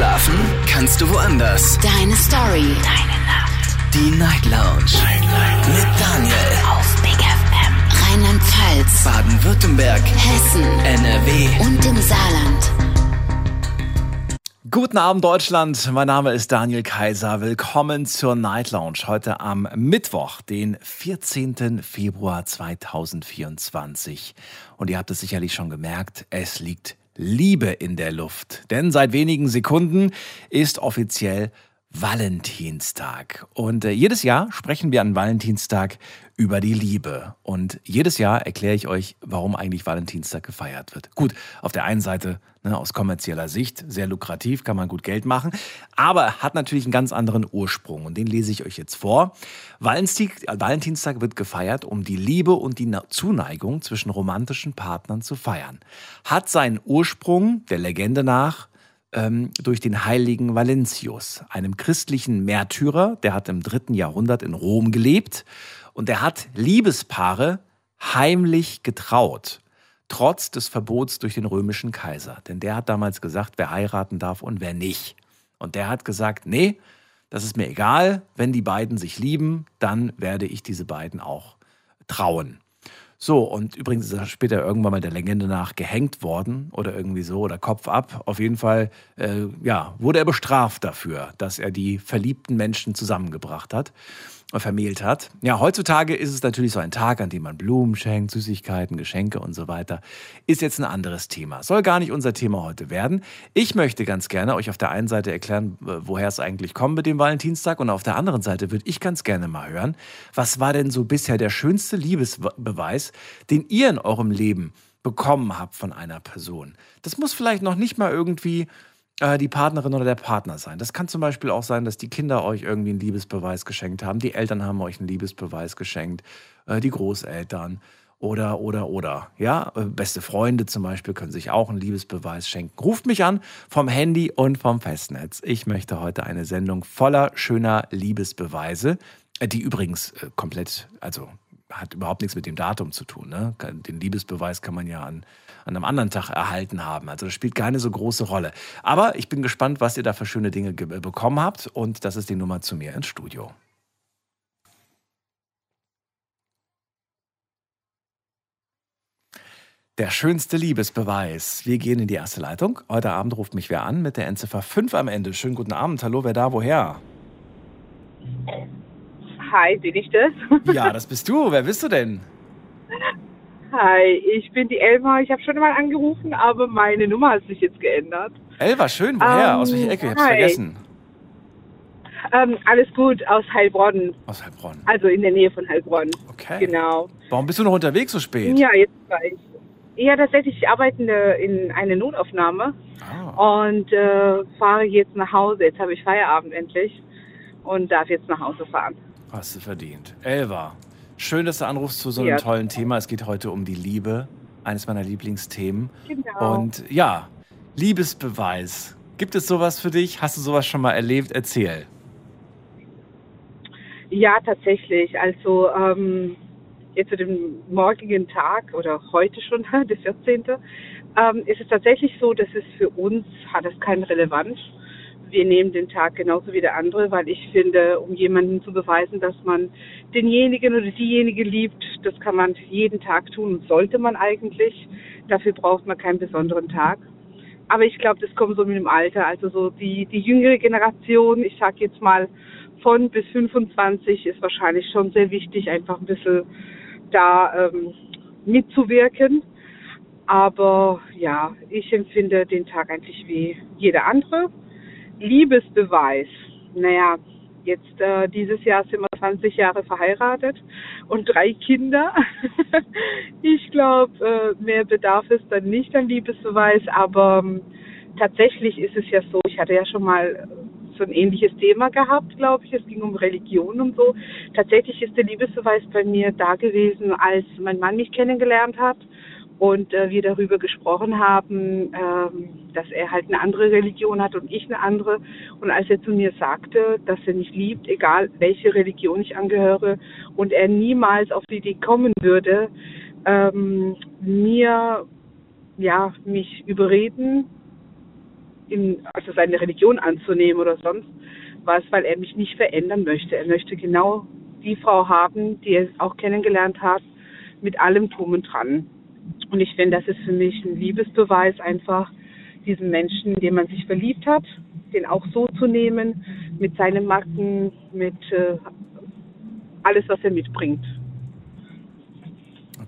Schlafen kannst du woanders. Deine Story. Deine Nacht. Die Night Lounge. Night, Night. Mit Daniel. Auf Big FM. Rheinland-Pfalz. Baden-Württemberg. Hessen. NRW. Und im Saarland. Guten Abend Deutschland, mein Name ist Daniel Kaiser. Willkommen zur Night Lounge heute am Mittwoch, den 14. Februar 2024. Und ihr habt es sicherlich schon gemerkt, es liegt Liebe in der Luft. Denn seit wenigen Sekunden ist offiziell Valentinstag. Und äh, jedes Jahr sprechen wir an Valentinstag über die Liebe. Und jedes Jahr erkläre ich euch, warum eigentlich Valentinstag gefeiert wird. Gut, auf der einen Seite ne, aus kommerzieller Sicht sehr lukrativ, kann man gut Geld machen, aber hat natürlich einen ganz anderen Ursprung und den lese ich euch jetzt vor. Valentinstag wird gefeiert, um die Liebe und die Zuneigung zwischen romantischen Partnern zu feiern. Hat seinen Ursprung der Legende nach ähm, durch den heiligen Valentius, einem christlichen Märtyrer, der hat im dritten Jahrhundert in Rom gelebt und der hat Liebespaare heimlich getraut, trotz des Verbots durch den römischen Kaiser. Denn der hat damals gesagt, wer heiraten darf und wer nicht. Und der hat gesagt, nee, das ist mir egal, wenn die beiden sich lieben, dann werde ich diese beiden auch trauen. So, und übrigens ist er später irgendwann mal der Legende nach gehängt worden oder irgendwie so oder Kopf ab. Auf jeden Fall, äh, ja, wurde er bestraft dafür, dass er die verliebten Menschen zusammengebracht hat vermählt hat. Ja, heutzutage ist es natürlich so ein Tag, an dem man Blumen schenkt, Süßigkeiten, Geschenke und so weiter. Ist jetzt ein anderes Thema. Soll gar nicht unser Thema heute werden. Ich möchte ganz gerne euch auf der einen Seite erklären, woher es eigentlich kommt mit dem Valentinstag und auf der anderen Seite würde ich ganz gerne mal hören, was war denn so bisher der schönste Liebesbeweis, den ihr in eurem Leben bekommen habt von einer Person. Das muss vielleicht noch nicht mal irgendwie äh, die Partnerin oder der Partner sein. Das kann zum Beispiel auch sein, dass die Kinder euch irgendwie einen Liebesbeweis geschenkt haben, die Eltern haben euch einen Liebesbeweis geschenkt, äh, die Großeltern oder, oder, oder. Ja, äh, beste Freunde zum Beispiel können sich auch einen Liebesbeweis schenken. Ruft mich an vom Handy und vom Festnetz. Ich möchte heute eine Sendung voller schöner Liebesbeweise, die übrigens komplett, also hat überhaupt nichts mit dem Datum zu tun. Ne? Den Liebesbeweis kann man ja an an einem anderen Tag erhalten haben. Also das spielt keine so große Rolle. Aber ich bin gespannt, was ihr da für schöne Dinge bekommen habt. Und das ist die Nummer zu mir ins Studio. Der schönste Liebesbeweis. Wir gehen in die erste Leitung. Heute Abend ruft mich wer an mit der Endziffer 5 am Ende. Schönen guten Abend. Hallo, wer da, woher? Hi, bin ich das? Ja, das bist du. Wer bist du denn? Hi, ich bin die Elma. Ich habe schon mal angerufen, aber meine Nummer hat sich jetzt geändert. Elva, schön. Woher? Ähm, aus welcher Ecke? Ich hab's hi. vergessen. Ähm, alles gut, aus Heilbronn. Aus Heilbronn. Also in der Nähe von Heilbronn. Okay. Genau. Warum bist du noch unterwegs so spät? Ja, jetzt war ich. Ja, tatsächlich, ich arbeite in einer Notaufnahme ah. und äh, fahre jetzt nach Hause. Jetzt habe ich Feierabend endlich und darf jetzt nach Hause fahren. Hast du verdient. Elva, Schön, dass du anrufst zu so einem ja. tollen Thema. Es geht heute um die Liebe, eines meiner Lieblingsthemen. Genau. Und ja, Liebesbeweis. Gibt es sowas für dich? Hast du sowas schon mal erlebt? Erzähl. Ja, tatsächlich. Also ähm, jetzt zu dem morgigen Tag oder heute schon, der 14. Ähm, ist es tatsächlich so, dass es für uns hat es keine Relevanz wir nehmen den Tag genauso wie der andere, weil ich finde, um jemanden zu beweisen, dass man denjenigen oder diejenige liebt, das kann man jeden Tag tun und sollte man eigentlich. Dafür braucht man keinen besonderen Tag. Aber ich glaube, das kommt so mit dem Alter. Also so die, die jüngere Generation, ich sag jetzt mal von bis 25, ist wahrscheinlich schon sehr wichtig, einfach ein bisschen da ähm, mitzuwirken. Aber ja, ich empfinde den Tag eigentlich wie jeder andere. Liebesbeweis. Naja, jetzt äh, dieses Jahr sind wir 20 Jahre verheiratet und drei Kinder. ich glaube, äh, mehr bedarf es dann nicht an Liebesbeweis, aber ähm, tatsächlich ist es ja so, ich hatte ja schon mal so ein ähnliches Thema gehabt, glaube ich. Es ging um Religion und so. Tatsächlich ist der Liebesbeweis bei mir da gewesen, als mein Mann mich kennengelernt hat und äh, wir darüber gesprochen haben, ähm, dass er halt eine andere Religion hat und ich eine andere. Und als er zu mir sagte, dass er mich liebt, egal welche Religion ich angehöre, und er niemals auf die Idee kommen würde, ähm, mir ja mich überreden in, also seine Religion anzunehmen oder sonst was, weil er mich nicht verändern möchte. Er möchte genau die Frau haben, die er auch kennengelernt hat, mit allem Drum und Dran. Und ich finde, das ist für mich ein Liebesbeweis, einfach diesen Menschen, den man sich verliebt hat, den auch so zu nehmen, mit seinen Macken, mit äh, alles, was er mitbringt.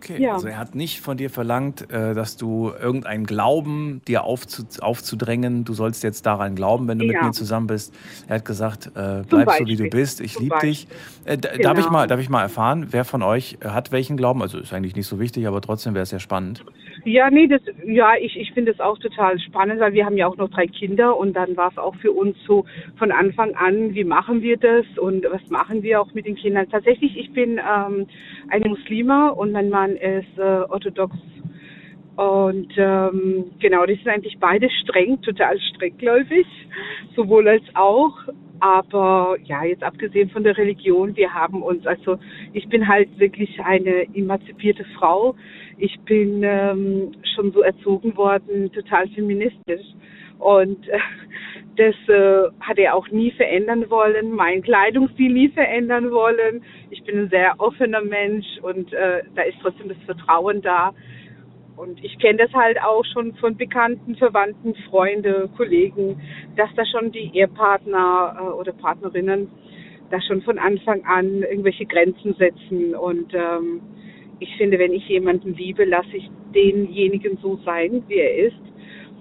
Okay, ja. also er hat nicht von dir verlangt, äh, dass du irgendeinen Glauben dir aufzu aufzudrängen, du sollst jetzt daran glauben, wenn du ja. mit mir zusammen bist. Er hat gesagt, äh, bleib so wie du bist, ich liebe dich. Äh, genau. Darf ich mal, darf ich mal erfahren, wer von euch hat welchen Glauben? Also ist eigentlich nicht so wichtig, aber trotzdem wäre es sehr spannend. Ja, nee, das, ja, ich, ich finde es auch total spannend, weil wir haben ja auch noch drei Kinder und dann war es auch für uns so von Anfang an, wie machen wir das und was machen wir auch mit den Kindern. Tatsächlich, ich bin ähm, eine Muslima und mein Mann ist äh, orthodox und ähm, genau, die sind eigentlich beide streng, total strenggläubig, sowohl als auch. Aber ja, jetzt abgesehen von der Religion, wir haben uns, also ich bin halt wirklich eine emanzipierte Frau. Ich bin ähm, schon so erzogen worden, total feministisch. Und äh, das äh, hat er auch nie verändern wollen, mein Kleidungsstil nie verändern wollen. Ich bin ein sehr offener Mensch und äh, da ist trotzdem das Vertrauen da. Und ich kenne das halt auch schon von Bekannten, Verwandten, Freunde, Kollegen, dass da schon die Ehepartner äh, oder Partnerinnen da schon von Anfang an irgendwelche Grenzen setzen. Und ähm, ich finde, wenn ich jemanden liebe, lasse ich denjenigen so sein, wie er ist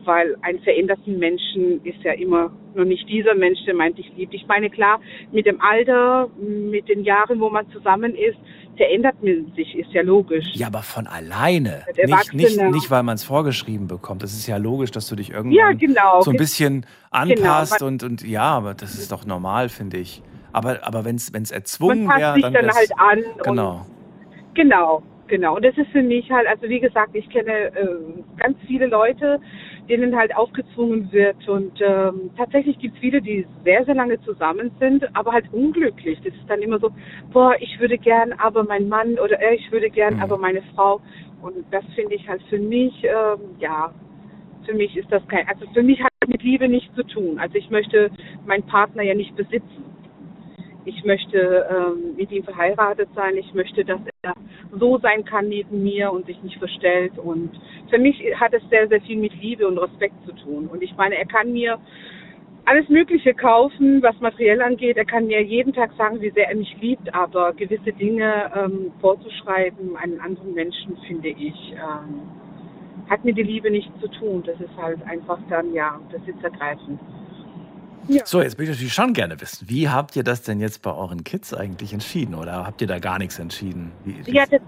weil ein veränderten Menschen ist ja immer noch nicht dieser Mensch, der meint, ich liebe. Ich meine, klar, mit dem Alter, mit den Jahren, wo man zusammen ist, verändert man sich, ist ja logisch. Ja, aber von alleine. Nicht, nicht, nicht, weil man es vorgeschrieben bekommt. Es ist ja logisch, dass du dich irgendwann ja, genau. so ein bisschen anpasst genau. und, und ja, aber das ist doch normal, finde ich. Aber, aber wenn es erzwungen wäre, dann, dann halt an. Genau. Genau, genau. Und das ist für mich halt, also wie gesagt, ich kenne äh, ganz viele Leute, denen halt aufgezwungen wird. Und ähm, tatsächlich gibt es viele, die sehr, sehr lange zusammen sind, aber halt unglücklich. Das ist dann immer so, boah, ich würde gern, aber mein Mann oder äh, ich würde gern, mhm. aber meine Frau. Und das finde ich halt für mich, ähm, ja, für mich ist das kein, also für mich hat mit Liebe nichts zu tun. Also ich möchte meinen Partner ja nicht besitzen ich möchte ähm, mit ihm verheiratet sein, ich möchte, dass er so sein kann neben mir und sich nicht verstellt. Und für mich hat es sehr, sehr viel mit Liebe und Respekt zu tun. Und ich meine, er kann mir alles Mögliche kaufen, was materiell angeht. Er kann mir jeden Tag sagen, wie sehr er mich liebt, aber gewisse Dinge ähm, vorzuschreiben einen anderen Menschen, finde ich, ähm, hat mit der Liebe nichts zu tun. Das ist halt einfach dann, ja, das ist ergreifend. Ja. So, jetzt möchte ich natürlich schon gerne wissen, wie habt ihr das denn jetzt bei euren Kids eigentlich entschieden oder habt ihr da gar nichts entschieden? Wie, ja, das,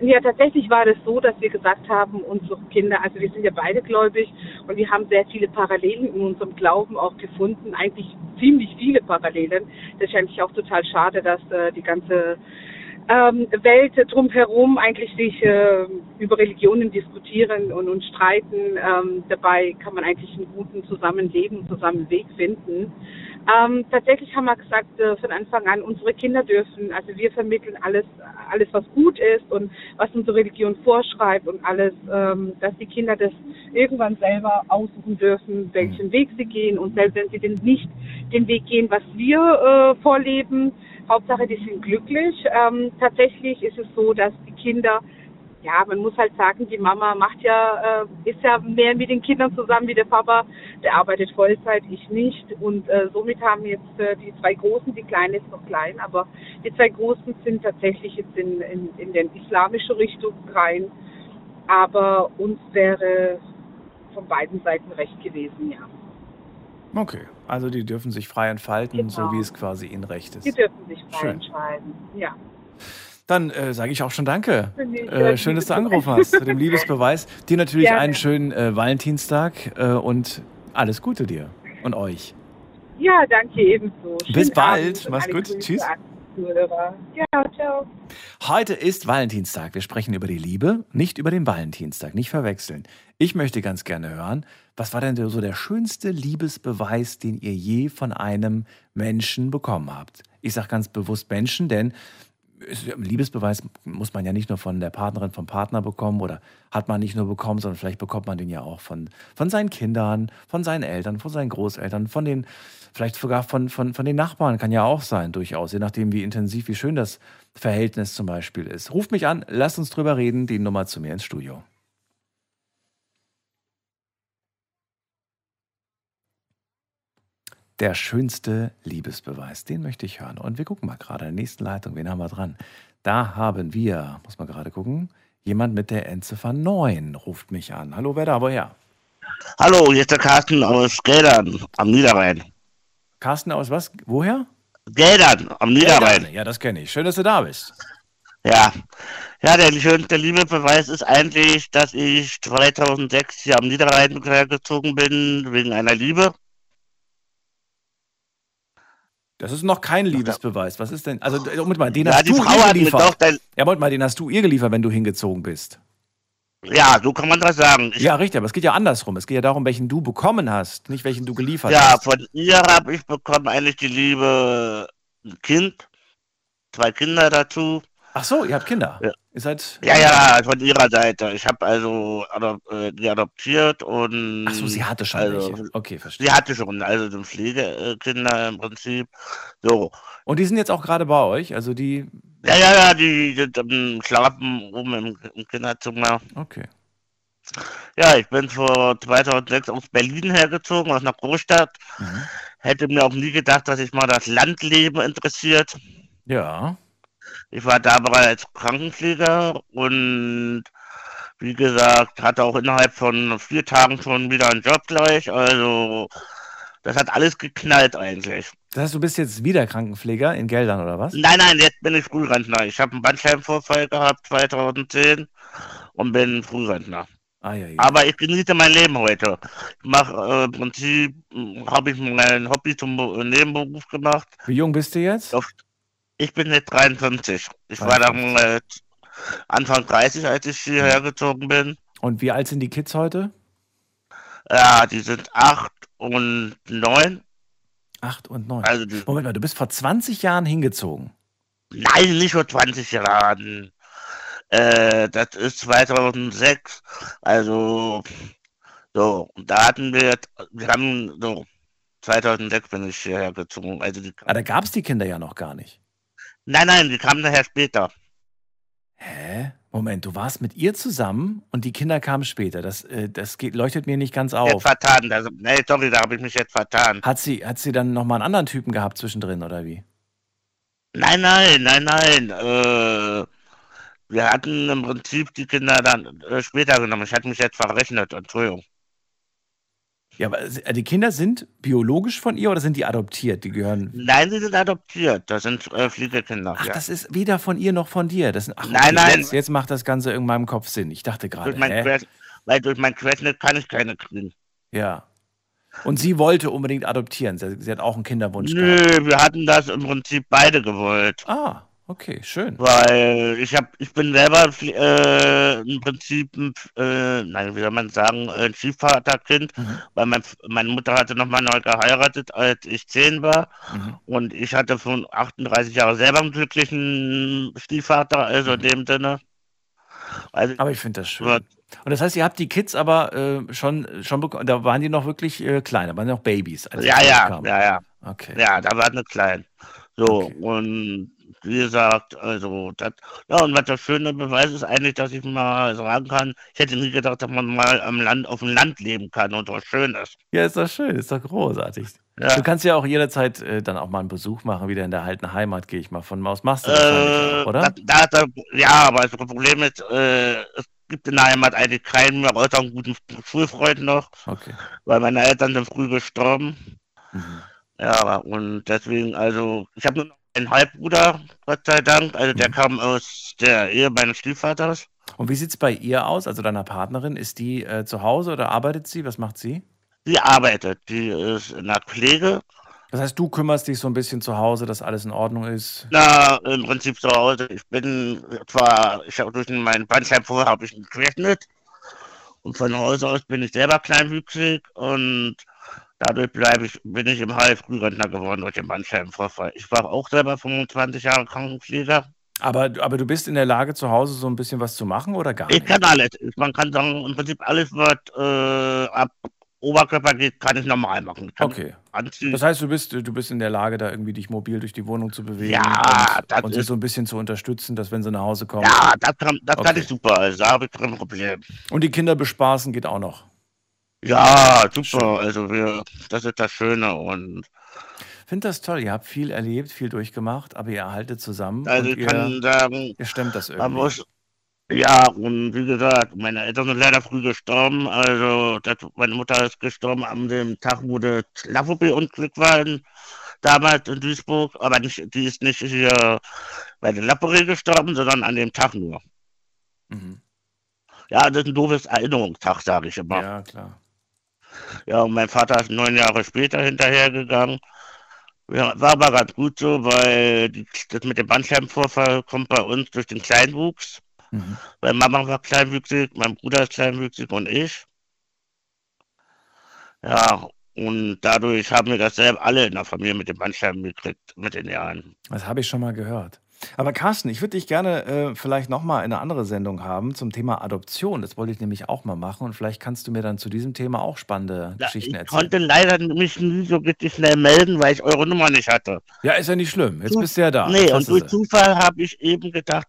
ja, tatsächlich war das so, dass wir gesagt haben, unsere Kinder, also wir sind ja beide gläubig und wir haben sehr viele Parallelen in unserem Glauben auch gefunden, eigentlich ziemlich viele Parallelen. Das ist eigentlich auch total schade, dass äh, die ganze ähm, Welt drumherum eigentlich sich äh, über Religionen diskutieren und, und streiten. Ähm, dabei kann man eigentlich einen guten Zusammenleben, Zusammenweg finden. Ähm, tatsächlich haben wir gesagt äh, von Anfang an, unsere Kinder dürfen, also wir vermitteln alles, alles was gut ist und was unsere Religion vorschreibt und alles, ähm, dass die Kinder das irgendwann selber aussuchen dürfen, welchen mhm. Weg sie gehen und selbst wenn sie denn nicht den Weg gehen, was wir äh, vorleben, Hauptsache, die sind glücklich. Ähm, tatsächlich ist es so, dass die Kinder, ja, man muss halt sagen, die Mama macht ja, äh, ist ja mehr mit den Kindern zusammen wie der Papa. Der arbeitet Vollzeit, ich nicht. Und äh, somit haben jetzt äh, die zwei Großen, die Kleine ist noch klein, aber die zwei Großen sind tatsächlich jetzt in, in, in den islamische Richtung rein. Aber uns wäre von beiden Seiten recht gewesen, ja. Okay, also die dürfen sich frei entfalten, genau. so wie es quasi ihnen recht ist. Die dürfen sich frei Schön. entscheiden, ja. Dann äh, sage ich auch schon Danke. Äh, schön, dass du angerufen hast zu dem Liebesbeweis. Dir natürlich Gerne. einen schönen äh, Valentinstag äh, und alles Gute dir und euch. Ja, danke ebenso. Schönen Bis bald. Mach's gut. Tschüss. Ja, ciao. Heute ist Valentinstag. Wir sprechen über die Liebe, nicht über den Valentinstag. Nicht verwechseln. Ich möchte ganz gerne hören, was war denn so der schönste Liebesbeweis, den ihr je von einem Menschen bekommen habt? Ich sage ganz bewusst Menschen, denn Ein Liebesbeweis muss man ja nicht nur von der Partnerin, vom Partner bekommen oder hat man nicht nur bekommen, sondern vielleicht bekommt man den ja auch von, von seinen Kindern, von seinen Eltern, von seinen Großeltern, von den, vielleicht sogar von, von, von den Nachbarn, kann ja auch sein, durchaus, je nachdem, wie intensiv, wie schön das Verhältnis zum Beispiel ist. Ruft mich an, lasst uns drüber reden, die Nummer zu mir ins Studio. Der schönste Liebesbeweis, den möchte ich hören. Und wir gucken mal gerade in der nächsten Leitung, wen haben wir dran? Da haben wir, muss man gerade gucken, jemand mit der Endziffer 9 ruft mich an. Hallo, wer da, woher? Hallo, hier ist der Carsten aus Geldern am Niederrhein. Carsten aus was? Woher? Geldern am Niederrhein. Ja, das kenne ich. Schön, dass du da bist. Ja. Ja, der schönste Liebebeweis ist eigentlich, dass ich 2006 hier am Niederrhein gezogen bin, wegen einer Liebe. Das ist noch kein Liebesbeweis. Was ist denn? Also, Moment mal, den Ja, hast du ihr geliefert. Ja, Moment mal, den hast du ihr geliefert, wenn du hingezogen bist. Ja, so kann man das sagen. Ich, Ja, richtig, aber es geht ja andersrum. Es geht ja darum, welchen du bekommen hast, nicht welchen du geliefert ja, hast. von ihr habe ich bekommen eigentlich die Liebe ein Kind, zwei Kinder dazu. Ach so, ihr habt Kinder. Ja. Ihr seid. Ja, ja, von ihrer Seite. Ich habe also adop äh, die adoptiert und Ach so, sie hatte schon also, welche. Okay, verstehe. Sie hatte schon, also so Pflegekinder im Prinzip. So. Und die sind jetzt auch gerade bei euch, also die. Ja, ja, ja, die sind am Schlafen oben im, im Kinderzimmer. Okay. Ja, ich bin vor 2006 aus Berlin hergezogen, aus einer Großstadt. Mhm. Hätte mir auch nie gedacht, dass sich mal das Landleben interessiert. Ja. Ich war da bereits Krankenpfleger und wie gesagt, hatte auch innerhalb von vier Tagen schon wieder einen Job gleich. Also, das hat alles geknallt eigentlich. Das heißt, du bist jetzt wieder Krankenpfleger in Geldern oder was? Nein, nein, jetzt bin ich Frührentner. Ich habe einen Bandscheibenvorfall gehabt 2010 und bin Frührentner. Ah, ja, ja. Aber ich genieße mein Leben heute. Ich mache äh, im Prinzip, habe ich mein Hobby zum Be- Nebenberuf gemacht. Wie jung bist du jetzt? Auf- Ich bin jetzt 53. Ich war dann äh, Anfang 30, als ich hierher gezogen bin. Und wie alt sind die Kids heute? Ja, die sind acht und neun. Acht und neun. Also die, Moment mal, du bist vor 20 Jahren hingezogen. nein, nicht vor 20 Jahren. Äh, das ist 2006. Also so, da hatten wir, wir haben so 2006 bin ich hierher gezogen. Also die, Ah, da gab es die Kinder ja noch gar nicht. Nein, nein, die kamen nachher später. Hä? Moment, du warst mit ihr zusammen und die Kinder kamen später. Das, äh, das geht, leuchtet mir nicht ganz Jetzt auf. vertan. Also, nee, sorry, da habe ich mich jetzt vertan. Hat sie, hat sie dann nochmal einen anderen Typen gehabt zwischendrin oder wie? Nein, nein, nein, nein. Äh, wir hatten im Prinzip die Kinder dann äh, später genommen. Ich hatte mich jetzt verrechnet, Entschuldigung. Ja, aber äh, die Kinder sind biologisch von ihr oder sind die adoptiert? Die gehören. Nein, sie sind adoptiert. Das sind äh, Fliegekinder. Ach, ja. das ist weder von ihr noch von dir. Das sind, ach, Nein, nein. Jetzt, jetzt macht das Ganze in meinem Kopf Sinn. Ich dachte gerade, weil durch mein Querschnitt kann ich keine kriegen. Ja. Und sie wollte unbedingt adoptieren. Sie, sie hat auch einen Kinderwunsch gehabt. Nö, wir hatten das im Prinzip beide gewollt. Ah, okay, schön. Weil ich hab, ich bin selber äh, im Prinzip, ein, äh, nein, wie soll man sagen, ein Stiefvaterkind, Mhm. weil mein, meine Mutter hatte nochmal neu geheiratet, als ich zehn war. Mhm. Und ich hatte von 38 Jahren selber einen glücklichen Stiefvater, also in dem Sinne. Also, Aber ich finde das schön. Und das heißt, ihr habt die Kids aber äh, schon, schon bekommen. Da waren die noch wirklich äh, klein, da waren die noch Babys. Ja, die ja, ja, ja, Okay. ja, da war eine klein. So, Okay. und wie gesagt, also, das, ja, und was der schöne Beweis ist eigentlich, dass ich mal sagen kann, ich hätte nie gedacht, dass man mal am Land, auf dem Land leben kann und so schön ist. Ja, ist doch schön, ist doch großartig. Ja. Du kannst ja auch jederzeit äh, dann auch mal einen Besuch machen, wieder in der alten Heimat, gehe ich mal von aus. Machst du Äh, auch, oder? Da, da, ja, aber das Problem ist, äh, es gibt in der Heimat eigentlich keinen mehr, außer einen guten Schulfreund noch, Okay. weil meine Eltern sind früh gestorben. Mhm. Ja, und deswegen, also, ich habe nur noch einen Halbbruder, Gott sei Dank. Also, der Mhm. kam aus der Ehe meines Stiefvaters. Und wie sieht's bei ihr aus, also deiner Partnerin? Ist die äh, zu Hause oder arbeitet sie? Was macht sie? Die arbeitet, die ist in der Pflege. Das heißt, du kümmerst dich so ein bisschen zu Hause, dass alles in Ordnung ist. Na, im Prinzip zu Hause. Ich bin zwar, ich habe durch meinen Bandscheibenvorfall habe ich einen Querschnitt. Und von Hause aus bin ich selber kleinwüchsig und dadurch bleibe ich, bin ich im Halb Frührentner geworden durch den Bandscheibenvorfall. Ich war auch selber 25 Jahre Krankenpfleger. Aber, aber du bist in der Lage, zu Hause so ein bisschen was zu machen oder gar Ich nicht? kann alles. Man kann sagen, im Prinzip alles, was äh, ab Oberkörper geht, kann ich normal machen. Ich kann Okay. Anziehen. Das heißt, du bist, du bist in der Lage, da irgendwie dich mobil durch die Wohnung zu bewegen Ja, und, und sie so ein bisschen zu unterstützen, dass wenn sie nach Hause kommen. ja, das kann, das kann Okay. ich super. Also, da habe ich kein Problem. Und die Kinder bespaßen geht auch noch. Ja, super. Also wir, das ist das Schöne. Und Finde das toll. Ihr habt viel erlebt, viel durchgemacht, aber ihr haltet zusammen also und ich kann ihr, sagen, ihr stemmt das irgendwie. muss, ja, und wie gesagt, meine Eltern sind leider früh gestorben. Also das, meine Mutter ist gestorben an dem Tag, wo das Lafobi-Unglück war, damals in Duisburg. Aber nicht, die ist nicht hier bei der Lapperie gestorben, sondern an dem Tag nur. Mhm. Ja, das ist ein doofes Erinnerungstag, sage ich immer. Ja, klar. Ja, und mein Vater ist neun Jahre später hinterhergegangen. Ja, war aber ganz gut so, weil die, das mit dem Bandscheibenvorfall kommt bei uns durch den Kleinwuchs. Mhm. Meine Mama war kleinwüchsig, mein Bruder ist kleinwüchsig und ich. Ja, und dadurch haben wir das selber alle in der Familie mit den Bandscheiben gekriegt, mit den Jahren. Das habe ich schon mal gehört. Aber Carsten, ich würde dich gerne äh, vielleicht nochmal in eine andere Sendung haben zum Thema Adoption. Das wollte ich nämlich auch mal machen und vielleicht kannst du mir dann zu diesem Thema auch spannende Ja, Geschichten ich erzählen. konnte leider mich nie so richtig schnell melden, weil ich eure Nummer nicht hatte. Ja, ist ja nicht schlimm. Jetzt Zu- bist du ja da. Nee, und du durch. Zufall habe ich eben gedacht,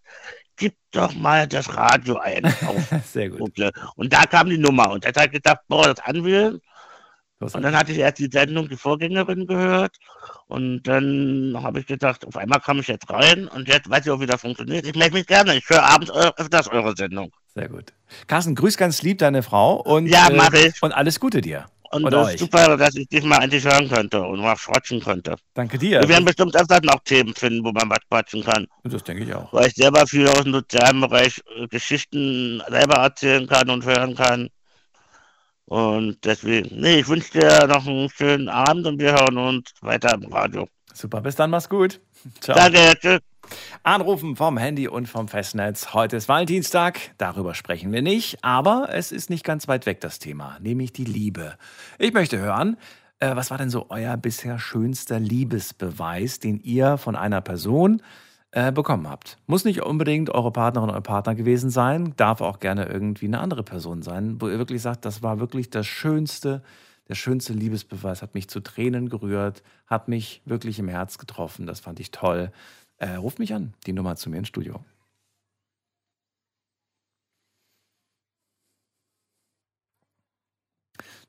gib doch mal das Radio ein. Auf Sehr gut. Und da kam die Nummer. Und er hat gedacht, boah, das anwählen. Und dann hatte ich erst die Sendung, die Vorgängerin gehört. Und dann habe ich gedacht, auf einmal kam ich jetzt rein und jetzt weiß ich auch, wie das funktioniert. Ich melde mich gerne. Ich höre abends öfters eure Sendung. Sehr gut. Carsten, grüß ganz lieb deine Frau und, Ja, mach ich. und alles Gute dir. Und Und das euch. ist super, dass ich dich mal endlich hören könnte und mal schrotschen könnte. Danke dir. Wir werden bestimmt öfters noch Themen finden, wo man was quatschen kann. Das denke ich auch. Weil ich selber viel aus dem sozialen Bereich äh, Geschichten selber erzählen kann und hören kann. Und deswegen, nee, ich wünsche dir noch einen schönen Abend und wir hören uns weiter im Radio. Super, bis dann, mach's gut. Ciao. Danke, tschüss. Anrufen vom Handy und vom Festnetz. Heute ist Valentinstag, darüber sprechen wir nicht, aber es ist nicht ganz weit weg das Thema, nämlich die Liebe. Ich möchte hören, äh, was war denn so euer bisher schönster Liebesbeweis, den ihr von einer Person äh, bekommen habt? Muss nicht unbedingt eure Partnerin oder Partner gewesen sein, darf auch gerne irgendwie eine andere Person sein, wo ihr wirklich sagt, das war wirklich das schönste, der schönste Liebesbeweis, hat mich zu Tränen gerührt, hat mich wirklich im Herz getroffen, das fand ich toll. Äh, ruft mich an, die Nummer zu mir ins Studio.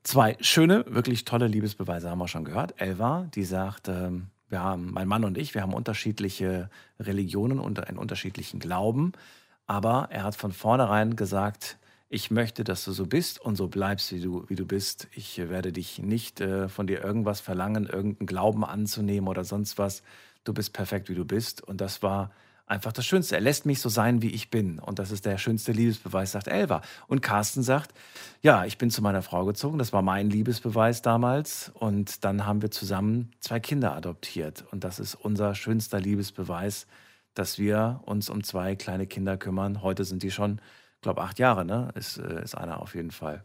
Zwei schöne, wirklich tolle Liebesbeweise haben wir schon gehört. Elva, die sagt, ähm, wir haben, mein Mann und ich, wir haben unterschiedliche Religionen und einen unterschiedlichen Glauben, aber er hat von vornherein gesagt, ich möchte, dass du so bist und so bleibst, wie du, wie du bist. Ich werde dich nicht äh, von dir irgendwas verlangen, irgendeinen Glauben anzunehmen oder sonst was. Du bist perfekt, wie du bist. Und das war einfach das Schönste. Er lässt mich so sein, wie ich bin. Und das ist der schönste Liebesbeweis, sagt Elva. Und Carsten sagt, ja, ich bin zu meiner Frau gezogen. Das war mein Liebesbeweis damals. Und dann haben wir zusammen zwei Kinder adoptiert. Und das ist unser schönster Liebesbeweis, dass wir uns um zwei kleine Kinder kümmern. Heute sind die schon, ich glaube, acht Jahre, ne? Ist, äh, ist einer auf jeden Fall.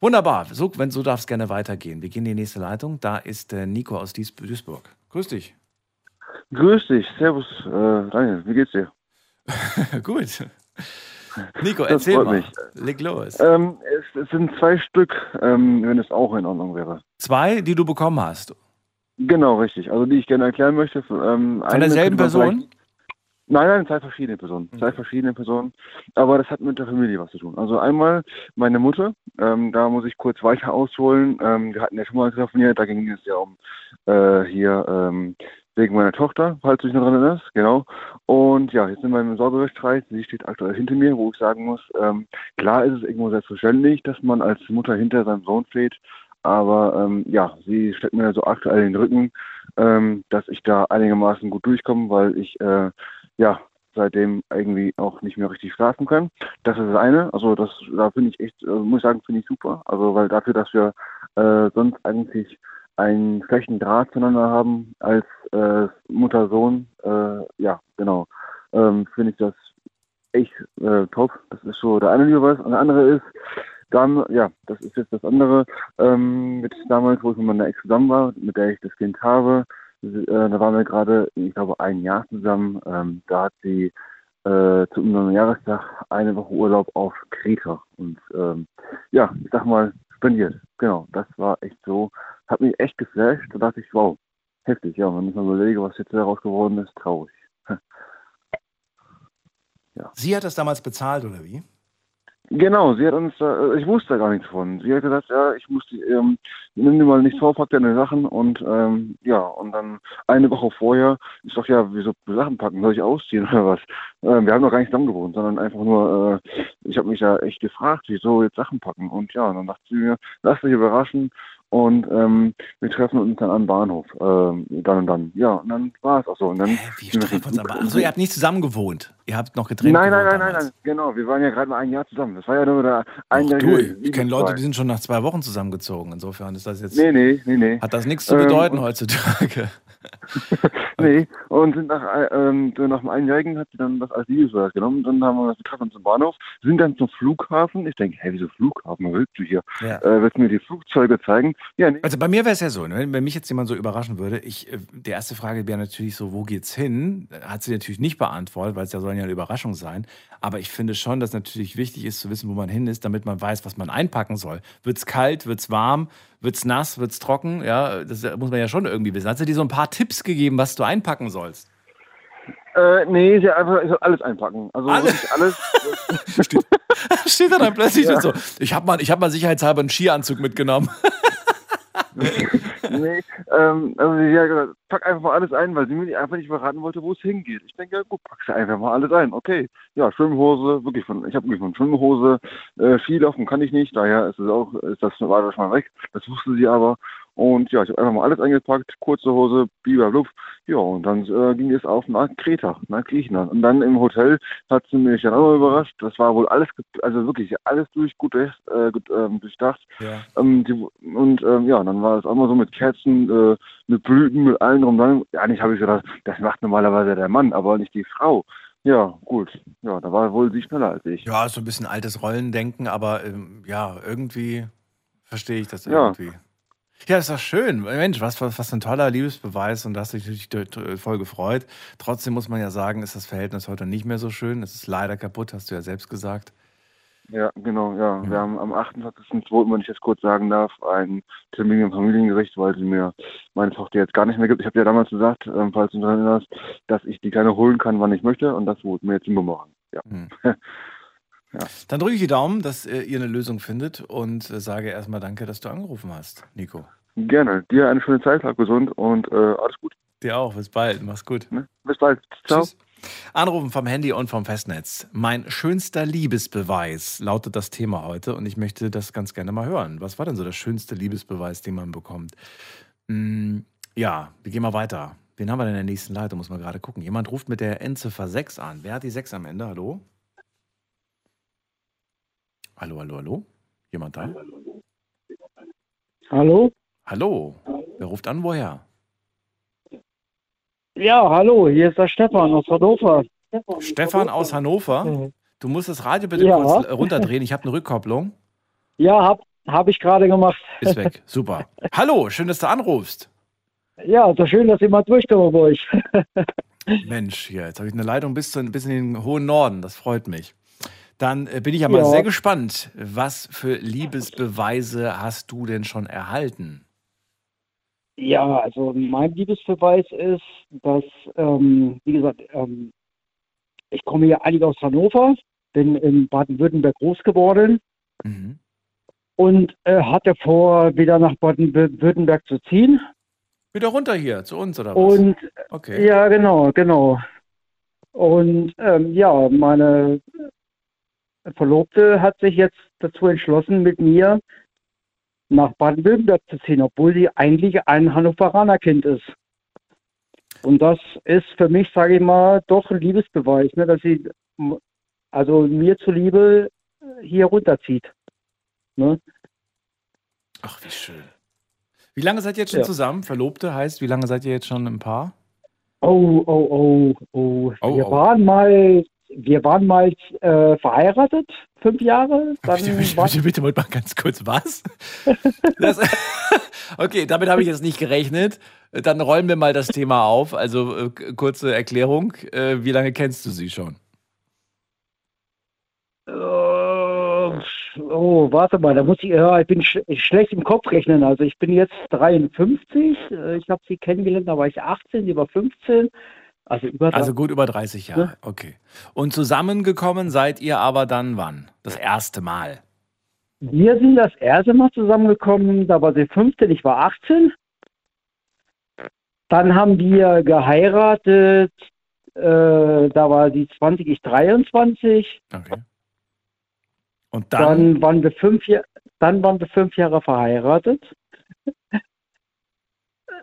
Wunderbar. So, wenn so darf es gerne weitergehen. Wir gehen in die nächste Leitung. Da ist äh, Nico aus Duisburg. Grüß dich. Grüß dich, Servus, äh, Daniel, wie geht's dir? Gut. Nico, Das erzähl mal. mich. Leg los. Ähm, es, es sind zwei Stück, ähm, wenn es auch in Ordnung wäre. Zwei, die du bekommen hast. Genau, richtig. Also die ich gerne erklären möchte. Ähm, Von derselben Person? Nein, nein, zwei verschiedene Personen. Zwei verschiedene Personen. Aber das hat mit der Familie was zu tun. Also einmal meine Mutter, ähm, da muss ich kurz weiter ausholen. Ähm, wir hatten ja schon mal telefoniert, da ging es ja um äh, hier ähm, wegen meiner Tochter, falls du dich noch dran erinnerst, genau. Und ja, jetzt sind wir im Sorgerechtsstreit. Sie steht aktuell hinter mir, wo ich sagen muss, ähm, klar ist es irgendwo selbstverständlich, dass man als Mutter hinter seinem Sohn steht. Aber ähm, ja, sie steckt mir so aktuell in den Rücken, ähm, dass ich da einigermaßen gut durchkomme, weil ich äh, ja seitdem irgendwie auch nicht mehr richtig schlafen kann. Das ist das eine. Also das da finde ich echt, äh, muss ich sagen, finde ich super. Also weil dafür, dass wir äh, sonst eigentlich einen schlechten Draht zueinander haben als äh, Mutter-Sohn, äh, ja, genau, ähm, finde ich das echt äh, top. Das ist so der eine Liebe Und der andere ist, dann, ja, das ist jetzt das andere, ähm, mit damals, wo ich mit meiner Ex zusammen war, mit der ich das Kind habe, äh, da waren wir gerade, ich glaube, ein Jahr zusammen. Ähm, da hat sie äh, zu unserem Jahrestag eine Woche Urlaub auf Kreta. Und ähm, ja, ich sag mal, spendiert. Genau, das war echt so, hat mich echt geflasht. Da dachte ich, wow, heftig, ja, wenn ich mal überlege, was jetzt daraus geworden ist, traurig. Sie hat das damals bezahlt, oder wie? Genau, sie hat uns, äh, ich wusste gar nichts von. Sie hat gesagt, ja, ich muss die, ähm, nimm dir mal nichts vor, pack deine Sachen und ähm, ja, und dann eine Woche vorher, ich sag ja, wieso Sachen packen, soll ich ausziehen oder was? Ähm, wir haben noch gar nicht zusammen gewohnt, sondern einfach nur, äh, ich habe mich da echt gefragt, wieso jetzt Sachen packen und ja, und dann dachte sie mir, lass dich überraschen und ähm, wir treffen uns dann am Bahnhof, ähm, dann und dann. Ja, und dann war es auch so. Und dann Hä, wie wir uns aber? Flug- Achso, ihr habt nicht zusammen gewohnt. Ihr habt noch getrennt Nein, nein, nein, nein, nein, genau. Wir waren ja gerade mal ein Jahr zusammen. Das war ja nur der Ach, einjährige du, ich kenne Leute, die sind schon nach zwei Wochen zusammengezogen. Insofern ist das jetzt, Nee, nee, nee, nee. hat das nichts zu Ähm, bedeuten und- heutzutage. Nee, und sind nach, äh, ähm, nach dem Einjährigen hat sie dann das als Liebesbeweis genommen. Dann haben wir uns getroffen zum Bahnhof, sind dann zum Flughafen. Ich denke, hey, wieso Flughafen? Was willst du hier? Ja. Äh, willst du mir die Flugzeuge zeigen? Ja, nee. Also bei mir wäre es ja so, ne, wenn, wenn mich jetzt jemand so überraschen würde, ich, äh, die erste Frage wäre natürlich so, wo geht's hin? Hat sie natürlich nicht beantwortet, weil es ja soll ja eine Überraschung sein. Aber ich finde schon, dass natürlich wichtig ist zu wissen, wo man hin ist, damit man weiß, was man einpacken soll. Wird's kalt, wird's warm, wird's nass, wird's trocken? Ja, das muss man ja schon irgendwie wissen. Hat sie dir so ein paar Tipps gegeben, was du einpacken sollst? Äh, nee, sie hat einfach ich soll alles einpacken. Also Alles? alles. Steht, steht da dann plötzlich Ja. so, ich habe mal, ich hab mal sicherheitshalber einen Skianzug mitgenommen. nee, ähm, also sie hat gesagt, pack einfach mal alles ein, weil sie mir einfach nicht verraten wollte, wo es hingeht. Ich denke, ja gut, packst du einfach mal alles ein. Okay, ja, Schwimmhose, wirklich von, ich habe wirklich von Schwimmhose, äh, Skilaufen kann ich nicht, daher ist es auch, ist das war das schon mal weg. Das wusste sie aber. Und ja, ich habe einfach mal alles eingepackt, kurze Hose, Biberblub. Ja, und dann äh, ging es auf nach Kreta, nach Griechenland. Und dann im Hotel hat sie mich dann auch überrascht. Das war wohl alles, also wirklich alles durch, gut, äh, gut ähm, durchdacht. Ja. Ähm, die, und ähm, ja, dann war es auch mal so mit Kerzen, äh, mit Blüten, mit allem drum dran. Ja, nicht habe ich gedacht, das macht normalerweise der Mann, aber nicht die Frau. Ja, gut. Ja, da war wohl sie schneller als ich. Ja, so ein bisschen altes Rollendenken, aber ähm, ja, irgendwie verstehe ich das Ja. irgendwie. Ja, ist doch schön. Mensch, was, was, was ein toller Liebesbeweis und da hast du dich natürlich voll gefreut. Trotzdem muss man ja sagen, ist das Verhältnis heute nicht mehr so schön. Es ist leider kaputt, hast du ja selbst gesagt. Ja, genau, ja. Wir haben am 28.02., wenn ich das kurz sagen darf, einen Termin im Familiengericht, weil sie mir meine Tochter jetzt gar nicht mehr gibt. Ich habe ja damals gesagt, ähm, falls du daran erinnerst, dass ich die Kleine holen kann, wann ich möchte und das wurde mir jetzt immer machen. Ja. Hm. Dann drücke ich die Daumen, dass äh, ihr eine Lösung findet und äh, sage erstmal danke, dass du angerufen hast, Nico. Gerne. Dir eine schöne Zeit, bleib gesund und äh, alles gut. Dir auch. Bis bald. Mach's gut. Ne? Bis bald. Ciao. Tschüss. Anrufen vom Handy und vom Festnetz. Mein schönster Liebesbeweis lautet das Thema heute und ich möchte das ganz gerne mal hören. Was war denn so der schönste Liebesbeweis, den man bekommt? Hm, ja, wir gehen mal weiter. Wen haben wir denn in der nächsten Leitung? Muss man gerade gucken. Jemand ruft mit der Endziffer 6 an. Wer hat die 6 am Ende? Hallo? Hallo, hallo, hallo? Jemand da? Hallo? Hallo? Wer ruft an? Woher? Ja, hallo, hier ist der Stefan aus Hannover. Stefan aus Hannover. Du musst das Radio bitte Ja. kurz runterdrehen. Ich habe eine Rückkopplung. Ja, hab, hab ich gerade gemacht. Ist weg. Super. Hallo, schön, dass du anrufst. Ja, so schön, dass ihr mal durchkommen bei euch. Mensch, hier, jetzt habe ich eine Leitung bis, zu, bis in den hohen Norden. Das freut mich. Dann äh, bin ich aber Ja. sehr gespannt. Was für Liebesbeweise hast du denn schon erhalten? Ja, also mein Liebesbeweis ist, dass, ähm, wie gesagt, ähm, ich komme ja eigentlich aus Hannover, bin in Baden-Württemberg groß geworden Mhm. und äh, hatte vor, wieder nach Baden-Württemberg zu ziehen. Wieder runter hier, zu uns oder was? Und okay. Ja, genau, genau. Und ähm, ja, meine Verlobte hat sich jetzt dazu entschlossen, mit mir nach Baden-Württemberg zu ziehen, obwohl sie eigentlich ein Hannoveraner Kind ist. Und das ist für mich, sage ich mal, doch ein Liebesbeweis, ne, dass sie also mir zuliebe hier runterzieht. Ne? Ach, wie schön. Wie lange seid ihr jetzt schon Ja. zusammen? Verlobte heißt, wie lange seid ihr jetzt schon ein Paar? Oh, oh, oh, oh. Oh, Wir oh. waren mal wir waren mal äh, verheiratet, fünf Jahre. Dann Bitte, bitte, bitte, bitte, bitte mal ganz kurz, was? Das, okay, damit habe ich jetzt nicht gerechnet. Dann räumen wir mal das Thema auf. Also äh, kurze Erklärung. Äh, wie lange kennst du sie schon? äh, oh, warte mal, da muss ich, ja, ich bin sch schlecht im Kopf rechnen. Also ich bin jetzt 53. äh, Ich habe sie kennengelernt, da war ich 18, sie war 15. Also über Also gut über 30 Jahre. Okay. Und zusammengekommen seid ihr aber dann wann? Das erste Mal. Wir sind das erste Mal zusammengekommen, da war sie 15, ich war 18. Dann haben wir geheiratet, äh, da war sie 20, ich 23. Okay. Und dann, Dann waren wir fünf, dann waren wir fünf Jahre verheiratet.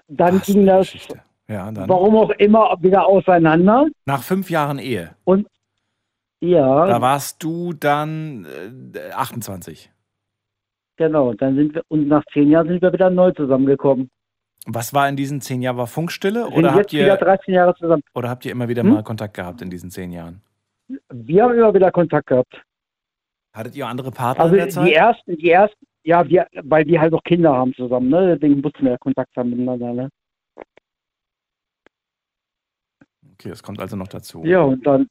Dann Ach, ging das, Geschichte. Ja, dann. warum auch immer, wieder auseinander. Nach fünf Jahren Ehe. Ja, Da warst du dann äh, 28. genau. Dann sind wir, und nach zehn Jahren sind wir wieder neu zusammengekommen. Was war in diesen zehn Jahren? War Funkstille Sind oder habt, ihr, 13 Jahre zusammen. oder habt ihr immer wieder Hm? mal Kontakt gehabt in diesen zehn Jahren? Wir haben immer wieder Kontakt gehabt. Hattet ihr andere Partner Also in der Zeit? die ersten, die ersten, ja, wir, weil wir halt auch Kinder haben zusammen, ne? Deswegen mussten wir ja Kontakt haben miteinander, ne? Okay, das kommt also noch dazu. Ja, und dann,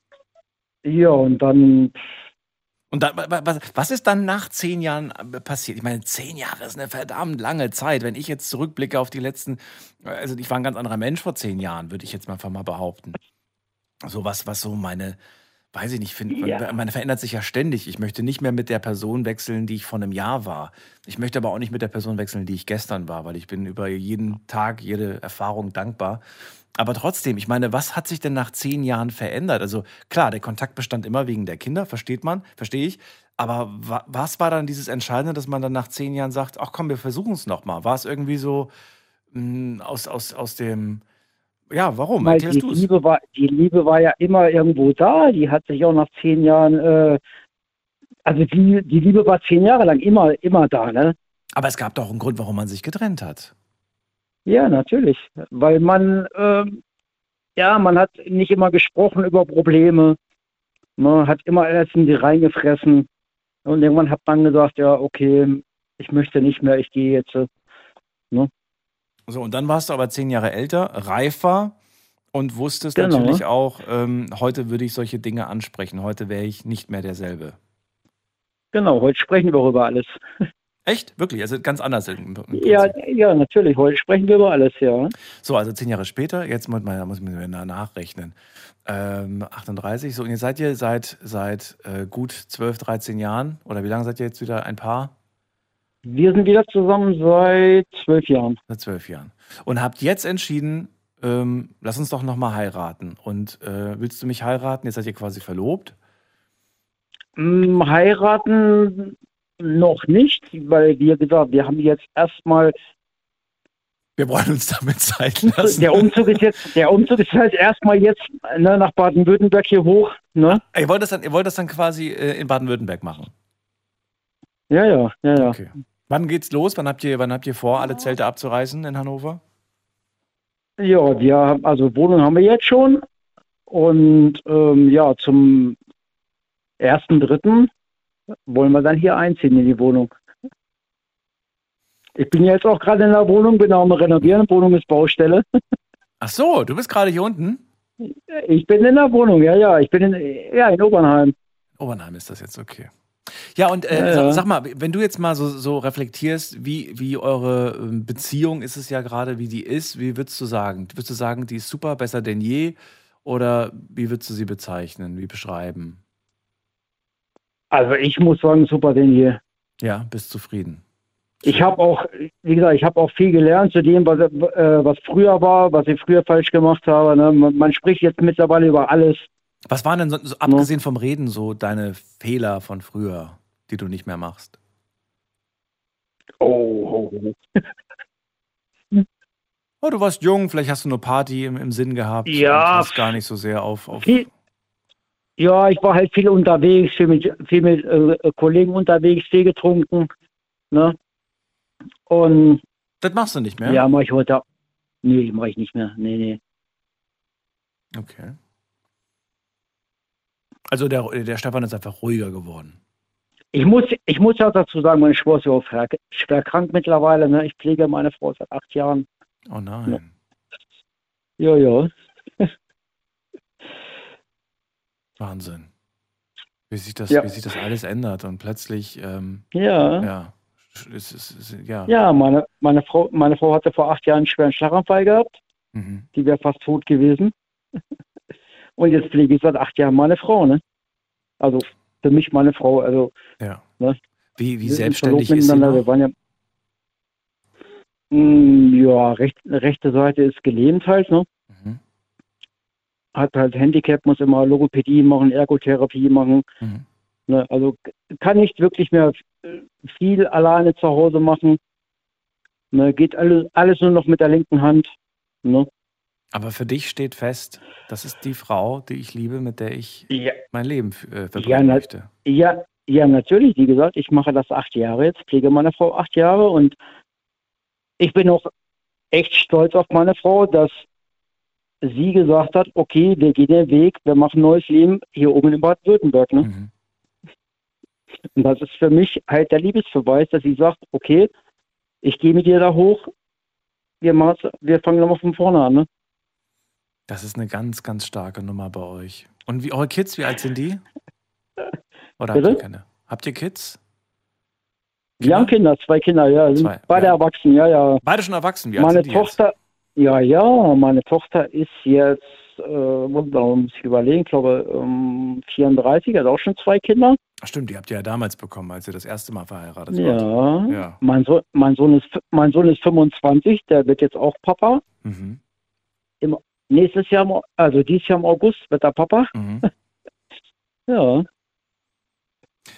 ja, und dann, Und dann, wa- wa- was, was ist dann nach zehn Jahren äh, passiert? Ich meine, zehn Jahre ist eine verdammt lange Zeit. Wenn ich jetzt zurückblicke auf die letzten, also ich war ein ganz anderer Mensch vor zehn Jahren, würde ich jetzt mal einfach mal behaupten. So was, was so meine, weiß ich nicht, find, man, Ja. man verändert sich ja ständig. Ich möchte nicht mehr mit der Person wechseln, die ich vor einem Jahr war. Ich möchte aber auch nicht mit der Person wechseln, die ich gestern war, weil ich bin über jeden Tag, jede Erfahrung dankbar. Aber trotzdem, ich meine, was hat sich denn nach zehn Jahren verändert? Also klar, der Kontakt bestand immer wegen der Kinder, versteht man, verstehe ich. Aber wa was war dann dieses Entscheidende, dass man dann nach zehn Jahren sagt, ach komm, wir versuchen es nochmal? War es irgendwie so mh, aus, aus, aus dem, ja, warum? weil Erklärst die du es? Liebe war, die Liebe war ja immer irgendwo da. Die hat sich auch nach zehn Jahren, äh, also die, die Liebe war zehn Jahre lang immer, immer da, ne? Aber es gab doch einen Grund, warum man sich getrennt hat. Ja, natürlich. Weil man, ähm, ja, man hat nicht immer gesprochen über Probleme. Man hat immer alles in die reingefressen. Und irgendwann hat man gesagt, ja, okay, ich möchte nicht mehr, ich gehe jetzt. äh, So, und dann warst du aber zehn Jahre älter, reifer und wusstest Genau. natürlich auch, ähm, heute würde ich solche Dinge ansprechen. Heute wäre ich nicht mehr derselbe. Genau, heute sprechen wir über alles. Echt? Wirklich? Also ganz anders. Ja, ja, natürlich, heute sprechen wir über alles, ja. So, also zehn Jahre später, jetzt muss man, da muss man nachrechnen. Ähm, 38, so, und jetzt seid ihr seit, seit äh, gut 12, 13 Jahren, oder wie lange seid ihr jetzt wieder ein Paar? Wir sind wieder zusammen seit zwölf Jahren. Seit zwölf Jahren. Und habt jetzt entschieden, ähm, lass uns doch nochmal heiraten. Und äh, willst du mich heiraten? Jetzt seid ihr quasi verlobt. Hm, heiraten noch nicht, weil wir gesagt, wir haben jetzt erstmal, Wir wollen uns damit Zeit lassen. der Umzug ist jetzt, der Umzug ist halt erstmal jetzt ne, nach Baden-Württemberg hier hoch, ne? Ihr wollt das dann, ihr wollt das dann quasi äh, in Baden-Württemberg machen. Ja, ja, ja, ja. Okay. Wann geht's los? Wann habt ihr, wann habt ihr vor, alle Zelte abzureißen in Hannover? Ja, wir haben, also Wohnung haben wir jetzt schon. Und ähm, ja, zum ersten, dritten wollen wir dann hier einziehen in die Wohnung. Ich bin jetzt auch gerade in der Wohnung, bin auch am Renovieren. Wohnung ist Baustelle. Ach so, du bist gerade hier unten? Ich bin in der Wohnung, ja, ja. Ich bin in, ja, in Obernheim. Obernheim ist das jetzt, okay. Ja, und äh, Ja, sag, ja. sag mal, wenn du jetzt mal so, so reflektierst, wie, wie eure ähm, Beziehung ist es ja gerade, wie die ist, wie würdest du sagen? Würdest du sagen, die ist super, besser denn je? Oder wie würdest du sie bezeichnen, wie beschreiben? Also ich muss sagen, super denn hier. Ja, bist zufrieden. Ich habe auch, wie gesagt, ich habe auch viel gelernt zu dem, was, äh, was früher war, was ich früher falsch gemacht habe. Ne? Man, man spricht jetzt mittlerweile über alles. Was waren denn so, so abgesehen vom Reden so deine Fehler von früher, die du nicht mehr machst? Oh, oh, oh. Oh, du warst jung, vielleicht hast du nur Party im, im Sinn gehabt. Ja. Und gar nicht so sehr auf. auf Viel, ja, ich war halt viel unterwegs, viel mit, viel mit äh, Kollegen unterwegs, Tee getrunken. Ne? Und das machst du nicht mehr? ja, mache ich heute. Nee, mache ich nicht mehr. Nee, nee. Okay. Also der, der Stefan ist einfach ruhiger geworden. Ich muss, ich muss ja dazu sagen, meine Schwester ist auch schwer, schwer krank mittlerweile. Ne? Ich pflege meine Frau seit acht Jahren. Oh nein. Ja, ja. Wahnsinn. Wie sich das, Ja. wie sich das alles ändert und plötzlich, ähm, Ja. ja, es ist, es ist, ja. Ja, meine, meine, Frau, meine Frau hatte vor acht Jahren einen schweren Schlaganfall gehabt. Mhm. Die wäre fast tot gewesen. Und jetzt pflege ich seit acht Jahren meine Frau. Ne? Also für mich meine Frau. Also ja. Ne? Wie, wie selbstständig ist sie noch? ja, Mm, ja, recht, rechte Seite ist gelähmt halt. Ne? Mhm. Hat halt Handicap, muss immer Logopädie machen, Ergotherapie machen. Mhm. Ne? Also kann nicht wirklich mehr viel alleine zu Hause machen. Ne? Geht alles, alles nur noch mit der linken Hand. Ne? Aber für dich steht fest, das ist die Frau, die ich liebe, mit der ich Ja, mein Leben äh, verbringen Ja, möchte. Ja, ja, natürlich. Wie gesagt, ich mache das acht Jahre jetzt, pflege meine Frau acht Jahre und ich bin auch echt stolz auf meine Frau, dass sie gesagt hat, okay, wir gehen den Weg, wir machen neues Leben hier oben in Baden-Württemberg. Ne? Mhm. Und das ist für mich halt der Liebesbeweis, dass sie sagt, okay, ich gehe mit dir da hoch, wir, wir fangen nochmal von vorne an. Ne? Das ist eine ganz, ganz starke Nummer bei euch. Und wie eure Kids, wie alt sind die? Oder habt ihr keine? Habt ihr Kids? Wir haben Kinder, zwei Kinder, ja, Zwei, beide ja. erwachsen, ja, ja. Beide schon erwachsen, wie alt Meine sind die jetzt? Tochter, ja, ja, meine Tochter ist jetzt, äh, muss ich überlegen, ich glaube ähm, 34, hat auch schon zwei Kinder. Ach, stimmt, die habt ihr ja damals bekommen, als ihr das erste Mal verheiratet Ja. wart. Ja. Mein, Sohn, mein, Sohn ist, mein Sohn ist 25, der wird jetzt auch Papa. Mhm. Nächstes Jahr, also dieses Jahr im August wird er Papa. Mhm. Ja.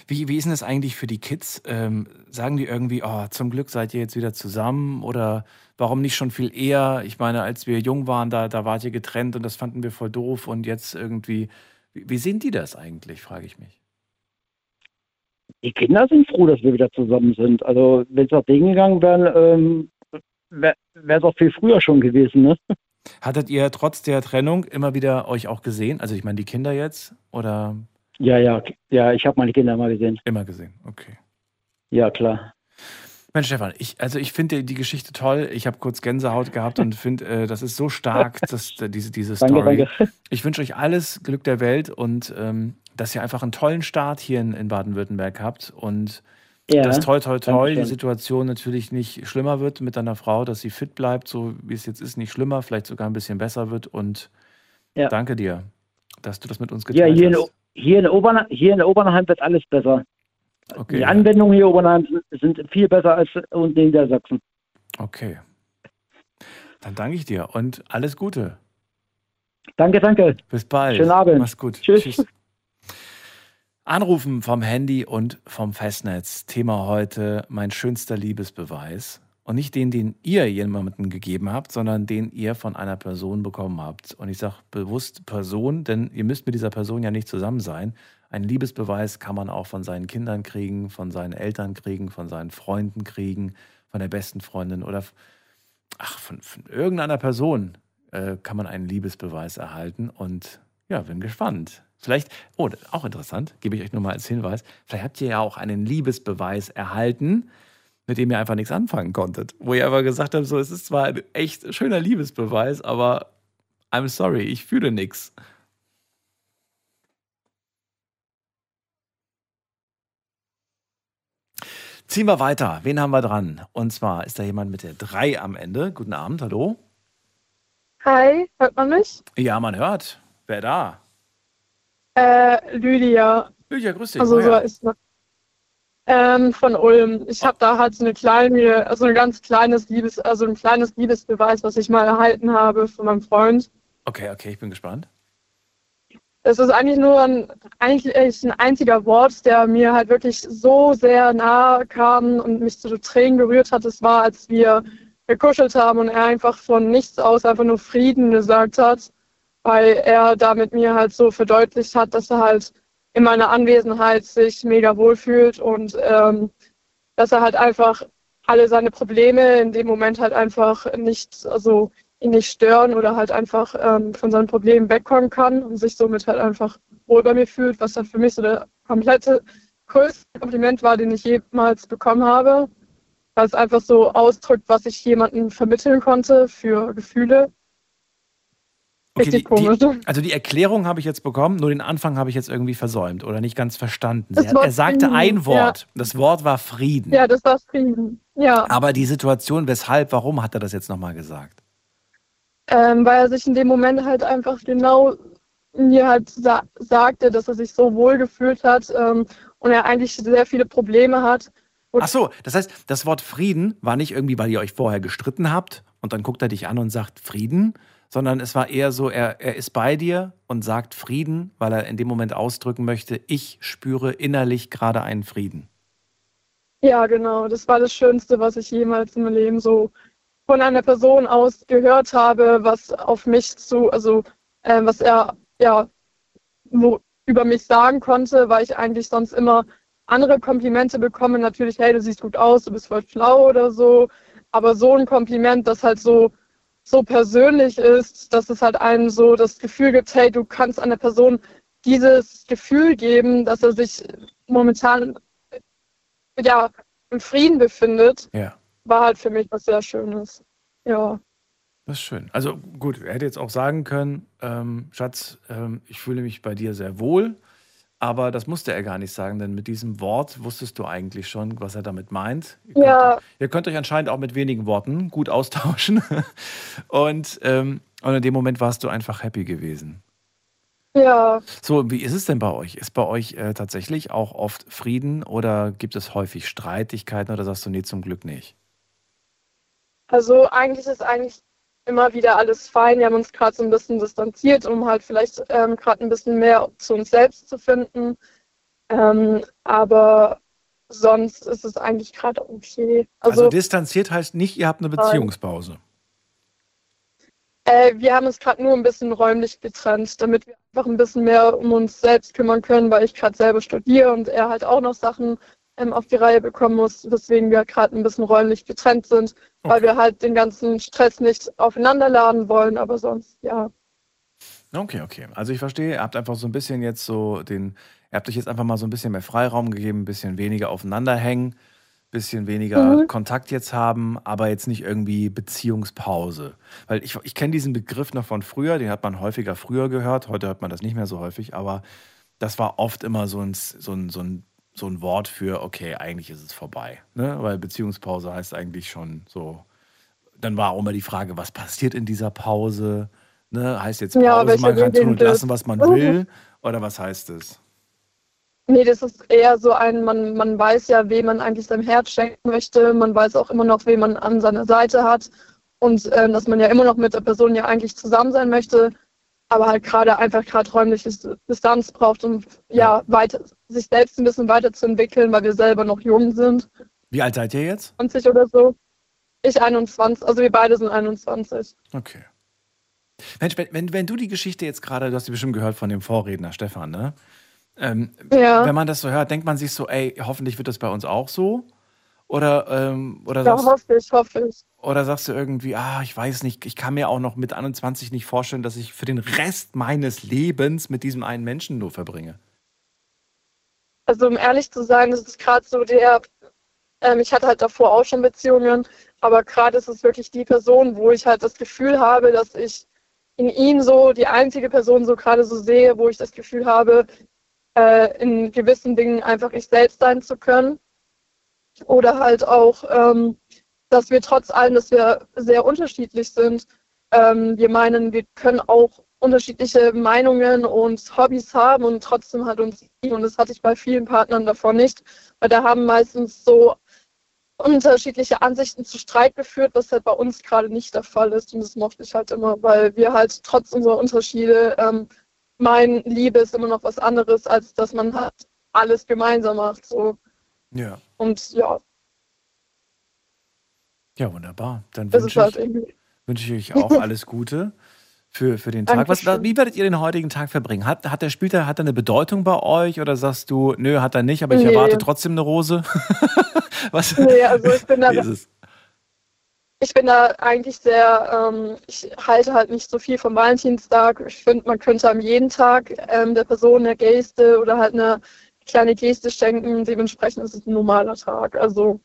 Wie, wie ist denn das eigentlich für die Kids? Ähm, sagen die irgendwie, oh, zum Glück seid ihr jetzt wieder zusammen oder warum nicht schon viel eher? Ich meine, als wir jung waren, da, da wart ihr getrennt und das fanden wir voll doof und jetzt irgendwie, wie, wie sehen die das eigentlich, frage ich mich. Die Kinder sind froh, dass wir wieder zusammen sind. Also wenn es nach denen gegangen wäre, ähm, wäre es auch viel früher schon gewesen. Ne? Hattet ihr trotz der Trennung immer wieder euch auch gesehen? Also ich meine, die Kinder jetzt oder Ja, ja, ja, ich habe meine Kinder mal gesehen. immer gesehen? Okay. Ja, klar. Mensch, Stefan, ich, also ich finde die Geschichte toll. Ich habe kurz Gänsehaut gehabt und finde, äh, das ist so stark, dass, diese, diese Danke, Story. danke. Ich wünsche euch alles Glück der Welt und ähm, dass ihr einfach einen tollen Start hier in, in Baden-Württemberg habt und Ja, dass toi toi toi die Situation natürlich nicht schlimmer wird mit deiner Frau, dass sie fit bleibt, so wie es jetzt ist, nicht schlimmer, vielleicht sogar ein bisschen besser wird und Ja. danke dir, dass du das mit uns Ja, geteilt hier in, hast. hier, in Obern, hier in Obernheim wird alles besser. Okay, Die ja. Anwendungen hier in Obernheim sind viel besser als unten in Niedersachsen. okay. Dann danke ich dir und alles Gute. Danke, danke. Bis bald. Schönen Abend. Mach's gut. Tschüss. Anrufen vom Handy und vom Festnetz. Thema heute mein schönster Liebesbeweis. Und nicht den, den ihr jemandem gegeben habt, sondern den ihr von einer Person bekommen habt. Und ich sage bewusst Person, denn ihr müsst mit dieser Person ja nicht zusammen sein. Ein Liebesbeweis kann man auch von seinen Kindern kriegen, von seinen Eltern kriegen, von seinen Freunden kriegen, von der besten Freundin oder ach, von, von irgendeiner Person äh, kann man einen Liebesbeweis erhalten. Und ja, bin gespannt. Vielleicht, oh, auch interessant, gebe ich euch nur mal als Hinweis. Vielleicht habt ihr ja auch einen Liebesbeweis erhalten, mit dem ihr einfach nichts anfangen konntet. Wo ihr aber gesagt habt, so, es ist zwar ein echt schöner Liebesbeweis, aber I'm sorry, ich fühle nichts. Ziehen wir weiter. Wen haben wir dran? Und zwar ist da jemand mit der 3 am Ende. Guten Abend, hallo. Hi, hört man mich? Ja, man hört. Wer da? Äh, Lydia. Lydia, grüß dich. Also Oh so ja. ist ähm, von Ulm. Ich habe da halt so eine kleine, also ein ganz kleines Liebes, also ein kleines Liebesbeweis, was ich mal erhalten habe von meinem Freund. Okay, okay, ich bin gespannt. Es ist eigentlich nur ein, eigentlich ein einziger Wort, der mir halt wirklich so sehr nahe kam und mich zu Tränen gerührt hat. Es war, als wir gekuschelt haben und er einfach von nichts aus einfach nur Frieden gesagt hat, weil er da mit mir halt so verdeutlicht hat, dass er halt in meiner Anwesenheit sich mega wohlfühlt und ähm, dass er halt einfach alle seine Probleme in dem Moment halt einfach nicht, also ihn nicht stören oder halt einfach ähm, von seinen Problemen wegkommen kann und sich somit halt einfach wohl bei mir fühlt, was dann für mich so der komplette größte Kompliment war, den ich jemals bekommen habe. Weil es einfach so ausdrückt, was ich jemandem vermitteln konnte für Gefühle. Okay, die, die, also die Erklärung habe ich jetzt bekommen, nur den Anfang habe ich jetzt irgendwie versäumt oder nicht ganz verstanden. Hat, er sagte Frieden, ein Wort. Das Wort war Frieden. Ja, das war Frieden. Ja, Aber die Situation, weshalb, warum hat er das jetzt nochmal gesagt? ähm, weil er sich in dem Moment halt einfach genau mir halt sa sagte, dass er sich so wohl gefühlt hat ähm, und er eigentlich sehr viele Probleme hat. Ach so, das heißt, das Wort Frieden war nicht irgendwie, weil ihr euch vorher gestritten habt und dann guckt er dich an und sagt Frieden, sondern es war eher so, er, er ist bei dir und sagt Frieden, weil er in dem Moment ausdrücken möchte, ich spüre innerlich gerade einen Frieden. Ja, genau. Das war das Schönste, was ich jemals in meinem Leben so von einer Person aus gehört habe, was auf mich zu, also äh, was er ja wo, über mich sagen konnte, weil ich eigentlich sonst immer andere Komplimente bekomme. Natürlich, hey, du siehst gut aus, du bist voll schlau oder so. Aber so ein Kompliment, das halt so so persönlich ist, dass es halt einem so das Gefühl gibt, hey, du kannst einer Person dieses Gefühl geben, dass er sich momentan ja im Frieden befindet, Ja. war halt für mich was sehr Schönes. Ja. Das ist schön. Also gut, er hätte jetzt auch sagen können, ähm, Schatz, ähm, ich fühle mich bei dir sehr wohl, aber das musste er gar nicht sagen, denn mit diesem Wort wusstest du eigentlich schon, was er damit meint. Ihr könnt, Ja, ihr könnt euch anscheinend auch mit wenigen Worten gut austauschen. Und, ähm, und in dem Moment warst du einfach happy gewesen. ja. So, wie ist es denn bei euch? Ist bei euch äh, tatsächlich auch oft Frieden oder gibt es häufig Streitigkeiten oder sagst du, nee, zum Glück nicht? Also eigentlich ist eigentlich immer wieder alles fein. Wir haben uns gerade so ein bisschen distanziert, um halt vielleicht ähm, gerade ein bisschen mehr zu uns selbst zu finden. Ähm, aber sonst ist es eigentlich gerade okay. Also, Also, distanziert heißt nicht, ihr habt eine Beziehungspause. äh, wir haben uns gerade nur ein bisschen räumlich getrennt, damit wir einfach ein bisschen mehr um uns selbst kümmern können, weil ich gerade selber studiere und er halt auch noch Sachen ähm, auf die Reihe bekommen muss, weswegen wir gerade ein bisschen räumlich getrennt sind, weil Okay. wir halt den ganzen Stress nicht aufeinander laden wollen, aber sonst, ja. Okay, okay. Also ich verstehe, ihr habt einfach so ein bisschen jetzt so den, ihr habt euch jetzt einfach mal so ein bisschen mehr Freiraum gegeben, ein bisschen weniger aufeinander hängen, ein bisschen weniger Mhm. Kontakt jetzt haben, aber jetzt nicht irgendwie Beziehungspause. Weil ich, ich kenne diesen Begriff noch von früher, den hat man häufiger früher gehört, heute hört man das nicht mehr so häufig, aber das war oft immer so ein, so ein, so ein, so ein Wort für, okay, eigentlich ist es vorbei. Ne? Weil Beziehungspause heißt eigentlich schon so, dann war auch immer die Frage, was passiert in dieser Pause? Ne? Heißt jetzt Ja, Pause, welche man kann tun und lassen, was man will? Oder was heißt es? Nee, das ist eher so ein, man, man weiß ja, wem man eigentlich sein Herz schenken möchte. Man weiß auch immer noch, wen man an seiner Seite hat. Und ähm, dass man ja immer noch mit der Person ja eigentlich zusammen sein möchte, aber halt gerade einfach gerade räumliche Distanz braucht, um ja, weiter, sich selbst ein bisschen weiterzuentwickeln, weil wir selber noch jung sind, Wie alt seid ihr jetzt? 20 oder so. Ich 21, also wir beide sind 21. Okay. Mensch, wenn, wenn, wenn du die Geschichte jetzt gerade, du hast die bestimmt gehört von dem Vorredner Stefan, ne? Ähm, Ja. Wenn man das so hört, denkt man sich so, ey, hoffentlich wird das bei uns auch so? Oder, ähm, oder, Ja, hoffe ich, hoffe ich. Oder sagst du irgendwie, ah, ich weiß nicht, ich kann mir auch noch mit 21 nicht vorstellen, dass ich für den Rest meines Lebens mit diesem einen Menschen nur verbringe? Also um ehrlich zu sein, das ist gerade so der, ähm, ich hatte halt davor auch schon Beziehungen, aber gerade ist es wirklich die Person, wo ich halt das Gefühl habe, dass ich in ihm so die einzige Person so gerade so sehe, wo ich das Gefühl habe, äh, in gewissen Dingen einfach ich selbst sein zu können. Oder halt auch, ähm, dass wir trotz allem, dass wir sehr unterschiedlich sind, ähm, wir meinen, wir können auch unterschiedliche Meinungen und Hobbys haben und trotzdem halt uns lieben. Und das hatte ich bei vielen Partnern davor nicht, weil da haben meistens so unterschiedliche Ansichten zu Streit geführt, was halt bei uns gerade nicht der Fall ist. Und das mochte ich halt immer, weil wir halt trotz unserer Unterschiede ähm, meinen, Liebe ist immer noch was anderes, als dass man halt alles gemeinsam macht. So. Ja. Und ja, Ja, wunderbar. Dann wünsche halt ich, wünsche ich euch auch alles Gute für, für den Tag. Was, wie werdet ihr den heutigen Tag verbringen? Hat, hat der spielt er, hat er eine Bedeutung bei euch oder sagst du, nö, hat er nicht, aber ich Nee. erwarte trotzdem eine Rose? Was? Nee, also ich bin da ich bin da eigentlich sehr, ähm, ich halte halt nicht so viel vom Valentinstag. Ich finde, man könnte am jeden Tag ähm, der Person eine Geste oder halt eine kleine Geste schenken. Dementsprechend ist es ein normaler Tag. Also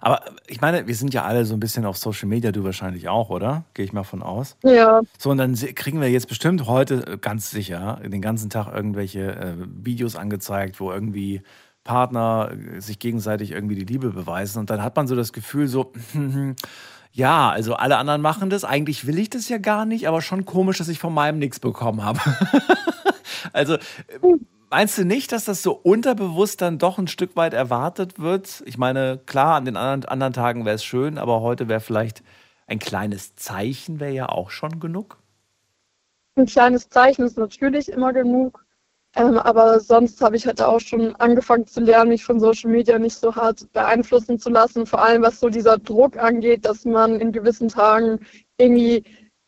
aber ich meine, wir sind ja alle so ein bisschen auf Social Media, du wahrscheinlich auch, oder? Gehe ich mal von aus. Ja. So, und dann kriegen wir jetzt bestimmt heute äh, ganz sicher den ganzen Tag irgendwelche äh, Videos angezeigt, wo irgendwie Partner äh, sich gegenseitig irgendwie die Liebe beweisen. Und dann hat man so das Gefühl, so, ja, also alle anderen machen das. Eigentlich will ich das ja gar nicht, aber schon komisch, dass ich von meinem nichts bekommen habe. also. Meinst du nicht, dass das so unterbewusst dann doch ein Stück weit erwartet wird? Ich meine, klar, an den anderen, anderen Tagen wäre es schön, aber heute wäre vielleicht ein kleines Zeichen, wäre ja auch schon genug. Ein kleines Zeichen ist natürlich immer genug. Ähm, aber sonst habe ich halt auch schon angefangen zu lernen, mich von Social Media nicht so hart beeinflussen zu lassen. Vor allem was so dieser Druck angeht, dass man in gewissen Tagen irgendwie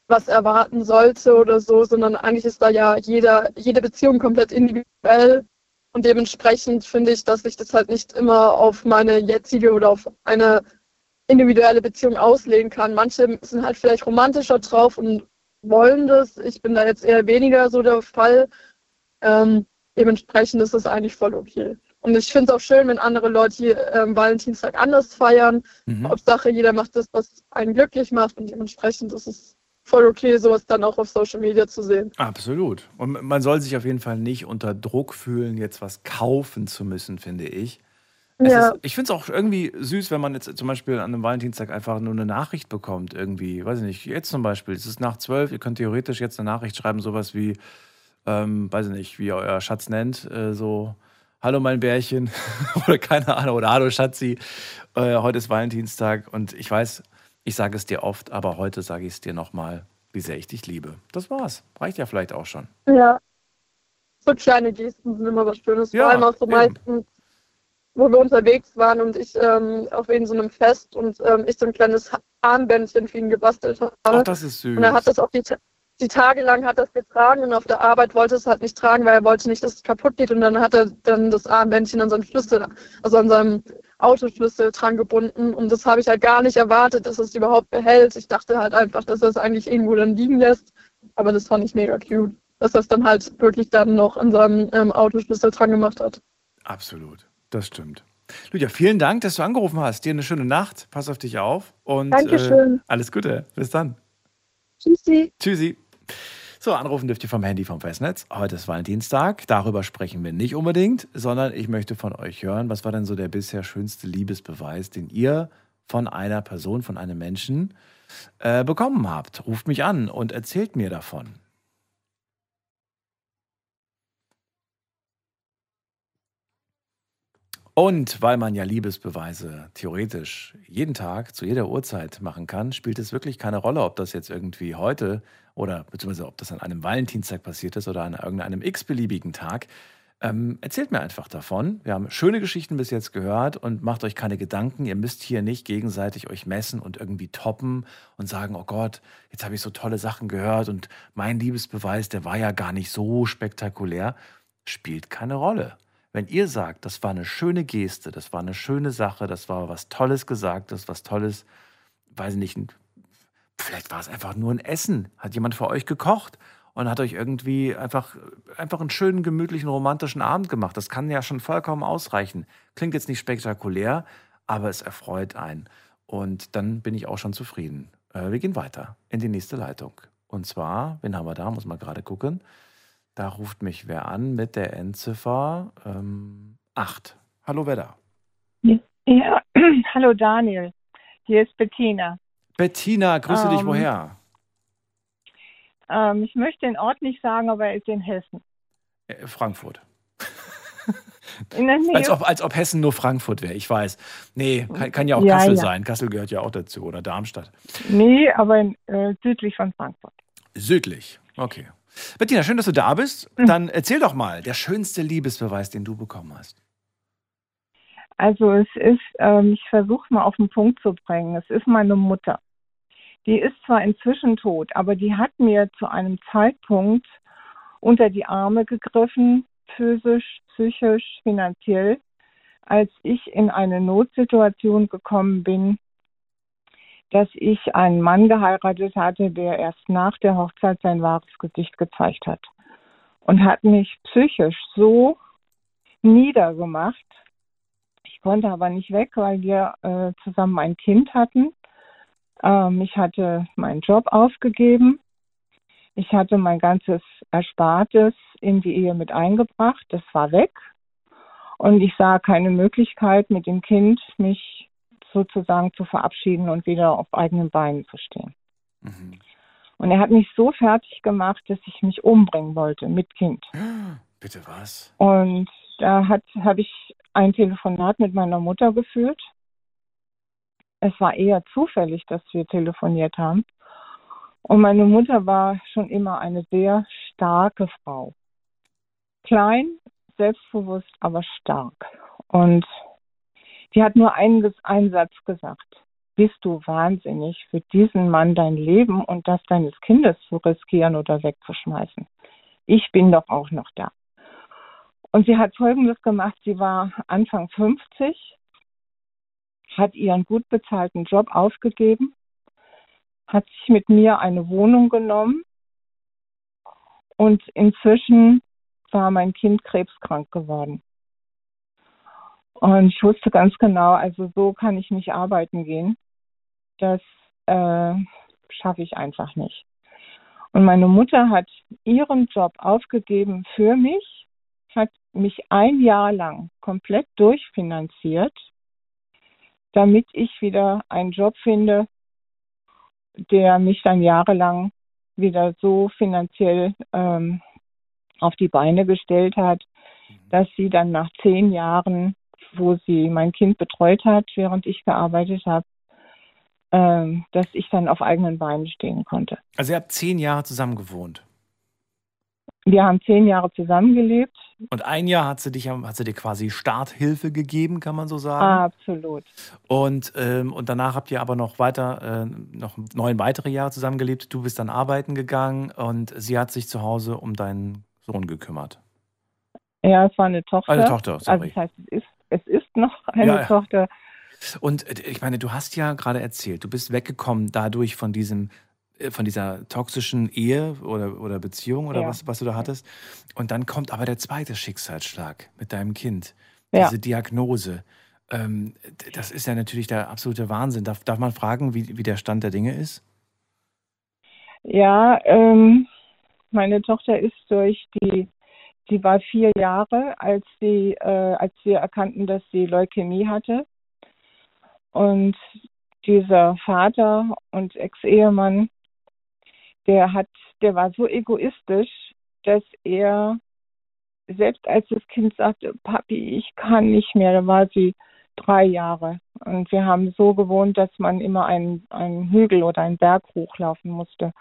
was erwarten sollte oder so, sondern eigentlich ist da ja jeder, jede Beziehung komplett individuell. Und dementsprechend finde ich, dass ich das halt nicht immer auf meine jetzige oder auf eine individuelle Beziehung auslegen kann. Manche sind halt vielleicht romantischer drauf und wollen das. Ich bin da jetzt eher weniger so der Fall. Ähm, dementsprechend ist das eigentlich voll okay. Und ich finde es auch schön, wenn andere Leute hier ähm, Valentinstag anders feiern. Mhm. Hauptsache, jeder macht das, was einen glücklich macht. Und dementsprechend ist es voll okay, sowas dann auch auf Social Media zu sehen. Absolut. Und man soll sich auf jeden Fall nicht unter Druck fühlen, jetzt was kaufen zu müssen, finde ich. Ja. Ist, ich finde es auch irgendwie süß, wenn man jetzt zum Beispiel an einem Valentinstag einfach nur eine Nachricht bekommt, irgendwie, weiß ich nicht, jetzt zum Beispiel, es ist nach zwölf, ihr könnt theoretisch jetzt eine Nachricht schreiben, sowas wie, ähm, weiß ich nicht, wie ihr euer Schatz nennt, äh, so, hallo mein Bärchen oder keine Ahnung, oder hallo Schatzi, äh, heute ist Valentinstag und ich weiß, ich sage es dir oft, aber heute sage ich es dir nochmal, wie sehr ich dich liebe. Das war's. Reicht ja vielleicht auch schon. Ja. So kleine Gesten sind immer was Schönes. Ja, Vor allem auch so meistens, wo wir unterwegs waren und ich ähm, auf in so einem Fest und ähm, ich so ein kleines Armbändchen für ihn gebastelt habe. Ach, das ist süß. Und er hat das auch die, die Tage lang hat das getragen und auf der Arbeit wollte es halt nicht tragen, weil er wollte nicht, dass es kaputt geht. Und dann hat er dann das Armbändchen an seinem Schlüssel, also an seinem Autoschlüssel dran gebunden und das habe ich halt gar nicht erwartet, dass es überhaupt behält. Ich dachte halt einfach, dass er es eigentlich irgendwo dann liegen lässt, aber das fand ich mega cute, dass er es dann halt wirklich dann noch an seinem ähm, Autoschlüssel dran gemacht hat. Absolut, das stimmt. Lydia, vielen Dank, dass du angerufen hast. Dir eine schöne Nacht, pass auf dich auf und. Äh, alles Gute. Bis dann. Tschüssi. Tschüssi. So, anrufen dürft ihr vom Handy vom Festnetz. Heute ist Valentinstag. Darüber sprechen wir nicht unbedingt, sondern ich möchte von euch hören, was war denn so der bisher schönste Liebesbeweis, den ihr von einer Person, von einem Menschen äh, bekommen habt. Ruft mich an und erzählt mir davon. Und weil man ja Liebesbeweise theoretisch jeden Tag zu jeder Uhrzeit machen kann, spielt es wirklich keine Rolle, ob das jetzt irgendwie heute oder beziehungsweise ob das an einem Valentinstag passiert ist oder an irgendeinem x-beliebigen Tag. Ähm, erzählt mir einfach davon. Wir haben schöne Geschichten bis jetzt gehört und macht euch keine Gedanken. Ihr müsst hier nicht gegenseitig euch messen und irgendwie toppen und sagen, oh Gott, jetzt habe ich so tolle Sachen gehört und mein Liebesbeweis, der war ja gar nicht so spektakulär. Spielt keine Rolle. Wenn ihr sagt, das war eine schöne Geste, das war eine schöne Sache, das war was Tolles gesagt, das war was Tolles, weiß ich nicht, vielleicht war es einfach nur ein Essen, hat jemand für euch gekocht und hat euch irgendwie einfach, einfach einen schönen, gemütlichen, romantischen Abend gemacht. Das kann ja schon vollkommen ausreichen. Klingt jetzt nicht spektakulär, aber es erfreut einen. Und dann bin ich auch schon zufrieden. Äh, wir gehen weiter in die nächste Leitung. Und zwar, wen haben wir da? Muss mal gerade gucken. Da ruft mich wer an mit der Endziffer ähm, 8. Hallo, wer da? Ja, hallo Daniel. Hier ist Bettina. Bettina, grüße ähm, dich woher? Ähm, ich möchte den Ort nicht sagen, aber er ist in Hessen. Äh, Frankfurt. als, ob, als ob Hessen nur Frankfurt wäre, ich weiß. Nee, kann, kann ja auch ja, Kassel ja. sein. Kassel gehört ja auch dazu oder Darmstadt. Nee, aber in, äh, südlich von Frankfurt. Südlich, okay. Bettina, schön, dass du da bist. Hm. Dann erzähl doch mal, der schönste Liebesbeweis, den du bekommen hast. Also es ist, ähm, ich versuche mal auf den Punkt zu bringen, es ist meine Mutter. Die ist zwar inzwischen tot, aber die hat mir zu einem Zeitpunkt unter die Arme gegriffen, physisch, psychisch, finanziell, als ich in eine Notsituation gekommen bin, dass ich einen Mann geheiratet hatte, der erst nach der Hochzeit sein wahres Gesicht gezeigt hat. Und hat mich psychisch so niedergemacht. Ich konnte aber nicht weg, weil wir äh, zusammen ein Kind hatten. Ähm, ich hatte meinen Job aufgegeben. Ich hatte mein ganzes Erspartes in die Ehe mit eingebracht. Das war weg. Und ich sah keine Möglichkeit, mit dem Kind mich sozusagen zu verabschieden und wieder auf eigenen Beinen zu stehen. Mhm. Und er hat mich so fertig gemacht, dass ich mich umbringen wollte mit Kind. Bitte was? Und da habe ich ein Telefonat mit meiner Mutter geführt. Es war eher zufällig, dass wir telefoniert haben. Und meine Mutter war schon immer eine sehr starke Frau. Klein, selbstbewusst, aber stark. Und die hat nur einen, Satz gesagt. Bist du wahnsinnig, für diesen Mann dein Leben und das deines Kindes zu riskieren oder wegzuschmeißen? Ich bin doch auch noch da. Und sie hat Folgendes gemacht. Sie war Anfang 50, hat ihren gut bezahlten Job aufgegeben, hat sich mit mir eine Wohnung genommen und inzwischen war mein Kind krebskrank geworden. Und ich wusste ganz genau, also so kann ich nicht arbeiten gehen. Das äh, schaffe ich einfach nicht. Und meine Mutter hat ihren Job aufgegeben für mich, hat mich ein Jahr lang komplett durchfinanziert, damit ich wieder einen Job finde, der mich dann jahrelang wieder so finanziell ähm, auf die Beine gestellt hat, dass sie dann nach zehn Jahren wo sie mein Kind betreut hat, während ich gearbeitet habe, ähm, dass ich dann auf eigenen Beinen stehen konnte. Also ihr habt zehn Jahre zusammen gewohnt. Wir haben zehn Jahre zusammengelebt. Und ein Jahr hat sie, dich, hat sie dir quasi Starthilfe gegeben, kann man so sagen? Absolut. Und, ähm, und danach habt ihr aber noch weiter, äh, noch neun weitere Jahre zusammengelebt. Du bist dann arbeiten gegangen und sie hat sich zu Hause um deinen Sohn gekümmert. Ja, es war eine Tochter. Eine Tochter, sorry. Also das heißt, es ist es ist noch eine Ja, ja. Tochter. Und äh, ich meine, du hast ja gerade erzählt, du bist weggekommen dadurch von diesem von dieser toxischen Ehe oder, oder Beziehung oder Ja. was, was du da hattest. Und dann kommt aber der zweite Schicksalsschlag mit deinem Kind. Ja. Diese Diagnose. Ähm, das ist ja natürlich der absolute Wahnsinn. Darf, darf man fragen, wie, wie der Stand der Dinge ist? Ja, ähm, meine Tochter ist durch die, sie war vier Jahre, als sie, äh, als wir erkannten, dass sie Leukämie hatte. Und dieser Vater und Ex-Ehemann, der hat, der war so egoistisch, dass er selbst als das Kind sagte, Papi, ich kann nicht mehr, da war sie drei Jahre. Und wir haben so gewohnt, dass man immer einen, einen Hügel oder einen Berg hochlaufen musste.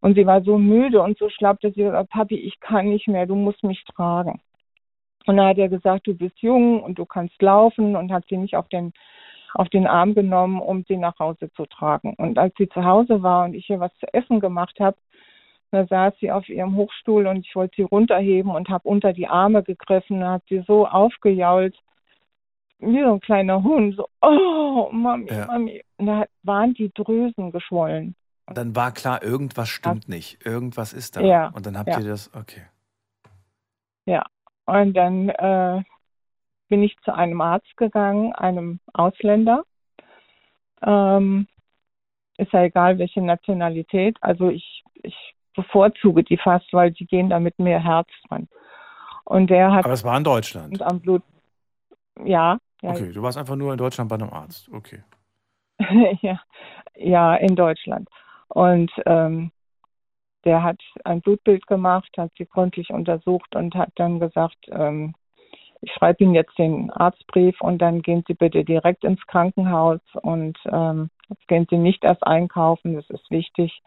Und sie war so müde und so schlapp, dass sie gesagt Papi, ich kann nicht mehr, du musst mich tragen. Und dann hat er gesagt, du bist jung und du kannst laufen und hat sie nicht auf den, auf den Arm genommen, um sie nach Hause zu tragen. Und als sie zu Hause war und ich ihr was zu essen gemacht habe, da saß sie auf ihrem Hochstuhl und ich wollte sie runterheben und habe unter die Arme gegriffen und hat sie so aufgejault, wie so ein kleiner Hund, so, oh, Mami, Ja. Mami. Und da waren die Drüsen geschwollen. Dann war klar, irgendwas stimmt nicht. Irgendwas ist da. Ja, Und dann habt ja. ihr das, okay. Ja, und dann äh, bin ich zu einem Arzt gegangen, einem Ausländer. Ähm, ist ja egal, welche Nationalität. Also ich, ich bevorzuge die fast, weil die gehen da mit mehr Herz dran. Und der hat Aber es war in Deutschland. am Blut, ja, ja, Okay, du warst einfach nur in Deutschland bei einem Arzt. Okay. ja, ja, in Deutschland. Und ähm, der hat ein Blutbild gemacht, hat sie gründlich untersucht und hat dann gesagt, ähm, ich schreibe Ihnen jetzt den Arztbrief und dann gehen Sie bitte direkt ins Krankenhaus und ähm, gehen Sie nicht erst einkaufen, das ist wichtig.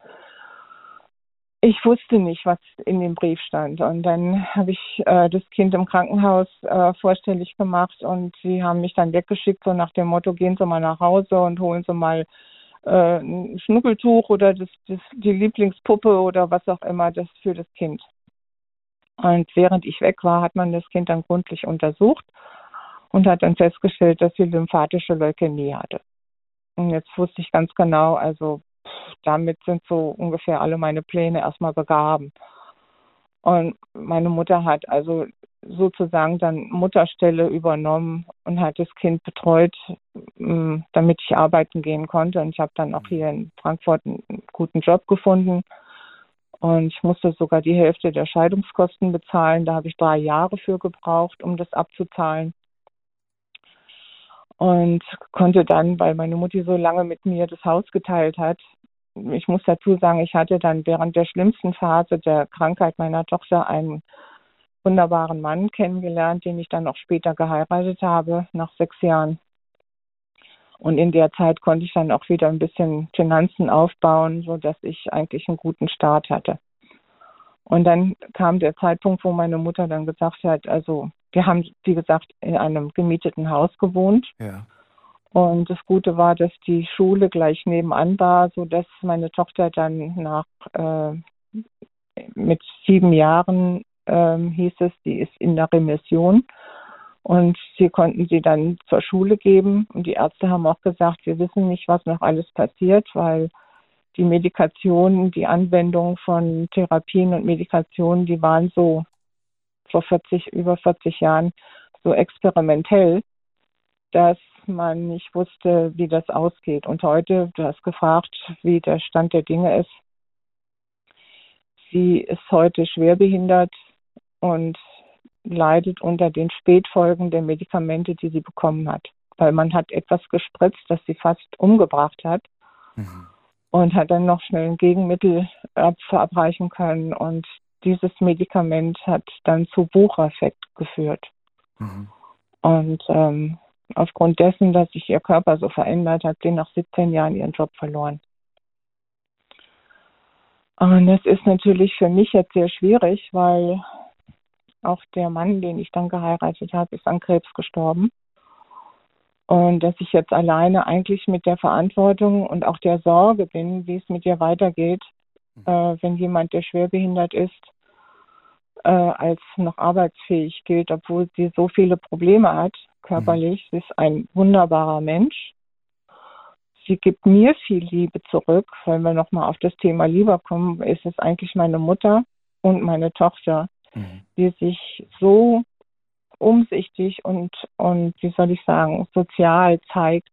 Ich wusste nicht, was in dem Brief stand. Und dann habe ich äh, das Kind im Krankenhaus äh, vorstellig gemacht und sie haben mich dann weggeschickt, so nach dem Motto, gehen Sie mal nach Hause und holen Sie mal äh, ein Schnuckeltuch oder das, das, die Lieblingspuppe oder was auch immer das für das Kind. Und während ich weg war, hat man das Kind dann gründlich untersucht und hat dann festgestellt, dass sie lymphatische Leukämie hatte. Und jetzt wusste ich ganz genau, also damit sind so ungefähr alle meine Pläne erstmal begraben. Und meine Mutter hat also sozusagen dann Mutterstelle übernommen und hat das Kind betreut, mm, damit ich arbeiten gehen konnte. Und ich habe dann auch hier in Frankfurt einen guten Job gefunden. Und ich musste sogar die Hälfte der Scheidungskosten bezahlen. Da habe ich drei Jahre für gebraucht, um das abzuzahlen. Und konnte dann, weil meine Mutti so lange mit mir das Haus geteilt hat, ich muss dazu sagen, ich hatte dann während der schlimmsten Phase der Krankheit meiner Tochter einen wunderbaren Mann kennengelernt, den ich dann auch später geheiratet habe, nach sechs Jahren. Und in der Zeit konnte ich dann auch wieder ein bisschen Finanzen aufbauen, so dass ich eigentlich einen guten Start hatte. Und dann kam der Zeitpunkt, wo meine Mutter dann gesagt hat, also wir haben, wie gesagt, in einem gemieteten Haus gewohnt. Ja. Und das Gute war, dass die Schule gleich nebenan war, so dass meine Tochter dann nach äh, mit sieben Jahren ähm, hieß es, die ist in der Remission. Und sie konnten sie dann zur Schule geben. Und die Ärzte haben auch gesagt, wir wissen nicht, was noch alles passiert, weil die Medikationen, die Anwendung von Therapien und Medikationen, die waren so vor 40, über 40 Jahren so experimentell, dass man nicht wusste, wie das ausgeht. Und heute, du hast gefragt, wie der Stand der Dinge ist. Sie ist heute schwerbehindert und leidet unter den Spätfolgen der Medikamente, die sie bekommen hat. Weil man hat etwas gespritzt, das sie fast umgebracht hat Mhm. und hat dann noch schnell ein Gegenmittel ab- verabreichen können. Und dieses Medikament hat dann zu Bucheffekt geführt. Mhm. Und ähm, aufgrund dessen, dass sich ihr Körper so verändert, hat sie nach 17 Jahren ihren Job verloren. Und das ist natürlich für mich jetzt sehr schwierig, weil auch der Mann, den ich dann geheiratet habe, ist an Krebs gestorben. Und dass ich jetzt alleine eigentlich mit der Verantwortung und auch der Sorge bin, wie es mit ihr weitergeht, äh, wenn jemand, der schwerbehindert ist, äh, als noch arbeitsfähig gilt, obwohl sie so viele Probleme hat, körperlich. Sie ist ein wunderbarer Mensch. Sie gibt mir viel Liebe zurück. Wenn wir nochmal auf das Thema Liebe kommen, ist es eigentlich meine Mutter und meine Tochter, Mhm. die sich so umsichtig und, und wie soll ich sagen, sozial zeigt,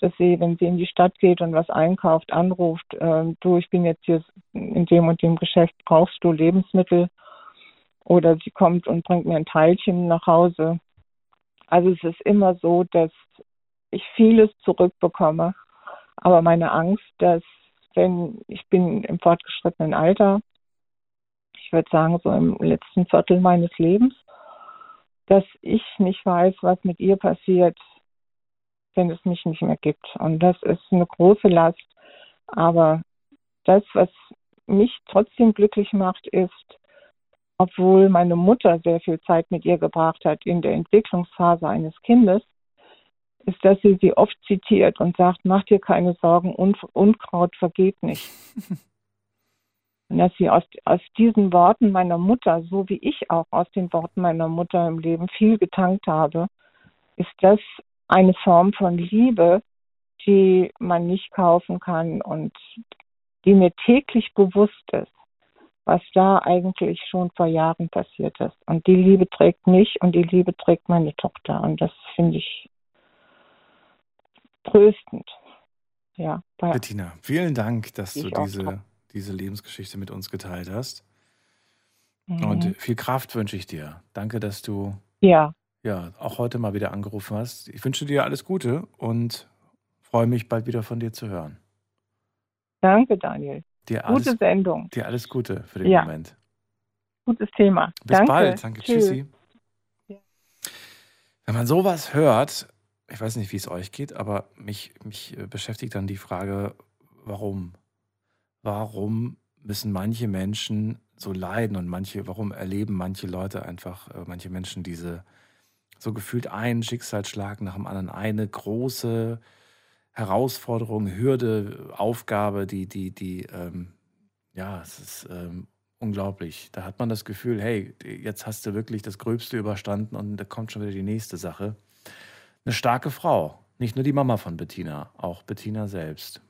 dass sie, wenn sie in die Stadt geht und was einkauft, anruft, ähm, du, ich bin jetzt hier in dem und dem Geschäft, brauchst du Lebensmittel? Oder sie kommt und bringt mir ein Teilchen nach Hause. Also es ist immer so, dass ich vieles zurückbekomme. Aber meine Angst, dass wenn ich bin im fortgeschrittenen Alter, ich würde sagen so im letzten Viertel meines Lebens, dass ich nicht weiß, was mit ihr passiert, wenn es mich nicht mehr gibt. Und das ist eine große Last. Aber das, was mich trotzdem glücklich macht, ist, obwohl meine Mutter sehr viel Zeit mit ihr gebracht hat in der Entwicklungsphase eines Kindes, ist, dass sie sie oft zitiert und sagt, mach dir keine Sorgen, Un Unkraut vergeht nicht. Und dass sie aus, aus diesen Worten meiner Mutter, so wie ich auch aus den Worten meiner Mutter im Leben viel getankt habe, ist das eine Form von Liebe, die man nicht kaufen kann und die mir täglich bewusst ist, was da eigentlich schon vor Jahren passiert ist. Und die Liebe trägt mich und die Liebe trägt meine Tochter. Und das finde ich tröstend. Ja, Bettina, vielen Dank, dass du diese, diese Lebensgeschichte mit uns geteilt hast. Mhm. Und viel Kraft wünsche ich dir. Danke, dass du ja, ja auch heute mal wieder angerufen hast. Ich wünsche dir alles Gute und freue mich, bald wieder von dir zu hören. danke, Daniel. Dir alles, Gute Sendung, dir alles Gute für den Ja. Moment. gutes Thema. Bis danke. bald. Danke. Tschüss. Tschüssi. Wenn man sowas hört, ich weiß nicht, wie es euch geht, aber mich, mich äh, beschäftigt dann die Frage, warum? Warum müssen manche Menschen so leiden und manche, warum erleben manche Leute einfach, äh, manche Menschen diese so gefühlt einen Schicksalsschlag nach dem anderen, eine große Herausforderung, Hürde, Aufgabe, die, die, die, ähm, ja, es ist ähm, unglaublich. Da hat man das Gefühl, hey, jetzt hast du wirklich das Gröbste überstanden und da kommt schon wieder die nächste Sache. Eine starke Frau, Nicht nur die Mama von Bettina, auch Bettina selbst.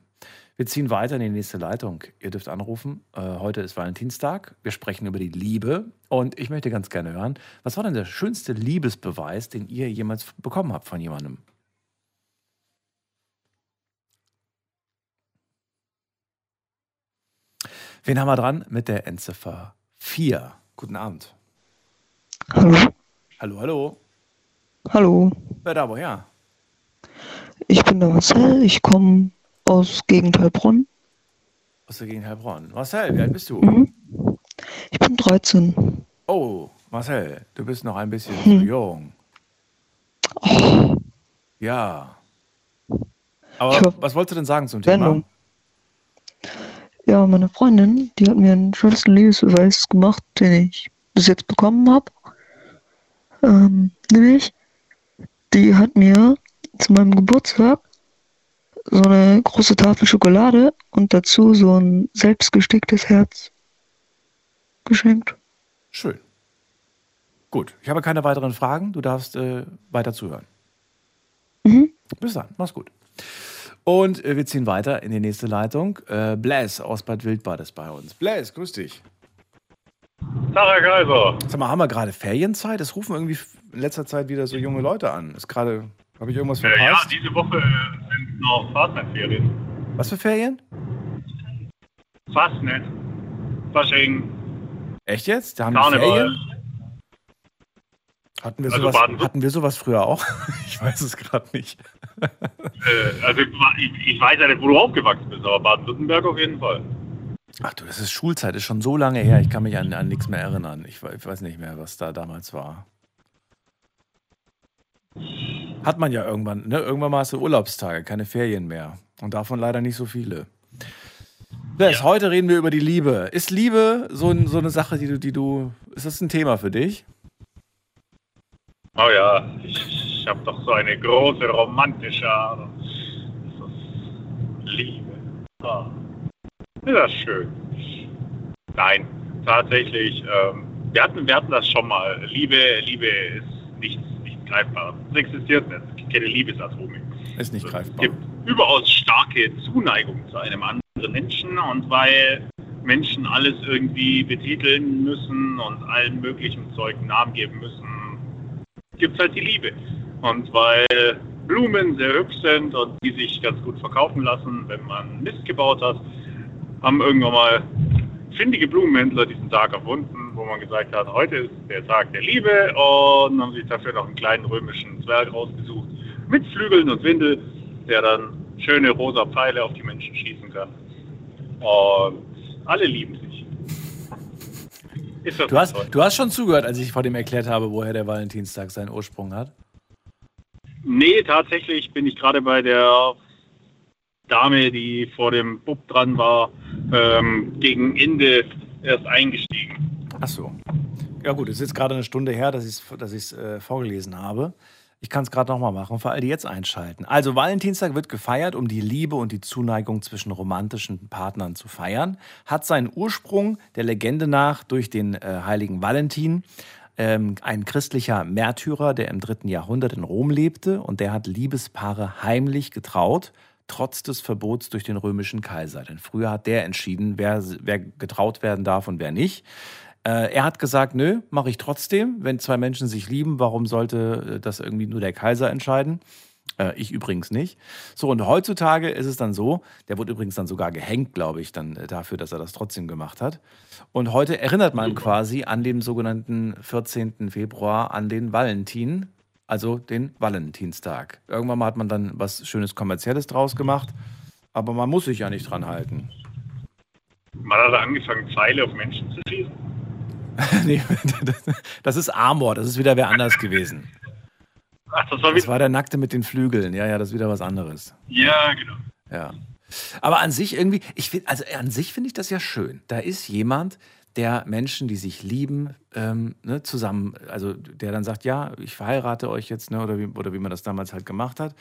Wir ziehen weiter in die nächste Leitung. Ihr dürft anrufen. Äh, heute ist Valentinstag. Wir sprechen über die Liebe. Und ich möchte ganz gerne hören, was war denn der schönste Liebesbeweis, den ihr jemals bekommen habt von jemandem? Wen haben wir dran? Mit der Endziffer 4. Guten Abend. Hallo. Hallo, hallo. Hallo. Wer da woher? Ich bin der Marcel. Ich komme aus Gegend Heilbronn. Aus der Gegend Heilbronn. Marcel, wie alt bist du? Mhm. Ich bin 13. Oh, Marcel, du bist noch ein bisschen Hm. zu jung. Ja. Aber hab was wolltest du denn sagen zum Thema? Sendung. Ja, meine Freundin, die hat mir einen schönsten Liebesbeweis gemacht, den ich bis jetzt bekommen habe. Ähm, nämlich, die hat mir zu meinem Geburtstag so eine große Tafel Schokolade und dazu so ein selbstgesticktes Herz geschenkt. Schön. Gut, ich habe keine weiteren Fragen. Du darfst äh, weiter zuhören. Mhm. Bis dann, mach's gut. Und äh, wir ziehen weiter in die nächste Leitung. Äh, Blaise aus Bad Wildbad ist bei uns. Blaise, grüß dich. Tag, Herr Kaiser. Sag mal, haben wir gerade Ferienzeit? Es rufen irgendwie in letzter Zeit wieder so junge Leute an. Ist gerade, habe ich irgendwas Äh, ja, verpasst? diese Woche sind noch Fastnet-Ferien. Was für Ferien? Fastnet. Fasching. Echt jetzt? Da haben Karneval. Ferien? Hatten wir, Also sowas, hatten wir sowas früher auch? Ich weiß es gerade nicht. Äh, also ich, ich weiß ja nicht, wo du aufgewachsen bist, aber Baden-Württemberg auf jeden Fall. Ach du, das ist Schulzeit, ist schon so lange her. Ich kann mich an, an nichts mehr erinnern. Ich, ich weiß nicht mehr, was da damals war. Hat man ja irgendwann, ne? Irgendwann mal hast du Urlaubstage, keine Ferien mehr. Und davon leider nicht so viele. Les, heute reden wir über die Liebe. Ist Liebe so, so eine Sache, die du, die du. Ist das ein Thema für dich? Oh ja, ich, ich habe doch so eine große romantische ist Liebe. Ah. Ist das schön. Nein, tatsächlich, ähm, wir, hatten, wir hatten das schon mal. Liebe, Liebe ist nichts, nichts Greifbares. Es existiert nicht. Es gibt keine Liebesatome. Ist nicht Es greifbar. gibt überaus starke Zuneigung zu einem anderen Menschen und weil Menschen alles irgendwie betiteln müssen und allen möglichen Zeug einen Namen geben müssen, gibt es halt die Liebe. Und weil Blumen sehr hübsch sind und die sich ganz gut verkaufen lassen, wenn man Mist gebaut hat, haben irgendwann mal findige Blumenhändler diesen Tag erfunden, wo man gesagt hat, heute ist der Tag der Liebe und haben sich dafür noch einen kleinen römischen Zwerg rausgesucht mit Flügeln und Windel, der dann schöne rosa Pfeile auf die Menschen schießen kann. Und alle lieben sich. Du hast, du hast schon zugehört, als ich vor dem erklärt habe, woher der Valentinstag seinen Ursprung hat. Nee, tatsächlich bin ich gerade bei der Dame, die vor dem Bub dran war, ähm, gegen Ende erst eingestiegen. Ach so. Ja gut, es ist jetzt gerade eine Stunde her, dass ich es dass äh, vorgelesen habe. Ich kann es gerade nochmal machen, für alle, die jetzt einschalten. Also Valentinstag wird gefeiert, um die Liebe und die Zuneigung zwischen romantischen Partnern zu feiern. Hat seinen Ursprung der Legende nach durch den äh, heiligen Valentin, ähm, ein christlicher Märtyrer, der im dritten Jahrhundert in Rom lebte und der hat Liebespaare heimlich getraut, trotz des Verbots durch den römischen Kaiser. Denn früher hat der entschieden, wer, wer getraut werden darf und wer nicht. Äh, er hat gesagt, nö, mache ich trotzdem. Wenn zwei Menschen sich lieben, warum sollte äh, das irgendwie nur der Kaiser entscheiden? Äh, ich übrigens nicht. So, und heutzutage ist es dann so, der wurde übrigens dann sogar gehängt, glaube ich, dann äh, dafür, dass er das trotzdem gemacht hat. Und heute erinnert man quasi an den sogenannten 14. Februar an den Valentin, also den Valentinstag. Irgendwann mal hat man dann was Schönes Kommerzielles draus gemacht, aber man muss sich ja nicht dran halten. Man hat angefangen, Pfeile auf Menschen zu schießen. nee, das ist Amor, das ist wieder wer anders gewesen. Ach, das war Das war der Nackte mit den Flügeln. Ja, ja, das ist wieder was anderes. Ja, genau. Ja. Aber an sich irgendwie, ich finde, also an sich finde ich das ja schön. Da ist jemand, der Menschen, die sich lieben, ähm, ne, zusammen, also der dann sagt, ja, ich verheirate euch jetzt, ne, oder, wie, oder wie man das damals halt gemacht hat.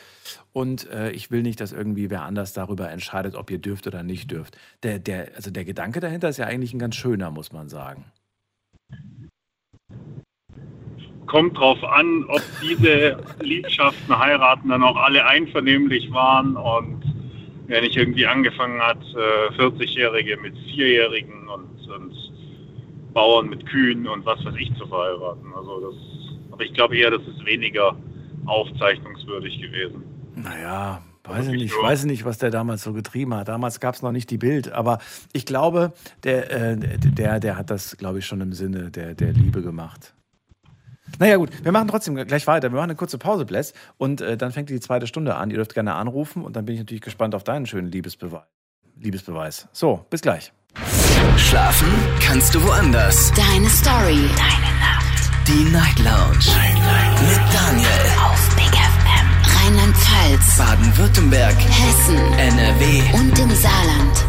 Und äh, ich will nicht, dass irgendwie wer anders darüber entscheidet, ob ihr dürft oder nicht dürft. Der, der, also der Gedanke dahinter ist ja eigentlich ein ganz schöner, muss man sagen. kommt drauf an, ob diese Liebschaften, Heiraten dann auch alle einvernehmlich waren und wer nicht irgendwie angefangen hat, äh, 40-Jährige mit Vierjährigen und, und Bauern mit Kühen und was weiß ich zu verheiraten. Also das, aber ich glaube eher, das ist weniger aufzeichnungswürdig gewesen. Naja, weiß ich nicht, weiß ich nicht, was der damals so getrieben hat. Damals gab es noch nicht die Bild, aber ich glaube, der, äh, der, der hat das, glaube ich, schon im Sinne der, der Liebe gemacht. Naja, gut, wir machen trotzdem gleich weiter. Wir machen eine kurze Pause, Bless, und äh, dann fängt die zweite Stunde an. Ihr dürft gerne anrufen und dann bin ich natürlich gespannt auf deinen schönen Liebesbeweis. Liebesbeweis. So, bis gleich. Schlafen kannst du woanders. Deine Story. Deine Nacht. Die Night Lounge. Night, Night. Mit Daniel. Auf Big FM. Rheinland-Pfalz. Baden-Württemberg. Hessen. NRW. Und im Saarland.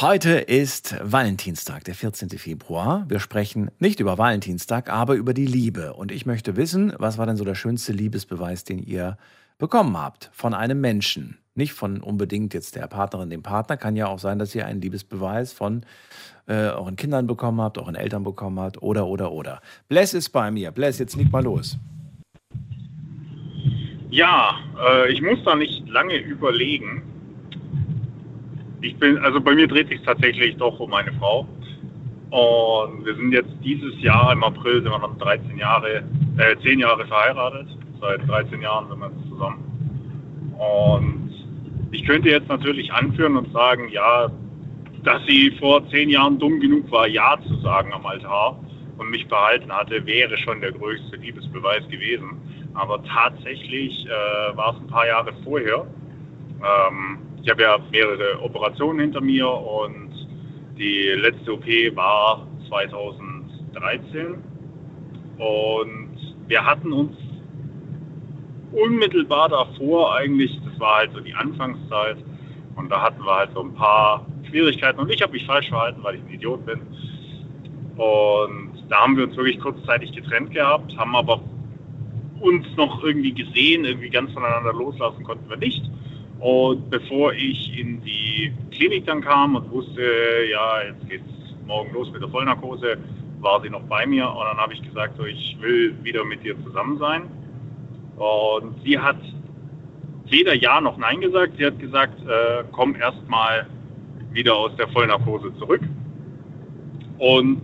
Heute ist Valentinstag, der 14. Februar. Wir sprechen nicht über Valentinstag, aber über die Liebe. Und ich möchte wissen, was war denn so der schönste Liebesbeweis, den ihr bekommen habt von einem Menschen? Nicht von unbedingt jetzt der Partnerin, dem Partner. Kann ja auch sein, dass ihr einen Liebesbeweis von äh, euren Kindern bekommen habt, euren Eltern bekommen habt oder, oder, oder. Bless ist bei mir. Bless, jetzt leg mal los. Ja, äh, ich muss da nicht lange überlegen. Ich bin, also bei mir dreht sich tatsächlich doch um meine Frau. Und wir sind jetzt dieses Jahr im April sind wir noch 13 Jahre, äh, 10 Jahre verheiratet. Seit 13 Jahren sind wir zusammen. Und ich könnte jetzt natürlich anführen und sagen, ja, dass sie vor 10 Jahren dumm genug war, Ja zu sagen am Altar und mich behalten hatte, wäre schon der größte Liebesbeweis gewesen. Aber tatsächlich äh, war es ein paar Jahre vorher. Ähm, ich habe ja mehrere Operationen hinter mir und die letzte OP war 2013 und wir hatten uns unmittelbar davor eigentlich, das war halt so die Anfangszeit und da hatten wir halt so ein paar Schwierigkeiten und ich habe mich falsch verhalten, weil ich ein Idiot bin. Und da haben wir uns wirklich kurzzeitig getrennt gehabt, haben aber uns noch irgendwie gesehen, irgendwie ganz voneinander loslassen konnten wir nicht. Und bevor ich in die Klinik dann kam und wusste, ja, jetzt geht's morgen los mit der Vollnarkose, war sie noch bei mir und dann habe ich gesagt, so, ich will wieder mit dir zusammen sein. Und sie hat weder Ja noch Nein gesagt. Sie hat gesagt, äh, komm erst mal wieder aus der Vollnarkose zurück. Und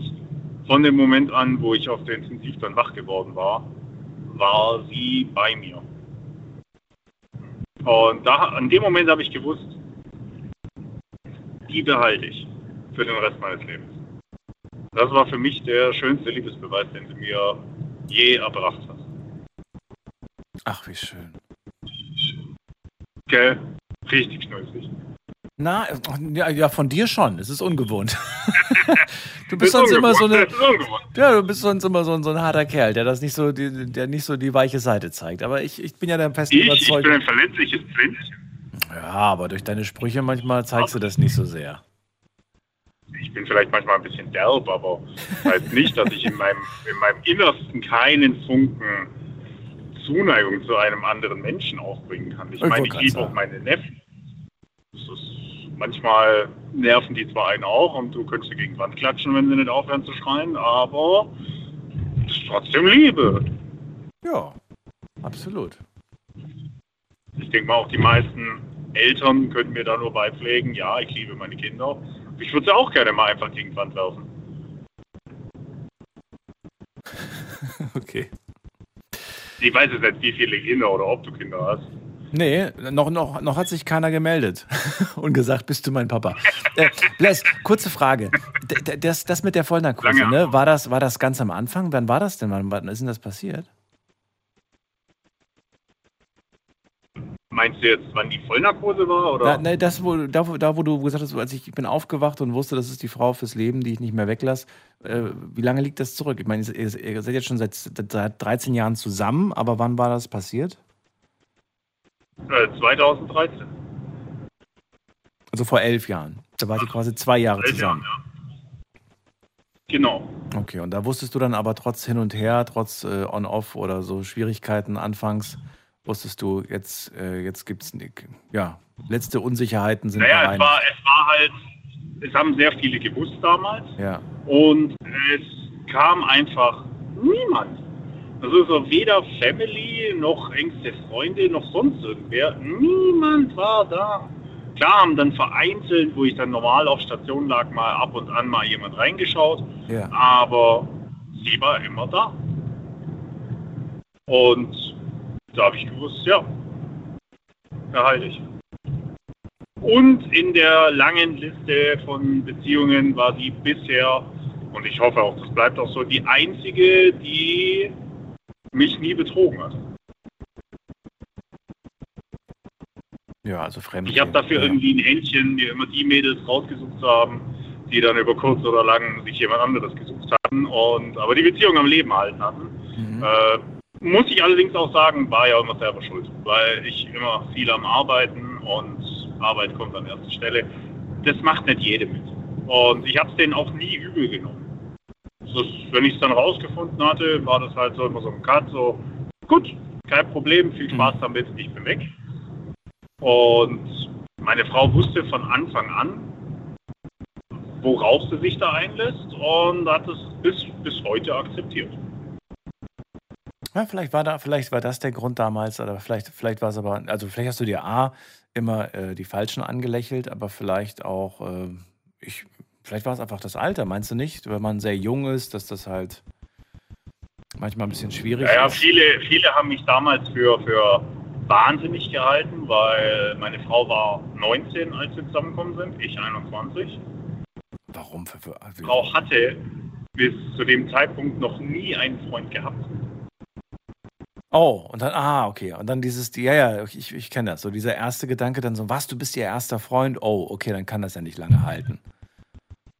von dem Moment an, wo ich auf der Intensiv dann wach geworden war, war sie bei mir. Und da, an dem Moment habe ich gewusst, die behalte ich für den Rest meines Lebens. Das war für mich der schönste Liebesbeweis, den sie mir je erbracht hat. Ach, wie schön. Gell? Richtig schnulzig. Na, ja, ja, von dir schon. Es ist ungewohnt. du bist sonst immer so eine. Ja, du bist sonst immer so ein, so ein harter Kerl, der das nicht so, die, der nicht so die weiche Seite zeigt. Aber ich, ich bin ja der festen Ich, ich Überzeugung. bin ein verletzliches Pflänzchen. Ja, aber durch deine Sprüche manchmal zeigst du das nicht so sehr. Ich bin vielleicht manchmal ein bisschen derb, aber halt nicht, dass ich in meinem, in meinem Innersten keinen Funken Zuneigung zu einem anderen Menschen aufbringen kann. Ich Ich meine, ich liebe auch meine Neffen. Das ist, manchmal nerven die zwar einen auch und du könntest sie gegen die Wand klatschen, wenn sie nicht aufhören zu schreien, aber es ist trotzdem Liebe. Ja, absolut. Ich denke mal, auch die meisten Eltern könnten mir da nur beipflegen, ja, ich liebe meine Kinder. Ich würde sie auch gerne mal einfach gegen die Wand werfen. Okay. Ich weiß jetzt nicht, wie viele Kinder oder ob du Kinder hast. Nee, noch, noch, noch hat sich keiner gemeldet und gesagt, bist du mein Papa. Äh, Bless, kurze Frage. D- Das, das mit der Vollnarkose, ne? war, das, war das ganz am Anfang? Wann war das denn? Wann, wann ist denn das passiert? Meinst du jetzt, wann die Vollnarkose war? Oder? Da, ne, das, wo, da, wo, da, wo du gesagt hast, als ich, ich bin aufgewacht und wusste, das ist die Frau fürs Leben, die ich nicht mehr weglasse. Äh, wie lange liegt das zurück? Ich meine, ihr, ihr seid jetzt schon seit, seit 13 Jahren zusammen, aber wann war das passiert? Äh, 2013. Also vor elf Jahren. Da war die quasi zwei Jahre Elf zusammen. Jahren, Genau. Okay, und da wusstest du dann aber trotz hin und her, trotz äh, On-Off oder so Schwierigkeiten anfangs, wusstest du, jetzt, äh, jetzt gibt es, ja, letzte Unsicherheiten sind Naja, es war, es war halt, es haben sehr viele gewusst damals Ja, und es kam einfach Niemand. Ist so weder Family, noch engste Freunde, noch sonst irgendwer. Niemand war da. Klar haben dann vereinzelt, wo ich dann normal auf Station lag, mal ab und an mal jemand reingeschaut. Ja. Aber sie war immer da. Und da habe ich gewusst, ja, erhalte ich. Und in der langen Liste von Beziehungen war sie bisher, und ich hoffe auch, das bleibt auch so, die einzige, die mich nie betrogen hat. Ja, also fremd. Ich habe dafür irgendwie ein Händchen, mir immer die Mädels rausgesucht haben, die dann über kurz oder lang sich jemand anderes gesucht hatten und aber die Beziehung am Leben halten hatten. Mhm. Äh, muss ich allerdings auch sagen, war ja immer selber schuld, weil ich immer viel am Arbeiten und Arbeit kommt an erster Stelle. Das macht nicht jede mit. Und ich habe es denen auch nie übel genommen. Das, wenn ich es dann rausgefunden hatte, war das halt so immer so ein Cut, so gut, kein Problem, viel Spaß damit, ich bin weg. Und meine Frau wusste von Anfang an, worauf sie sich da einlässt und hat es bis, bis heute akzeptiert. Ja, vielleicht war da, vielleicht war das der Grund damals, oder vielleicht, vielleicht war es aber, also vielleicht hast du dir A immer äh, die Falschen angelächelt, aber vielleicht auch, äh, ich, vielleicht war es einfach das Alter, meinst du nicht? Wenn man sehr jung ist, dass das halt manchmal ein bisschen schwierig Ja, ja ist. viele, viele haben mich damals für, für wahnsinnig gehalten, weil meine Frau war 19, als wir zusammengekommen sind, ich 21. Warum? Für, für, Die Frau hatte bis zu dem Zeitpunkt noch nie einen Freund gehabt. Oh, und dann, ah, okay. Und dann dieses, ja, ja, ich, ich kenne das. So dieser erste Gedanke dann so, was, du bist ihr erster Freund? Oh, okay, dann kann das ja nicht lange halten.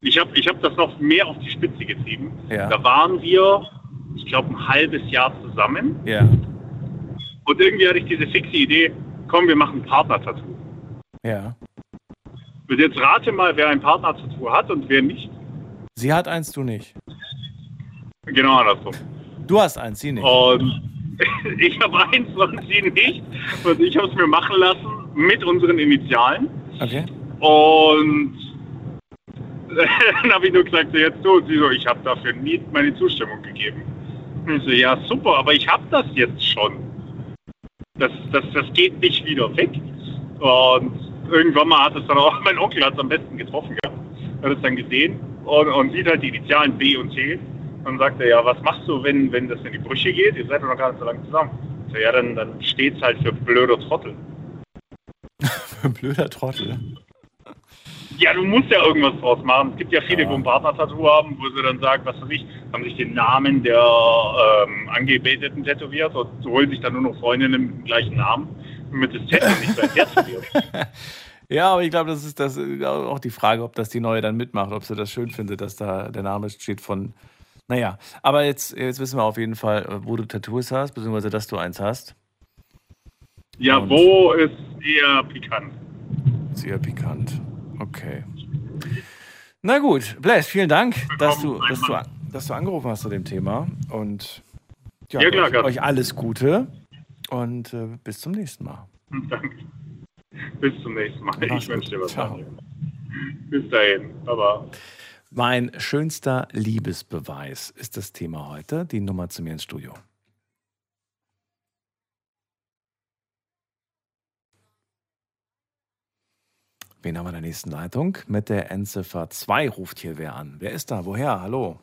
Ich habe ich hab das noch mehr auf die Spitze getrieben. Ja. Da waren wir, ich glaube, ein halbes Jahr zusammen. Ja. Und irgendwie hatte ich diese fixe Idee, komm, wir machen ein Partner-Tattoo. Ja. Und jetzt rate mal, wer ein Partner-Tattoo hat und wer nicht. Sie hat eins, du nicht. Genau andersrum. Du hast eins, sie nicht. Und ich habe eins und sie nicht. Und ich habe es mir machen lassen mit unseren Initialen. Okay. Und dann habe ich nur gesagt, so jetzt du. Und sie so, ich habe dafür nie meine Zustimmung gegeben. Und ich so, ja super, aber ich habe das jetzt schon. Das, das, das geht nicht wieder weg. Und irgendwann mal hat es dann auch, mein Onkel hat es am besten getroffen gehabt. Hat es dann gesehen und, und sieht halt die Initialen B und C. Und sagt er, ja, was machst du, wenn, wenn das in die Brüche geht? Ihr seid doch noch gar nicht so lange zusammen. So, ja, dann, dann steht es halt für blöder Trottel. Blöder Trottel. Ja, du musst ja irgendwas draus machen. Es gibt ja viele, wo ein Partner-Tattoo haben, wo sie dann sagen, was weiß ich, haben sich den Namen der ähm, Angebeteten tätowiert und holen sich dann nur noch Freundinnen mit dem gleichen Namen, damit das Tattoo nicht sein Herz verliert. Ja, aber ich glaube, das ist das ist auch die Frage, ob das die neue dann mitmacht, ob sie das schön findet, dass da der Name steht von. Naja, aber jetzt, jetzt wissen wir auf jeden Fall, wo du Tattoos hast, beziehungsweise dass du eins hast. Ja, Und- wo ist eher pikant? Sehr pikant. Okay. Na gut, Blaise, vielen Dank, dass du, dass, du, dass du angerufen hast zu dem Thema. Und ja, Ja, klar, euch, alles Gute und äh, bis zum nächsten Mal. Danke. Bis zum nächsten Mal. Mach's Ich wünsche dir was. Ciao. Bis dahin. Baba. Mein schönster Liebesbeweis ist das Thema heute. Die Nummer zu mir ins Studio. Wen haben wir in der nächsten Leitung? Mit der Endziffer 2 ruft hier wer an. Wer ist da? Woher? Hallo?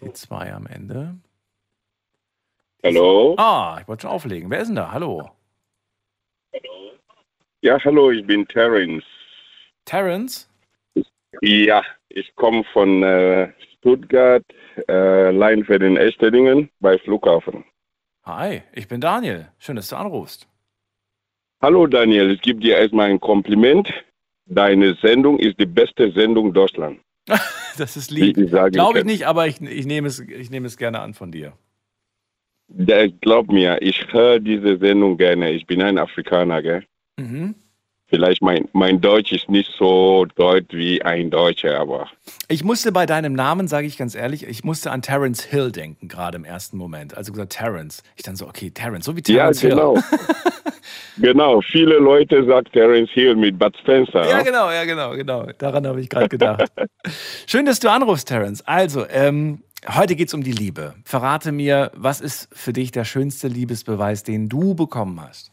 Die 2 am Ende. Hallo? Ah, ich wollte schon auflegen. Wer ist denn da? Hallo? Ja, hallo, ich bin Terence. Terence? Ja, ich komme von äh, Stuttgart, äh, Leinfeld in Echterdingen bei Flughafen. Hi, ich bin Daniel. Schön, dass du anrufst. Hallo Daniel, ich gebe dir erstmal ein Kompliment. Deine Sendung ist die beste Sendung Deutschland. Das ist lieb. Glaube ich nicht, aber ich, ich, nehme es, ich nehme es gerne an von dir. Der, glaub mir, ich höre diese Sendung gerne. Ich bin ein Afrikaner, gell? Mhm. Vielleicht mein, mein Deutsch ist nicht so deutsch wie ein Deutscher, aber Ich musste bei deinem Namen, sage ich ganz ehrlich, ich musste an Terence Hill denken, gerade im ersten Moment. Also gesagt, Terence. Ich dann so, okay, Terence, so wie ja, Terence genau. Hill. genau, viele Leute sagen Terence Hill mit Bud Spencer. Ja, genau, ja, genau, genau. Daran habe ich gerade gedacht. Schön, dass du anrufst, Terence. Also, ähm, heute geht es um die Liebe. Verrate mir, was ist für dich der schönste Liebesbeweis, den du bekommen hast?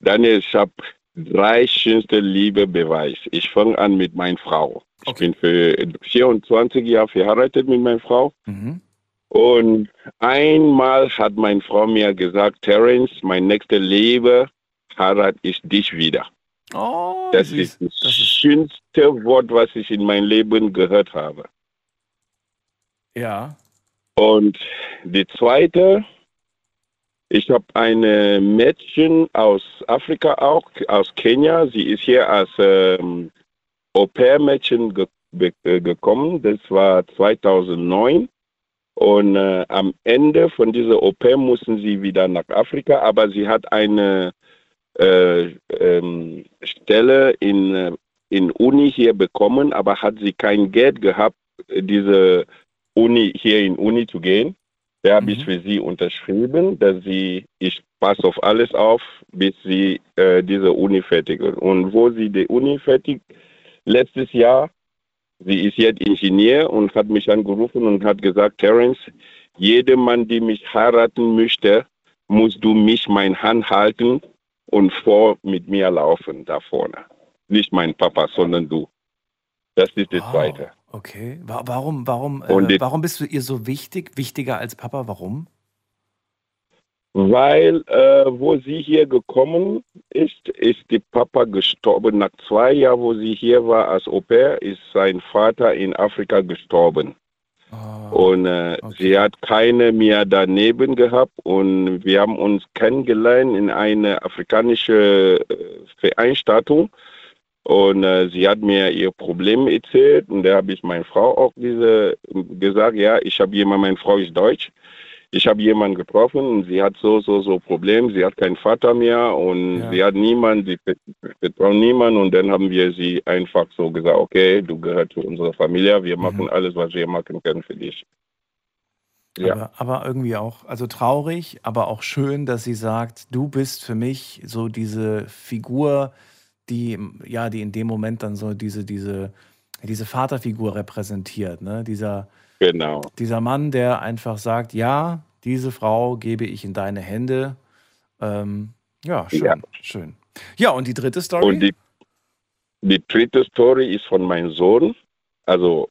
Daniel, ich habe drei schönste Liebebeweis. Ich fange an mit meiner Frau. Ich bin für 24 Jahre verheiratet mit meiner Frau. Mhm. Und einmal hat meine Frau mir gesagt, Terence, mein nächster Leben heirat ich dich wieder. Oh, Das ist das schönste Wort, was ich in meinem Leben gehört habe. Ja. Und die zweite, ich habe eine Mädchen aus Afrika auch, aus Kenia. Sie ist hier als ähm, Au-pair-Mädchen ge be- äh, gekommen. Das war 2009. Und äh, am Ende von dieser Au-pair mussten sie wieder nach Afrika, aber sie hat eine äh, ähm, Stelle in, äh, in Uni hier bekommen, aber hat sie kein Geld gehabt, diese Uni hier in Uni zu gehen. Da habe ich für sie unterschrieben, dass sie, ich passe auf alles auf, bis sie äh, diese Uni fertig ist. Und wo sie die Uni fertig letztes Jahr, sie ist jetzt Ingenieur und hat mich angerufen und hat gesagt, Terence, jeder Mann, der mich heiraten möchte, musst du mich meine Hand halten und vor mit mir laufen da vorne. Nicht mein Papa, sondern du. Das ist das Zweite. Okay. Wa- Warum, warum, äh, warum bist du ihr so wichtig? Wichtiger als Papa? Warum? Weil, äh, wo sie hier gekommen ist, ist die Papa gestorben. Nach zwei Jahren, wo sie hier war als Au pair, ist sein Vater in Afrika gestorben. Und äh, sie hat keine mehr daneben gehabt und wir haben uns kennengelernt in einer afrikanischen äh, Veranstaltung. Und äh, sie hat mir ihr Problem erzählt und da habe ich meiner Frau auch diese gesagt, ja, ich habe jemanden, meine Frau ist deutsch. Ich habe jemanden getroffen und sie hat so, so, so Problem. Sie hat keinen Vater mehr und sie hat niemanden, sie ver- vertraut niemanden. Und dann haben wir sie einfach so gesagt, okay, du gehörst zu unserer Familie. Wir machen alles, was wir machen können für dich. Ja. Aber, aber irgendwie auch, also traurig, aber auch schön, dass sie sagt, du bist für mich so diese Figur, die, ja, die in dem Moment dann so diese, diese, diese Vaterfigur repräsentiert, ne? Dieser, Genau. dieser Mann, der einfach sagt, ja, diese Frau gebe ich in deine Hände. Ähm, ja, schön, Ja. schön. Ja, und die dritte Story? Und die, die dritte Story ist von meinem Sohn. Also,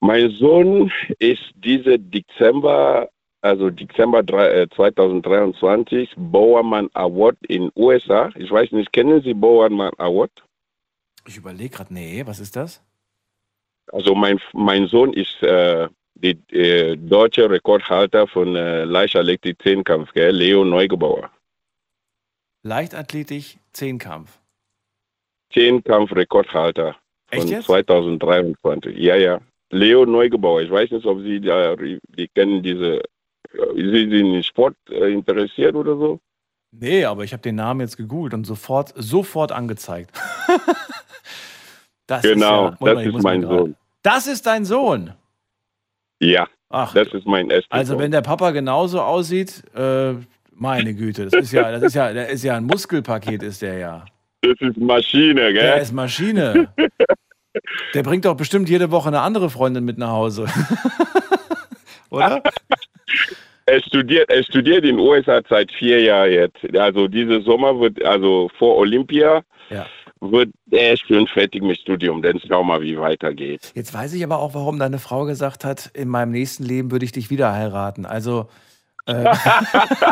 mein Sohn ist diese Dezember, also Dezember drei- äh, 2023, Bowerman Award in USA. Ich weiß nicht, kennen Sie Bowerman Award? ich überlege gerade, nee, was ist das? Also mein, mein Sohn ist äh, die äh, deutsche Rekordhalter von äh, Leichtathletik-Zehnkampf, gell? Leo Neugebauer. Leichtathletik, Zehnkampf. Zehnkampf-Rekordhalter Echt von jetzt? 2023. Ja, ja. Leo Neugebauer. Ich weiß nicht, ob Sie da, die kennen diese, äh, Sie sind in Sport äh, interessiert oder so? Nee, aber ich habe den Namen jetzt gegoogelt und sofort, sofort angezeigt. das genau, ist ja, das ist mein Sohn. Das ist dein Sohn. Ja, Ach, das ist mein erster Also wenn der Papa genauso aussieht, äh, meine Güte, das ist ja, das ist ja, der ist ja ein Muskelpaket, ist der ja. Das ist Maschine, gell? Der ist Maschine. Der bringt doch bestimmt jede Woche eine andere Freundin mit nach Hause. Oder? Er studiert, er studiert in den USA seit vier Jahren jetzt. Also dieses Sommer wird, also vor Olympia, Ja. wird er schon fertig mit Studium. Dann schauen wir mal, wie weitergeht. Jetzt weiß ich aber auch, warum deine Frau gesagt hat, in meinem nächsten Leben würde ich dich wieder heiraten. Also äh,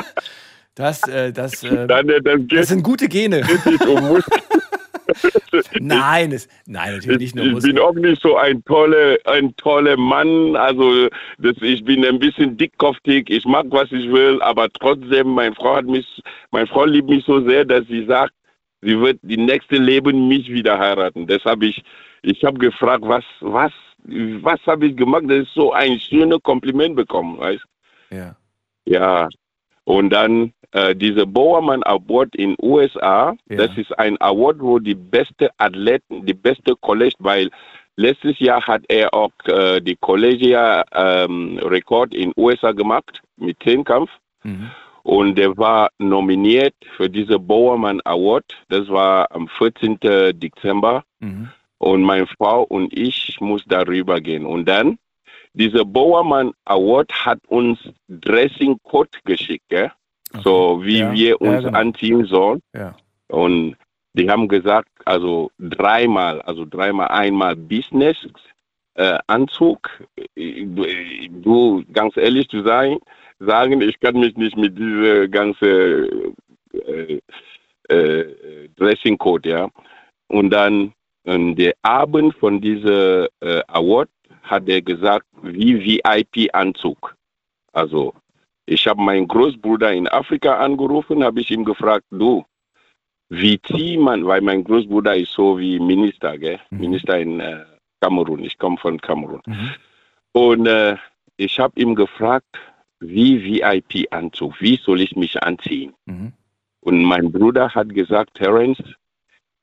das, äh, das, äh, äh, das, das sind gute Gene. Nein, es, nein, natürlich nicht nur ich Muskeln. bin auch nicht so ein toller, ein toller Mann. Also das, ich bin ein bisschen dickkopfig. Ich mag, was ich will, aber trotzdem, meine Frau hat mich, meine Frau liebt mich so sehr, dass sie sagt, sie wird die nächste Leben mich wieder heiraten. Das habe ich, ich habe gefragt, was, was, was habe ich gemacht? Das ist so ein schönes Kompliment bekommen, weißt? Ja. Ja. Und dann äh, dieser Bowerman Award in USA. Ja. Das ist ein Award, wo die beste Athleten, die beste College, weil letztes Jahr hat er auch äh, die Collegia ähm, in USA gemacht mit Zehnkampf. Mhm. Und er war nominiert für diese Bowerman Award. Das war am 14. Dezember. Mhm. Und meine Frau und ich muss darüber gehen. Und dann, dieser Bowerman Award hat uns Dressing Code geschickt, so wie Ja, wir ja, uns genau. anziehen sollen. Ja. Und die haben gesagt, also dreimal, also dreimal, einmal Business äh, Anzug. Du, ganz ehrlich zu sein, sagen, ich kann mich nicht mit dieser ganze äh, äh, Dressing Code, ja. Und dann ähm, der Abend von dieser äh, Award hat er gesagt, wie VIP-Anzug. Also ich habe meinen Großbruder in Afrika angerufen, habe ich ihm gefragt, du, wie zieht man, weil mein Großbruder ist so wie Minister, gell? Minister in äh, Kamerun, ich komme von Kamerun. Und äh, ich habe ihm gefragt, wie VIP-Anzug, wie soll ich mich anziehen? Und mein Bruder hat gesagt, Terence,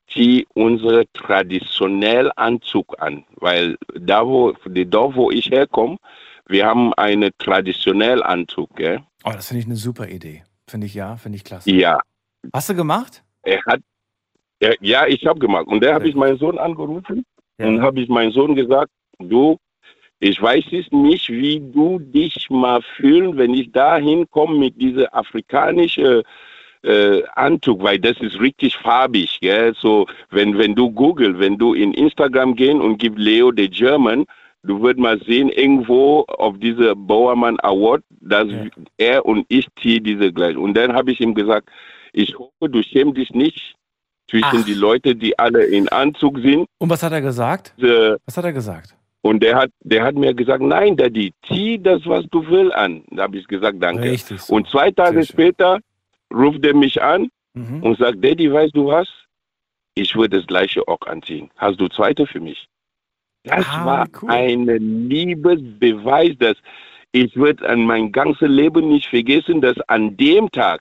zieh unsere traditionellen Anzug an, weil da wo, die Dorf, wo ich herkomme, wir haben einen traditionellen Anzug, gell? Oh, das finde ich eine super Idee. Finde ich ja, finde ich klasse. Ja. Hast du gemacht? Er hat, er, ja, ich habe gemacht. Und da habe ich meinen Sohn angerufen und habe ich meinen Sohn gesagt, du, ich weiß es nicht, wie du dich mal fühlen, wenn ich da hinkomme mit dieser afrikanischen äh, Anzug, weil das ist richtig farbig. Gell? So, wenn, wenn du Google, wenn du in Instagram gehen und gib Leo the German, du wirst mal sehen, irgendwo auf diese Bauermann Award, dass er und ich ziehen diese gleich. Und dann habe ich ihm gesagt, ich hoffe, du schämst dich nicht zwischen die Leute, die alle in Anzug sind. Und was hat er gesagt? Äh, Was hat er gesagt? und der hat, der hat mir gesagt, nein, Daddy, zieh das, was du willst an. Da habe ich gesagt, danke. Richtig so. Und zwei Tage später ruft er mich an Mhm. und sagt, Daddy, weißt du was? Ich würde das gleiche auch anziehen. Hast du zweite für mich? Das Ah, war cool. ein Liebesbeweis, dass ich an mein ganzes Leben nicht vergessen, dass an dem Tag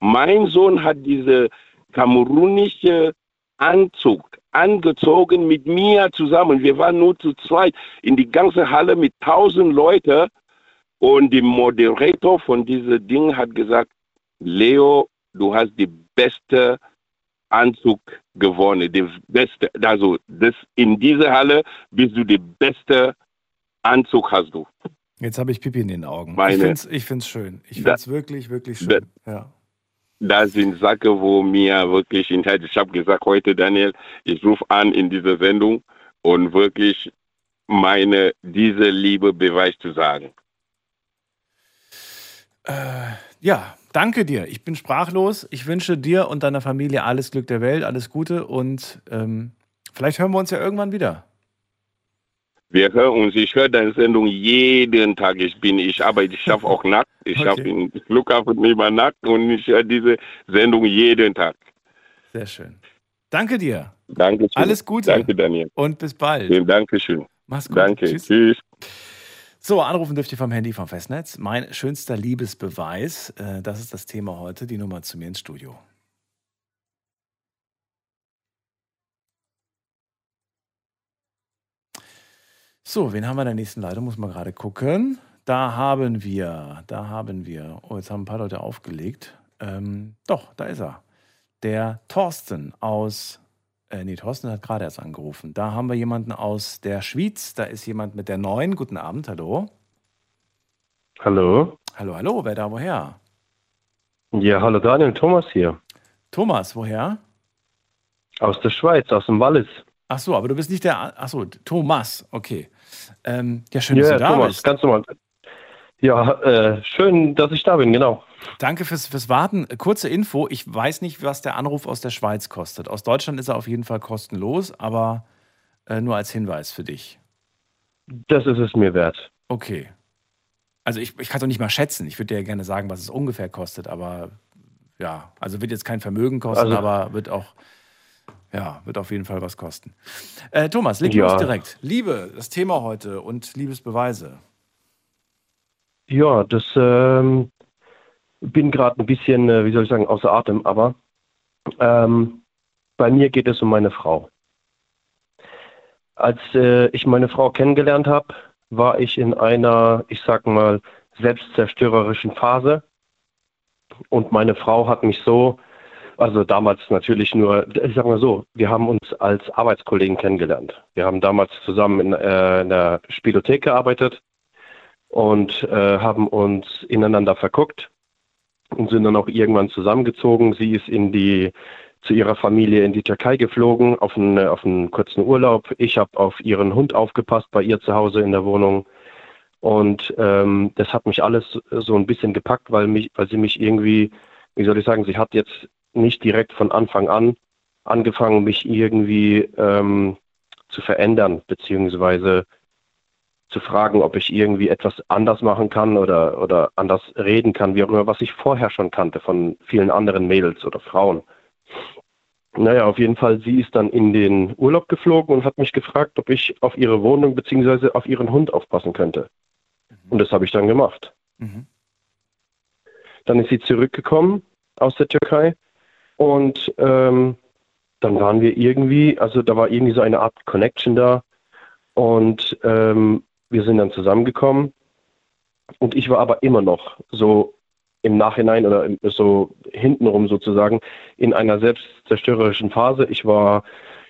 mein Sohn hat diese kamerunische Anzug angezogen mit mir zusammen. Wir waren nur zu zweit in die ganze Halle mit tausend Leuten und der Moderator von diesem Ding hat gesagt, Leo, du hast die beste Anzug gewonnen, die beste, also das in dieser Halle bist du die beste Anzug hast du. Jetzt habe ich Pipi in den Augen. Meine- ich finde es ich find's schön. Ich Da- finde es wirklich, wirklich schön. Ja. Das sind Sachen, wo mir wirklich in ich habe gesagt heute, Daniel, ich rufe an in dieser Sendung und wirklich meine, diese Liebe Beweis zu sagen. Äh, ja, danke dir. Ich bin sprachlos. Ich wünsche dir und deiner Familie alles Glück der Welt, alles Gute und ähm, vielleicht hören wir uns ja irgendwann wieder. Wir hören uns, ich höre deine Sendung jeden Tag. Ich bin, ich arbeite, ich schaffe auch nackt. Ich Okay. schaffe im Flughafen immer nackt und ich höre diese Sendung jeden Tag. Sehr schön. Danke dir. Danke schön. Alles Gute. Danke, Daniel. Und bis bald. Dankeschön. Mach's gut. Danke. Tschüss. Tschüss. So, anrufen dürft ihr vom Handy vom Festnetz. Mein schönster Liebesbeweis, äh, das ist das Thema heute, die Nummer zu mir ins Studio. So, wen haben wir in der nächsten Leitung? Muss man gerade gucken. Da haben wir, da haben wir, oh, jetzt haben ein paar Leute aufgelegt. Ähm, doch, da ist er. Der Thorsten aus, äh, nee, Thorsten hat gerade erst angerufen. Da haben wir jemanden aus der Schweiz. Da ist jemand mit der 9. Guten Abend, hallo. Hallo. Hallo, hallo, wer da woher? Ja, hallo Daniel, Thomas hier. Thomas, woher? Aus der Schweiz, aus dem Wallis. Ach so, aber du bist nicht der, ach so, Thomas, okay. Ähm, ja, schön, dass ja, du da Thomas, bist. ganz normal. Ja, äh, schön, dass ich da bin, genau. Danke fürs, fürs Warten. Kurze Info, ich weiß nicht, was der Anruf aus der Schweiz kostet. Aus Deutschland ist er auf jeden Fall kostenlos, aber äh, nur als Hinweis für dich. Das ist es mir wert. Okay. Also ich, ich kann doch nicht mal schätzen. Ich würde dir ja gerne sagen, was es ungefähr kostet, aber ja, also wird jetzt kein Vermögen kosten, Also- aber wird auch, ja, wird auf jeden Fall was kosten. Äh, Thomas, leg Ja. los direkt. Liebe, das Thema heute und Liebesbeweise. Ja, das, ähm, bin gerade ein bisschen, äh, wie soll ich sagen, außer Atem, aber ähm, bei mir geht es um meine Frau. Als äh, ich meine Frau kennengelernt habe, war ich in einer, ich sag mal, selbstzerstörerischen Phase. Und meine Frau hat mich so, also damals natürlich nur, ich sag mal so, wir haben uns als Arbeitskollegen kennengelernt. Wir haben damals zusammen in, äh, in der Spielothek gearbeitet und äh, haben uns ineinander verguckt und sind dann auch irgendwann zusammengezogen. Sie ist in die zu ihrer Familie in die Türkei geflogen auf einen, auf einen kurzen Urlaub. Ich habe auf ihren Hund aufgepasst bei ihr zu Hause in der Wohnung. Und ähm, das hat mich alles so ein bisschen gepackt, weil, mich, weil sie mich irgendwie, wie soll ich sagen, sie hat jetzt nicht direkt von Anfang an angefangen, mich irgendwie ähm, zu verändern, beziehungsweise zu fragen, ob ich irgendwie etwas anders machen kann oder, oder anders reden kann, wie auch immer, was ich vorher schon kannte von vielen anderen Mädels oder Frauen. Naja, auf jeden Fall, sie ist dann in den Urlaub geflogen und hat mich gefragt, ob ich auf ihre Wohnung bzw. auf ihren Hund aufpassen könnte. Und das habe ich dann gemacht. Mhm. Dann ist sie zurückgekommen aus der Türkei und ähm, dann waren wir irgendwie, also da war irgendwie so eine Art Connection da und ähm, wir sind dann zusammengekommen und ich war aber immer noch so im Nachhinein oder so hintenrum sozusagen in einer selbstzerstörerischen Phase. Ich war,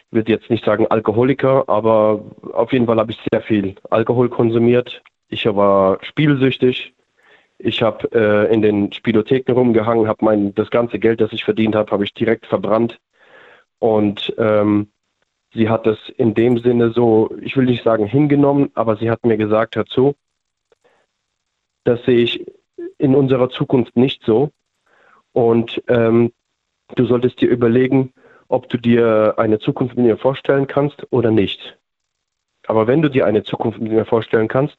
ich würde jetzt nicht sagen Alkoholiker, aber auf jeden Fall habe ich sehr viel Alkohol konsumiert. Ich war spielsüchtig. Ich habe äh, in den Spielotheken rumgehangen, habe mein das ganze Geld, das ich verdient habe, habe ich direkt verbrannt. Und ähm, sie hat das in dem Sinne so, ich will nicht sagen hingenommen, aber sie hat mir gesagt, hör zu, das sehe ich in unserer Zukunft nicht so. Und ähm, du solltest dir überlegen, ob du dir eine Zukunft mit mir vorstellen kannst oder nicht. Aber wenn du dir eine Zukunft mit mir vorstellen kannst,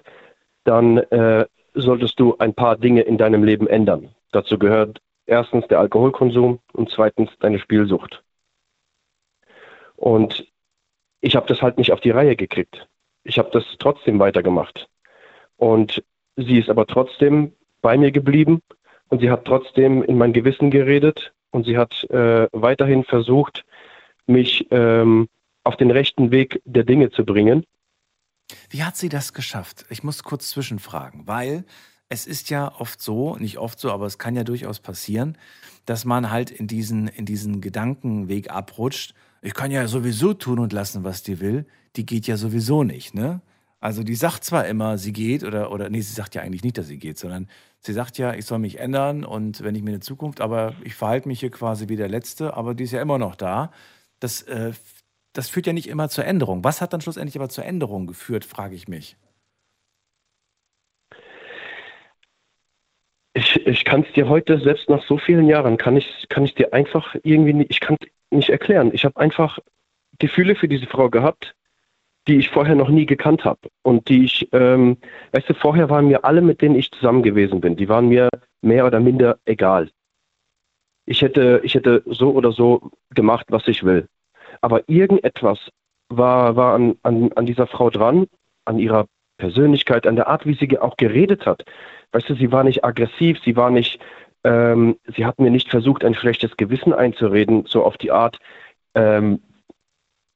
dann äh, solltest du ein paar Dinge in deinem Leben ändern. Dazu gehört erstens der Alkoholkonsum und zweitens deine Spielsucht. Und ich habe das halt nicht auf die Reihe gekriegt. Ich habe das trotzdem weitergemacht. Und sie ist aber trotzdem bei mir geblieben und sie hat trotzdem in mein Gewissen geredet und sie hat äh, weiterhin versucht, mich ähm, auf den rechten Weg der Dinge zu bringen. Wie hat sie das geschafft? Ich muss kurz zwischenfragen, weil es ist ja oft so, nicht oft so, aber es kann ja durchaus passieren, dass man halt in diesen, in diesen Gedankenweg abrutscht. Ich kann ja sowieso tun und lassen, was die will. Die geht ja sowieso nicht, ne? Also die sagt zwar immer, sie geht, oder, oder nee, sie sagt ja eigentlich nicht, dass sie geht, sondern sie sagt ja, ich soll mich ändern und wenn ich mir eine Zukunft, aber ich verhalte mich hier quasi wie der Letzte, aber die ist ja immer noch da. Das, äh, das führt ja nicht immer zur Änderung. Was hat dann schlussendlich aber zur Änderung geführt, frage ich mich. Ich, kann es dir heute, selbst nach so vielen Jahren, kann ich, kann ich dir einfach irgendwie, nicht, ich kann nicht erklären. Ich habe einfach Gefühle für diese Frau gehabt, die ich vorher noch nie gekannt habe. Und die ich, ähm, weißt du, vorher waren mir alle, mit denen ich zusammen gewesen bin, die waren mir mehr oder minder egal. Ich hätte, ich hätte so oder so gemacht, was ich will. Aber irgendetwas war, war an, an, an dieser Frau dran, an ihrer Persönlichkeit, an der Art, wie sie auch geredet hat. Weißt du, sie war nicht aggressiv, sie war nicht, ähm, sie hat mir nicht versucht, ein schlechtes Gewissen einzureden, so auf die Art, ähm,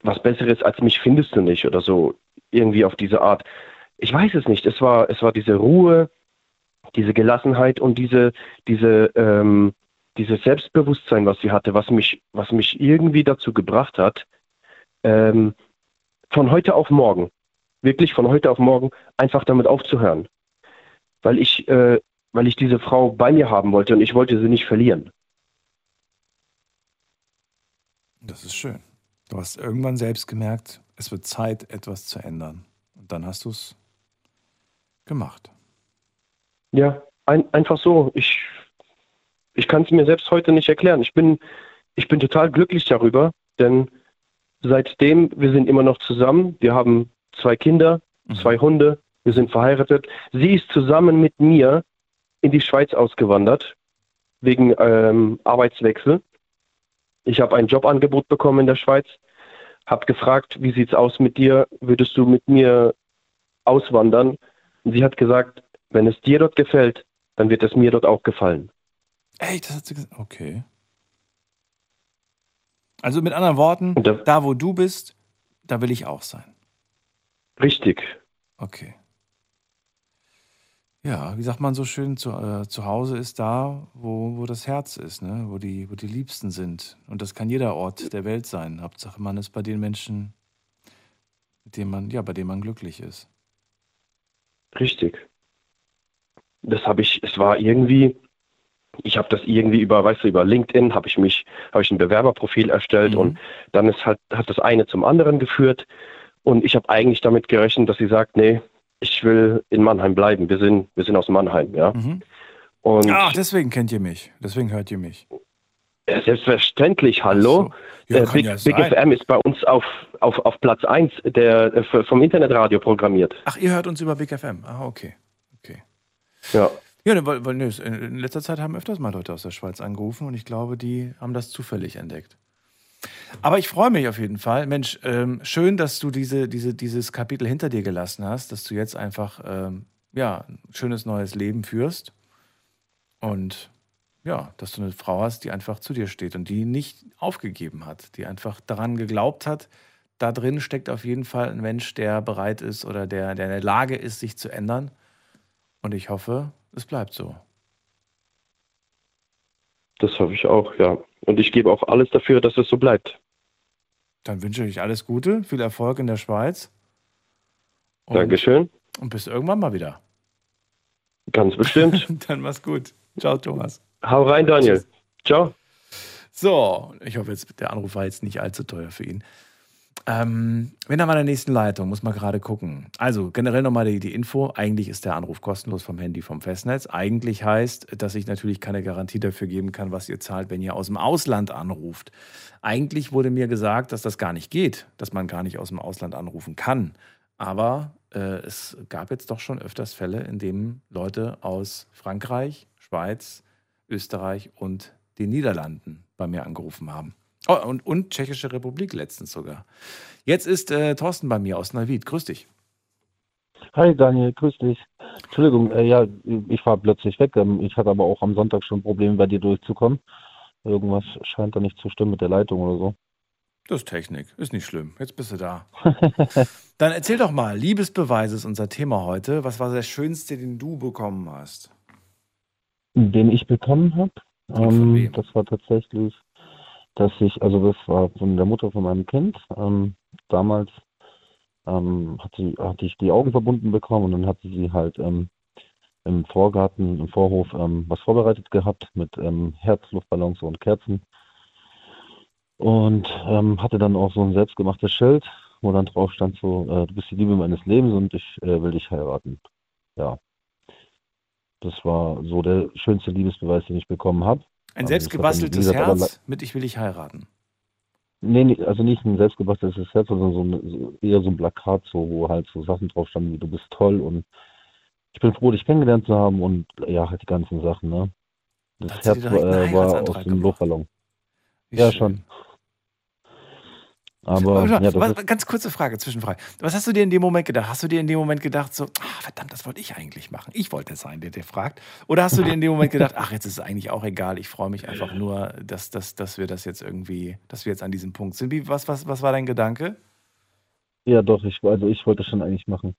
was Besseres als mich findest du nicht oder so irgendwie auf diese Art. Ich weiß es nicht. Es war, es war diese Ruhe, diese Gelassenheit und diese, diese, ähm, dieses Selbstbewusstsein, was sie hatte, was mich, was mich irgendwie dazu gebracht hat, ähm, von heute auf morgen, wirklich von heute auf morgen, einfach damit aufzuhören. Weil ich, äh, weil ich diese Frau bei mir haben wollte und ich wollte sie nicht verlieren. Das ist schön. Du hast irgendwann selbst gemerkt, es wird Zeit, etwas zu ändern. Und dann hast du es gemacht. Ja, ein, einfach so. Ich, ich kann es mir selbst heute nicht erklären. Ich bin, ich bin total glücklich darüber, denn seitdem, wir sind immer noch zusammen. Wir haben zwei Kinder, mhm. zwei Hunde, wir sind verheiratet. Sie ist zusammen mit mir in die Schweiz ausgewandert, wegen ähm, Arbeitswechsel. Ich habe ein Jobangebot bekommen in der Schweiz, habe gefragt, wie sieht's aus mit dir? Würdest du mit mir auswandern? Und sie hat gesagt, wenn es dir dort gefällt, dann wird es mir dort auch gefallen. Echt, das hat sie gesagt? Okay. Also mit anderen Worten, da, da wo du bist, da will ich auch sein. Richtig. Okay. Ja, wie sagt man so schön, zu, äh, zu Hause ist da, wo, wo das Herz ist, ne? wo, die, wo die Liebsten sind. Und das kann jeder Ort der Welt sein. Hauptsache, man ist bei den Menschen, mit denen man, ja, bei denen man glücklich ist. Richtig. Das habe ich, es war irgendwie, ich habe das irgendwie über, weißt du, über LinkedIn habe ich mich, habe ich ein Bewerberprofil erstellt mhm. und dann ist halt, hat das eine zum anderen geführt und ich habe eigentlich damit gerechnet, dass sie sagt, nee, ich will in Mannheim bleiben. Wir sind, wir sind aus Mannheim, ja. Mhm. Und Ach, deswegen kennt ihr mich. Deswegen hört ihr mich. Ja, selbstverständlich, hallo. So. Ja, Big, ja Big FM ist bei uns auf, auf, auf Platz 1 der, äh, vom Internetradio programmiert. Ach, ihr hört uns über Big FM. Ah, okay. Okay. Ja. Ja, ne, weil, weil ne, in letzter Zeit haben öfters mal Leute aus der Schweiz angerufen und ich glaube, die haben das zufällig entdeckt. Aber ich freue mich auf jeden Fall. Mensch, ähm, schön, dass du diese, diese, dieses Kapitel hinter dir gelassen hast, dass du jetzt einfach ähm, ja, ein schönes neues Leben führst. Und ja, dass du eine Frau hast, die einfach zu dir steht und die nicht aufgegeben hat, die einfach daran geglaubt hat. Da drin steckt auf jeden Fall ein Mensch, der bereit ist oder der, der in der Lage ist, sich zu ändern. Und ich hoffe, es bleibt so. Das hoffe ich auch, ja. Und ich gebe auch alles dafür, dass es so bleibt. Dann wünsche ich alles Gute, viel Erfolg in der Schweiz. Und, Dankeschön. Und bis irgendwann mal wieder. Ganz bestimmt. Dann mach's gut. Ciao, Thomas. Hau rein, Daniel. Tschüss. Ciao. So, ich hoffe jetzt, der Anruf war jetzt nicht allzu teuer für ihn. Ähm, wenn mal in der nächsten Leitung, muss man gerade gucken. Also generell nochmal die, die Info. Eigentlich ist der Anruf kostenlos vom Handy vom Festnetz. Eigentlich heißt, dass ich natürlich keine Garantie dafür geben kann, was ihr zahlt, wenn ihr aus dem Ausland anruft. Eigentlich wurde mir gesagt, dass das gar nicht geht, dass man gar nicht aus dem Ausland anrufen kann. Aber äh, es gab jetzt doch schon öfters Fälle, in denen Leute aus Frankreich, Schweiz, Österreich und den Niederlanden bei mir angerufen haben. Oh, und, und Tschechische Republik letztens sogar. Jetzt ist äh, Thorsten bei mir aus Neuwied. Grüß dich. Hi Daniel, grüß dich. Entschuldigung, äh, ja, ich war plötzlich weg. Ähm, ich hatte aber auch am Sonntag schon Probleme, bei dir durchzukommen. Irgendwas scheint da nicht zu stimmen mit der Leitung oder so. Das ist Technik, ist nicht schlimm. Jetzt bist du da. Dann erzähl doch mal, Liebesbeweis ist unser Thema heute. Was war der schönste, den du bekommen hast? Den ich bekommen habe? Ähm, das war tatsächlich dass ich, also das war von der Mutter von meinem Kind. Ähm, damals ähm, hat sie, hatte ich die Augen verbunden bekommen und dann hatte sie halt ähm, im Vorgarten, im Vorhof ähm, was vorbereitet gehabt mit ähm, Herzluftballons und Kerzen. Und ähm, hatte dann auch so ein selbstgemachtes Schild, wo dann drauf stand so, äh, du bist die Liebe meines Lebens und ich äh, will dich heiraten. Ja. Das war so der schönste Liebesbeweis, den ich bekommen habe. Ein selbstgebasteltes Herz mit Ich will dich heiraten. Nee, also nicht ein selbstgebasteltes Herz, sondern so ein, eher so ein Plakat, so, wo halt so Sachen drauf standen wie du bist toll und ich bin froh, dich kennengelernt zu haben und ja, halt die ganzen Sachen, ne? Das Herz äh, war aus dem Luftballon. Ja, schön. schon. Aber ja, was, ganz kurze Frage, Zwischenfrage. Was hast du dir in dem Moment gedacht? Hast du dir in dem Moment gedacht, so, ah, verdammt, das wollte ich eigentlich machen. Ich wollte es sein, der dir fragt. Oder hast du dir in dem Moment gedacht, ach, jetzt ist es eigentlich auch egal, ich freue mich einfach nur, dass, dass, dass wir das jetzt irgendwie, dass wir jetzt an diesem Punkt sind. Wie, was, was, was war dein Gedanke? Ja, doch, ich, also ich wollte es schon eigentlich machen.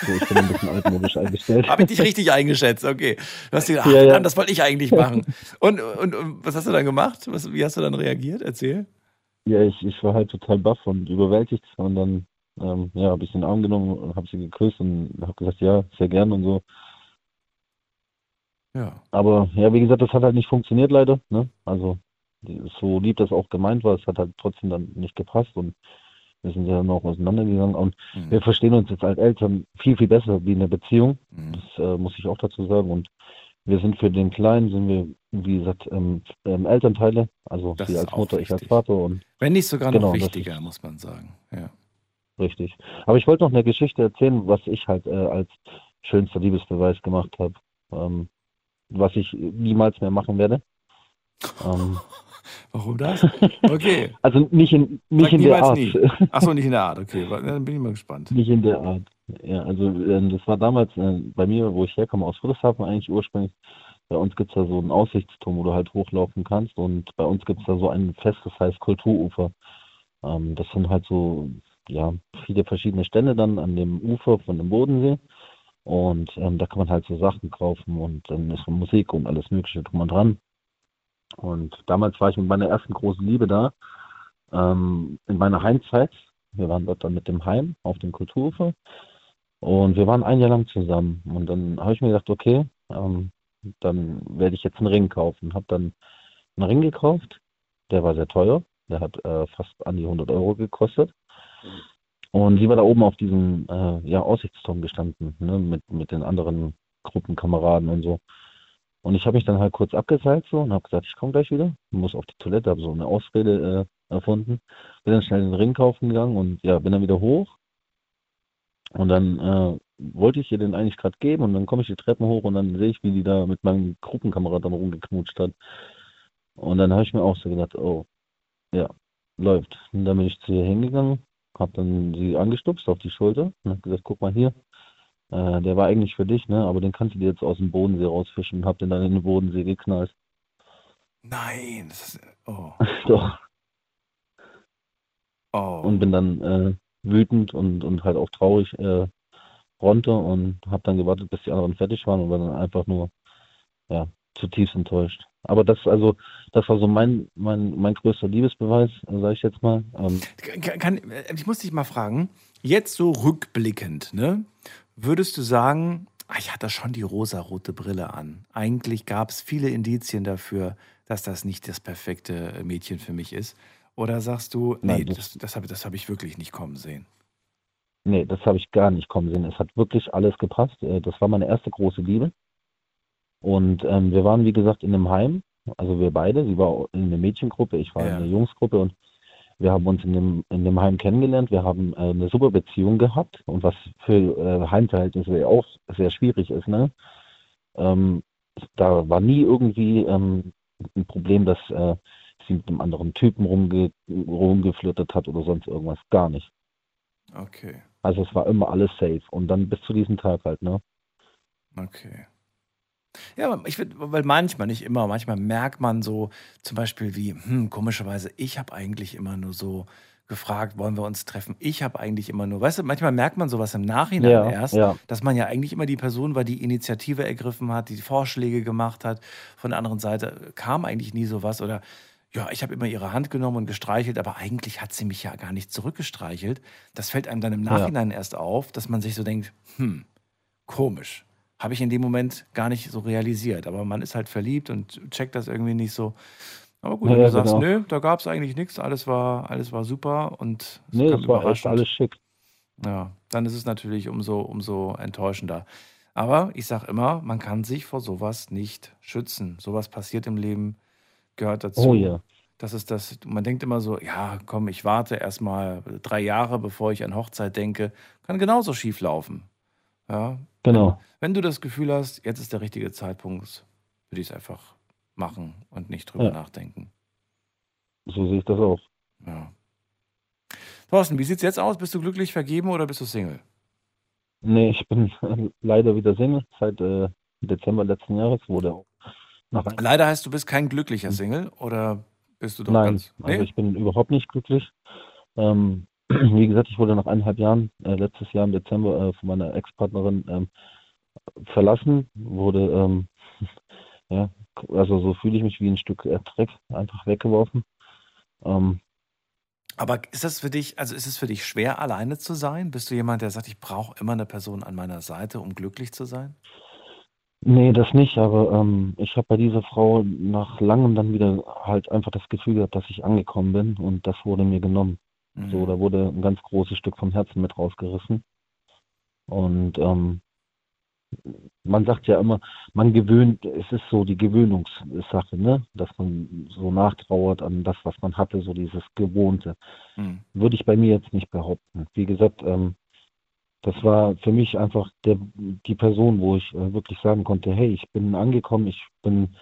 So, ich bin ein bisschen altmodisch eingestellt. Habe ich dich richtig eingeschätzt, okay. Du hast dir gedacht, ach, ja, ja. das wollte ich eigentlich machen. Und, und, und was hast du dann gemacht? Was, wie hast du dann reagiert? Erzähl. Ja, ich, ich war halt total baff und überwältigt und dann ähm, ja, habe ich den Arm genommen und habe sie geküsst und habe gesagt, ja, sehr gern und so. Ja. Aber ja, wie gesagt, das hat halt nicht funktioniert leider. Ne? Also so lieb das auch gemeint war, es hat halt trotzdem dann nicht gepasst und wir sind ja noch auseinandergegangen und mhm. wir verstehen uns jetzt als Eltern viel, viel besser wie in der Beziehung. Mhm. Das äh, muss ich auch dazu sagen. Und wir sind für den Kleinen, sind wir, wie gesagt, ähm, ähm, Elternteile, also das sie als Mutter, wichtig. ich als Vater. Und Wenn nicht sogar genau, noch wichtiger, ist, muss man sagen. Ja. Richtig. Aber ich wollte noch eine Geschichte erzählen, was ich halt äh, als schönster Liebesbeweis gemacht habe, ähm, was ich niemals mehr machen werde. Ähm, Warum das? Okay. also nicht in, nicht in der Art. Achso, nicht in der Art, okay. Dann bin ich mal gespannt. Nicht in der Art. Ja, also äh, das war damals äh, bei mir, wo ich herkomme, aus Friedrichshafen eigentlich ursprünglich. Bei uns gibt es da so einen Aussichtsturm, wo du halt hochlaufen kannst und bei uns gibt es da so ein festes heißt Kulturufer. Ähm, das sind halt so, ja, viele verschiedene Stände dann an dem Ufer von dem Bodensee. Und ähm, da kann man halt so Sachen kaufen und dann ist Musik und alles Mögliche drum und dran. Und damals war ich mit meiner ersten großen Liebe da, ähm, in meiner Heimzeit. Wir waren dort dann mit dem Heim auf dem Kulturufer und wir waren ein Jahr lang zusammen. Und dann habe ich mir gedacht, okay, ähm, dann werde ich jetzt einen Ring kaufen. Habe dann einen Ring gekauft, der war sehr teuer, der hat äh, fast an die 100 Euro gekostet. Und sie war da oben auf diesem äh, ja, Aussichtsturm gestanden, ne, mit, mit den anderen Gruppenkameraden und so. Und ich habe mich dann halt kurz abgeseilt so und habe gesagt, ich komme gleich wieder, muss auf die Toilette, habe so eine Ausrede äh, erfunden, bin dann schnell den Ring kaufen gegangen und ja, bin dann wieder hoch. Und dann äh, wollte ich ihr den eigentlich gerade geben und dann komme ich die Treppen hoch und dann sehe ich, wie die da mit meinem Gruppenkamerad dann rumgeknutscht hat. Und dann habe ich mir auch so gedacht, oh, ja, läuft. Und dann bin ich zu ihr hingegangen, habe dann sie angestupst auf die Schulter und habe gesagt, guck mal hier, äh, der war eigentlich für dich, ne? Aber den kannst du dir jetzt aus dem Bodensee rausfischen und hab den dann in den Bodensee geknallt. Nein, das ist, oh. Doch. Oh. Und bin dann äh, wütend und, und halt auch traurig äh, runter und habe dann gewartet, bis die anderen fertig waren und war dann einfach nur ja, zutiefst enttäuscht. Aber das also, das war so mein mein mein größter Liebesbeweis, sage ich jetzt mal. Ähm, Kann, kann, ich muss dich mal fragen, jetzt so rückblickend, ne? Würdest du sagen, ah, ich hatte schon die rosarote Brille an. Eigentlich gab es viele Indizien dafür, dass das nicht das perfekte Mädchen für mich ist. Oder sagst du, nee, Nein, das, das- habe das hab ich wirklich nicht kommen sehen? Nee, das habe ich gar nicht kommen sehen. Es hat wirklich alles gepasst. Äh, Das war meine erste große Liebe. Und ähm, wir waren, wie gesagt, in einem Heim. Also wir beide. Sie war in einer Mädchengruppe, ich war Ja. in einer Jungsgruppe und wir haben uns in dem, in dem Heim kennengelernt. Wir haben äh, eine super Beziehung gehabt und was für äh, Heimverhältnisse ja auch sehr schwierig ist. Ne? Ähm, da war nie irgendwie ähm, ein Problem, dass äh, sie mit einem anderen Typen rumge rumgeflirtet hat oder sonst irgendwas. Gar nicht. Okay, Also es war immer alles safe. Und dann bis zu diesem Tag halt, ne? okay. Ja, ich finde, weil manchmal, nicht immer, manchmal merkt man so zum Beispiel wie, hm, komischerweise, ich habe eigentlich immer nur so gefragt, wollen wir uns treffen? Ich habe eigentlich immer nur, weißt du, manchmal merkt man sowas im Nachhinein Ja, erst, ja. dass man ja eigentlich immer die Person war, die Initiative ergriffen hat, die Vorschläge gemacht hat. Von der anderen Seite kam eigentlich nie sowas oder ja, ich habe immer ihre Hand genommen und gestreichelt, aber eigentlich hat sie mich ja gar nicht zurückgestreichelt. Das fällt einem dann im Ja. Nachhinein erst auf, dass man sich so denkt, hm, komisch. Habe ich in dem Moment gar nicht so realisiert. Aber man ist halt verliebt und checkt das irgendwie nicht so. Aber gut, Ja, wenn du ja, sagst, genau. nö, da gab es eigentlich nichts, alles war, alles war super und es Nee, kam war echt alles schick. Ja, dann ist es natürlich umso, umso enttäuschender. Aber ich sage immer, man kann sich vor sowas nicht schützen. Sowas passiert im Leben, gehört dazu. Oh ja. Das ist das, man denkt immer so, ja, komm, ich warte erst mal drei Jahre, bevor ich an Hochzeit denke. Kann genauso schief laufen. Ja, Genau. wenn du das Gefühl hast, jetzt ist der richtige Zeitpunkt, würde ich es einfach machen und nicht drüber Ja. nachdenken. So sehe ich das auch. Ja. Thorsten, wie sieht's jetzt aus? Bist du glücklich vergeben oder bist du Single? Nee, ich bin leider wieder Single seit äh, Dezember letzten Jahres wurde auch Leider heißt du bist kein glücklicher Single oder bist du doch Nein, ganz. also ich bin überhaupt nicht glücklich. Ähm, wie gesagt, ich wurde nach eineinhalb Jahren, äh, letztes Jahr im Dezember, äh, von meiner Ex-Partnerin ähm, verlassen, wurde, ähm, ja, also so fühle ich mich wie ein Stück äh, Dreck, einfach weggeworfen. Ähm, Aber ist das für dich, also ist es für dich schwer, alleine zu sein? Bist du jemand, der sagt, ich brauche immer eine Person an meiner Seite, um glücklich zu sein? Nee, das nicht, aber ähm, ich habe bei dieser Frau nach langem dann wieder halt einfach das Gefühl gehabt, dass ich angekommen bin und das wurde mir genommen. Mhm. So, da wurde ein ganz großes Stück vom Herzen mit rausgerissen. Und ähm, man sagt ja immer, man gewöhnt, es ist so die Gewöhnungssache, ne? Dass man so nachtrauert an das, was man hatte, so dieses Gewohnte. Mhm. Würde ich bei mir jetzt nicht behaupten. Wie gesagt, ähm, das war für mich einfach der, die Person, wo ich äh, wirklich sagen konnte, hey, ich bin angekommen, ich bin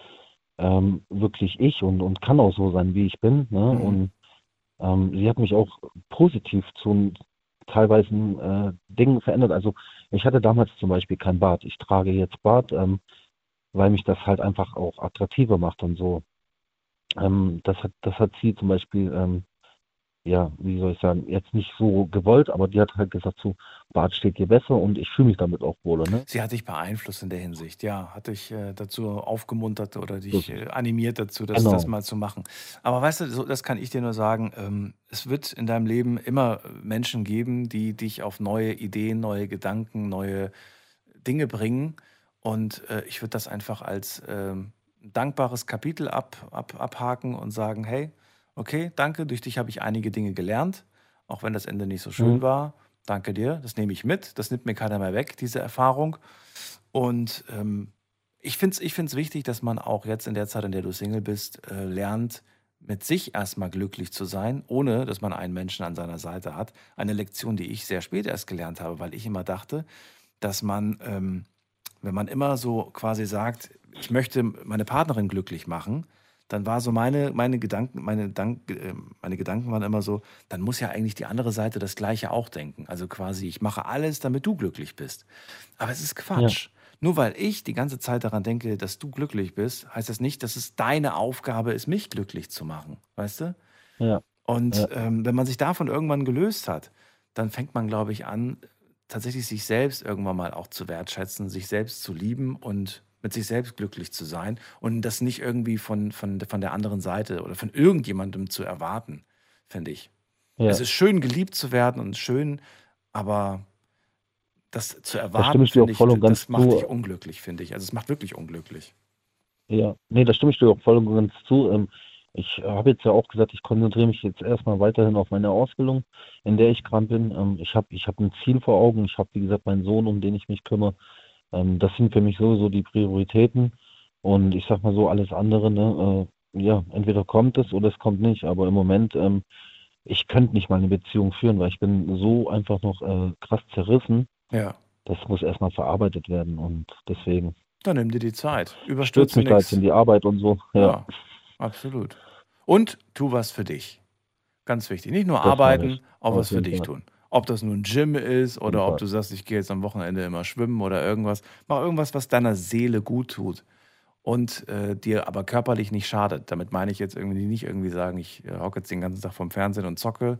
ähm, wirklich ich und, und kann auch so sein, wie ich bin. Ne? Mhm. Und ähm, sie hat mich auch positiv zu teilweise äh, Dingen verändert. Also ich hatte damals zum Beispiel kein Bart. Ich trage jetzt Bart, ähm, weil mich das halt einfach auch attraktiver macht und so. Ähm, das hat, das hat sie zum Beispiel, ähm, ja, wie soll ich sagen, jetzt nicht so gewollt, aber die hat halt gesagt, so, Bart steht dir besser und ich fühle mich damit auch wohler, ne? Sie hat dich beeinflusst in der Hinsicht, ja. Hat dich äh, dazu aufgemuntert oder dich äh, animiert dazu, das, Genau. das mal zu machen. Aber weißt du, so, das kann ich dir nur sagen, ähm, es wird in deinem Leben immer Menschen geben, die dich auf neue Ideen, neue Gedanken, neue Dinge bringen. Und äh, ich würde das einfach als ähm, dankbares Kapitel ab, ab, abhaken und sagen, hey, okay, danke, durch dich habe ich einige Dinge gelernt, auch wenn das Ende nicht so schön Mhm. war. Danke dir, das nehme ich mit, das nimmt mir keiner mehr weg, diese Erfahrung. Und ähm, ich finde es ich find's wichtig, dass man auch jetzt in der Zeit, in der du Single bist, äh, lernt, mit sich erstmal glücklich zu sein, ohne dass man einen Menschen an seiner Seite hat. Eine Lektion, die ich sehr spät erst gelernt habe, weil ich immer dachte, dass man, ähm, wenn man immer so quasi sagt, ich möchte meine Partnerin glücklich machen, dann war so meine, meine Gedanken, meine, Dank, äh, meine Gedanken waren immer so, dann muss ja eigentlich die andere Seite das Gleiche auch denken. Also quasi, ich mache alles, damit du glücklich bist. Aber es ist Quatsch. Nur weil ich die ganze Zeit daran denke, dass du glücklich bist, heißt das nicht, dass es deine Aufgabe ist, mich glücklich zu machen. Weißt du? Ja. Und Ja. ähm, wenn man sich davon irgendwann gelöst hat, dann fängt man, glaube ich, an, tatsächlich sich selbst irgendwann mal auch zu wertschätzen, sich selbst zu lieben und mit sich selbst glücklich zu sein und das nicht irgendwie von, von, von der anderen Seite oder von irgendjemandem zu erwarten, finde ich. Ja. Es ist schön, geliebt zu werden und schön, aber das zu erwarten, stimme ich dir auch finde ich, voll und ganz das macht zu. dich unglücklich, finde ich. Also es macht wirklich unglücklich. Ja, nee, da stimme ich dir auch voll und ganz zu. Ähm, ich habe jetzt ja auch gesagt, ich konzentriere mich jetzt erstmal weiterhin auf meine Ausbildung, in der ich gerade bin. Ähm, ich habe ich hab ein Ziel vor Augen. Ich habe, wie gesagt, meinen Sohn, um den ich mich kümmere. Ähm, das sind für mich sowieso die Prioritäten. Und ich sag mal so, alles andere, ne, äh, ja, entweder kommt es oder es kommt nicht. Aber im Moment, ähm, ich könnte nicht mal eine Beziehung führen, weil ich bin so einfach noch äh, krass zerrissen. Ja. Das muss erstmal verarbeitet werden und deswegen Dann nimm dir die Zeit. stürzt Überstürze mich nichts. in die Arbeit und so. Ja. Ja, absolut. Und tu was für dich. Ganz wichtig. Nicht nur Das arbeiten, auch was für dich Fall. tun. Ob das nun Gym ist oder Fall. ob du sagst, ich gehe jetzt am Wochenende immer schwimmen oder irgendwas. Mach irgendwas, was deiner Seele gut tut und äh, dir aber körperlich nicht schadet. Damit meine ich jetzt irgendwie nicht irgendwie sagen, ich äh, hocke jetzt den ganzen Tag vom Fernsehen und zocke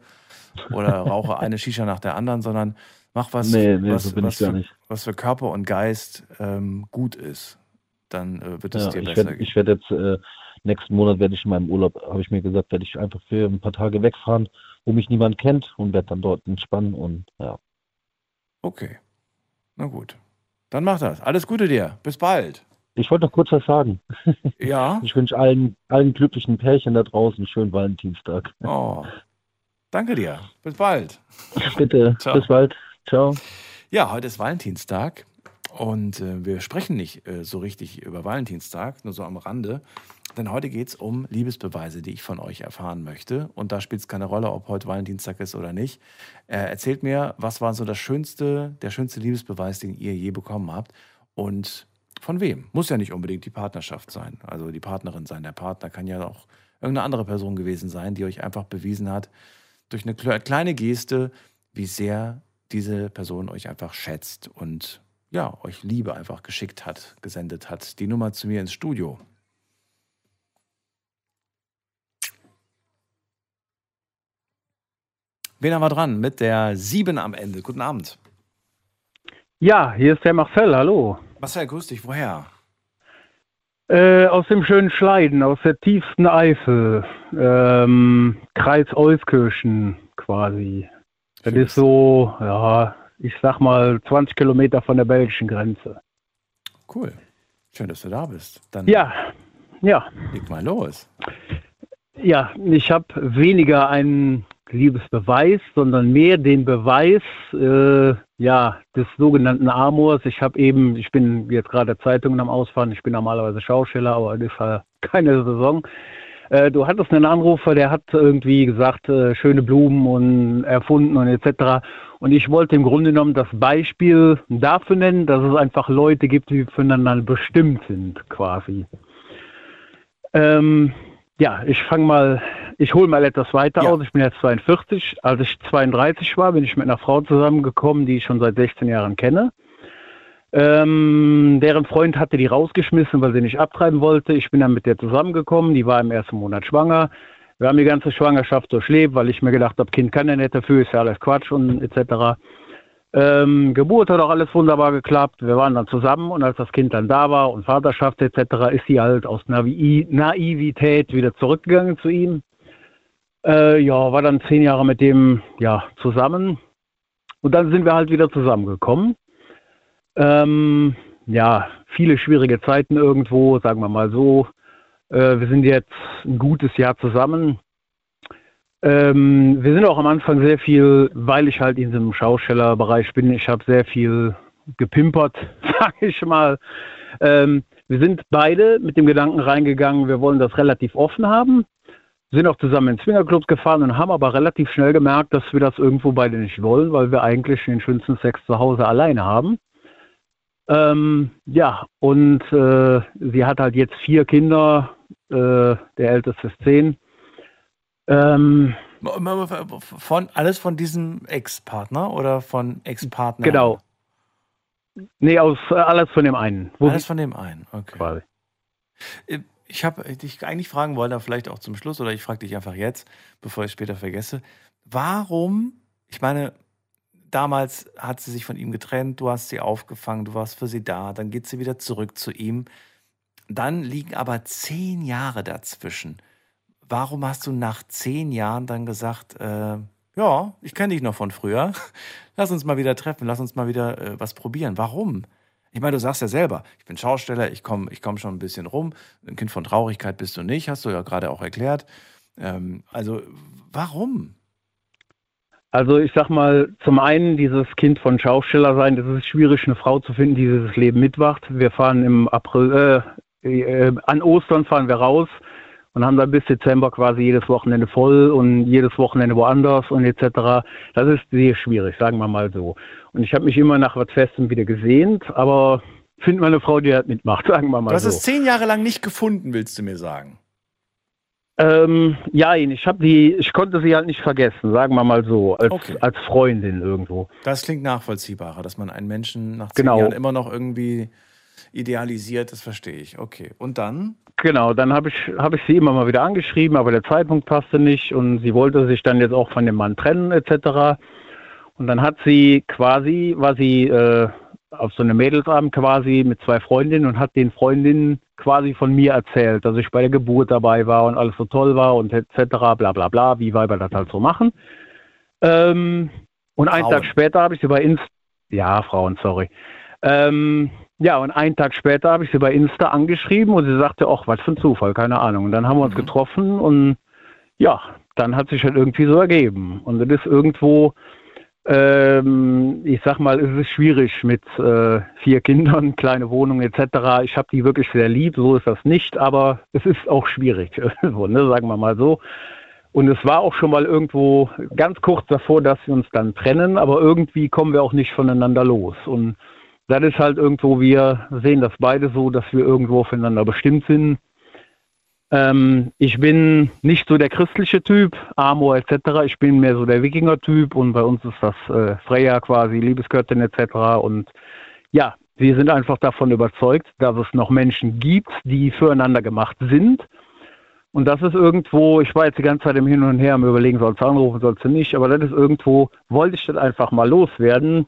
oder rauche eine Shisha nach der anderen, sondern mach was, Nee, nee, was, so was, ich für, was für Körper und Geist ähm, gut ist. Dann äh, wird es Ja, dir ich besser werde gehen. ich werd jetzt, äh, nächsten Monat werde ich in meinem Urlaub, habe ich mir gesagt, werde ich einfach für ein paar Tage wegfahren, wo mich niemand kennt und werde dann dort entspannen und ja. Okay. Na gut. Dann mach das. Alles Gute dir. Bis bald. Ich wollte noch kurz was sagen. Ja. Ich wünsche allen, allen glücklichen Pärchen da draußen einen schönen Valentinstag. Oh. Danke dir. Bis bald. Bitte, Ciao. bis bald. Ciao. Ja, heute ist Valentinstag und äh, wir sprechen nicht äh, so richtig über Valentinstag, nur so am Rande. Denn heute geht es um Liebesbeweise, die ich von euch erfahren möchte. Und da spielt es keine Rolle, ob heute Valentinstag ist oder nicht. Äh, erzählt mir, was war so das schönste, der schönste Liebesbeweis, den ihr je bekommen habt und von wem? Muss ja nicht unbedingt die Partnerschaft sein, also die Partnerin sein. Der Partner kann ja auch irgendeine andere Person gewesen sein, die euch einfach bewiesen hat, durch eine kle- kleine Geste, wie sehr diese Person euch einfach schätzt und ja, euch Liebe einfach geschickt hat, gesendet hat. Die Nummer zu mir ins Studio. Wen haben wir dran? Mit der 7 am Ende. Guten Abend. Ja, hier ist der Marcel, hallo. Marcel, grüß dich. Woher? Äh, aus dem schönen Schleiden, aus der tiefsten Eifel, ähm, Kreis Euskirchen quasi. Das ist so, ja, ich sag mal 20 Kilometer von der belgischen Grenze. Cool. Schön, dass du da bist. Dann Ja, ja, leg mal los. ja, ich habe weniger einen Liebesbeweis, sondern mehr den Beweis, äh, ja, des sogenannten Amors. Ich habe eben, ich bin jetzt gerade Zeitungen am Ausfahren, ich bin normalerweise Schausteller, aber das ist ja keine Saison. Äh, du hattest einen Anrufer, der hat irgendwie gesagt, äh, schöne Blumen und erfunden und etc. Und ich wollte im Grunde genommen das Beispiel dafür nennen, dass es einfach Leute gibt, die füreinander bestimmt sind, quasi. Ähm, ja, ich fange mal, ich hole mal etwas weiter aus. Ich bin jetzt 42. Als ich 32 war, bin ich mit einer Frau zusammengekommen, die ich schon seit 16 Jahren kenne. Ähm, deren Freund hatte die rausgeschmissen, weil sie nicht abtreiben wollte. Ich bin dann mit der zusammengekommen. Die war im ersten Monat schwanger. Wir haben die ganze Schwangerschaft durchlebt, weil ich mir gedacht habe, Kind kann ja nicht dafür, ist ja alles Quatsch und etc. Ähm, Geburt hat auch alles wunderbar geklappt. Wir waren dann zusammen und als das Kind dann da war und Vaterschaft etc., ist sie halt aus Navi Naivität wieder zurückgegangen zu ihm. Äh, ja, war dann zehn Jahre mit dem ja zusammen und dann sind wir halt wieder zusammengekommen. Ähm, ja, viele schwierige Zeiten irgendwo, sagen wir mal so. Äh, wir sind jetzt ein gutes Jahr zusammen. Ähm, wir sind auch am Anfang sehr viel, weil ich halt in diesem Schaustellerbereich bin, ich habe sehr viel gepimpert, sage ich mal. Ähm, wir sind beide mit dem Gedanken reingegangen, wir wollen das relativ offen haben, sind auch zusammen in Swingerclubs gefahren und haben aber relativ schnell gemerkt, dass wir das irgendwo beide nicht wollen, weil wir eigentlich den schönsten Sex zu Hause alleine haben. Ähm, ja, und äh, sie hat halt jetzt vier Kinder, äh, der älteste ist zehn. Ähm, von, alles von diesem Ex-Partner oder von Ex-Partner? Genau. Nee, aus, äh, alles von dem einen. Wo alles von dem einen, okay. Quasi. Äh, ich habe dich eigentlich fragen wollen, aber vielleicht auch zum Schluss, oder ich frage dich einfach jetzt, bevor ich es später vergesse. Warum, ich meine, damals hat sie sich von ihm getrennt, du hast sie aufgefangen, du warst für sie da, dann geht sie wieder zurück zu ihm. Dann liegen aber zehn Jahre dazwischen. Warum hast du nach zehn Jahren dann gesagt, äh, ja, ich kenne dich noch von früher, lass uns mal wieder treffen, lass uns mal wieder äh, was probieren. Warum? Ich meine, du sagst ja selber, ich bin Schausteller, ich komme ich komm schon ein bisschen rum. Ein Kind von Traurigkeit bist du nicht, hast du ja gerade auch erklärt. Ähm, also, warum? Also ich sag mal, zum einen dieses Kind von Schausteller sein, das ist schwierig, eine Frau zu finden, die dieses Leben mitwacht. Wir fahren im April, äh, äh, an Ostern fahren wir raus und haben dann bis Dezember quasi jedes Wochenende voll und jedes Wochenende woanders und etc. Das ist sehr schwierig, sagen wir mal so. Und ich habe mich immer nach was Festem wieder gesehnt, aber finde mal eine Frau, die das mitmacht, sagen wir mal so. Du hast es zehn Jahre lang nicht gefunden, willst du mir sagen? Ähm, ja, ich habe die, ich konnte sie halt nicht vergessen, sagen wir mal so, als, okay. als Freundin irgendwo. Das klingt nachvollziehbarer, dass man einen Menschen nach zehn genau. Jahren immer noch irgendwie idealisiert, das verstehe ich. Okay. Und dann? Genau, dann habe ich, hab ich sie immer mal wieder angeschrieben, aber der Zeitpunkt passte nicht und sie wollte sich dann jetzt auch von dem Mann trennen, etc. Und dann hat sie quasi, war sie äh, auf so einem Mädelsabend quasi mit zwei Freundinnen und hat den Freundinnen quasi von mir erzählt, dass ich bei der Geburt dabei war und alles so toll war und etc. bla bla bla, wie Weiber das halt so machen. Ähm, und einen Tag später habe ich sie bei Insta, ja, Frauen, sorry. Ähm, ja, und einen Tag später habe ich sie bei Insta angeschrieben und sie sagte, ach, was für ein Zufall, keine Ahnung. Und dann haben wir uns mhm. getroffen und ja, dann hat sich halt irgendwie so ergeben. Und das ist irgendwo, ähm, ich sag mal, es ist schwierig mit äh, vier Kindern, kleine Wohnung etc. Ich habe die wirklich sehr lieb, so ist das nicht, aber es ist auch schwierig, so, ne, sagen wir mal so. Und es war auch schon mal irgendwo ganz kurz davor, dass wir uns dann trennen, aber irgendwie kommen wir auch nicht voneinander los. Und das ist halt irgendwo, wir sehen das beide so, dass wir irgendwo aufeinander bestimmt sind. Ähm, ich bin nicht so der christliche Typ, Amor etc. Ich bin mehr so der Wikinger-Typ und bei uns ist das äh, Freya quasi, Liebesgöttin etc. Und ja, wir sind einfach davon überzeugt, dass es noch Menschen gibt, die füreinander gemacht sind. Und das ist irgendwo, ich war jetzt die ganze Zeit im Hin und Her am Überlegen, sollst du anrufen, sollst du nicht, aber das ist irgendwo, wollte ich das einfach mal loswerden.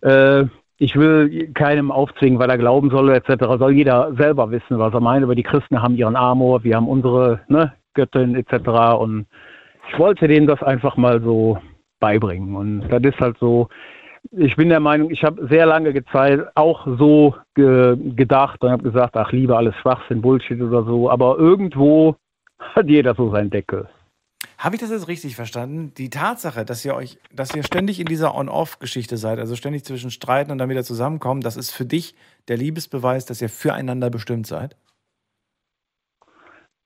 Äh, ich will keinem aufzwingen, weil er glauben soll, etc. Soll jeder selber wissen, was er meint. Aber die Christen haben ihren Amor, wir haben unsere ne, Göttin etc. Und ich wollte denen das einfach mal so beibringen. Und das ist halt so, ich bin der Meinung, ich habe sehr lange Zeit auch so ge gedacht und habe gesagt, ach, liebe alles Schwachsinn, Bullshit oder so. Aber irgendwo hat jeder so seinen Deckel. Habe ich das jetzt richtig verstanden? Die Tatsache, dass ihr euch, dass ihr ständig in dieser On-Off-Geschichte seid, also ständig zwischen Streiten und dann wieder zusammenkommen, das ist für dich der Liebesbeweis, dass ihr füreinander bestimmt seid?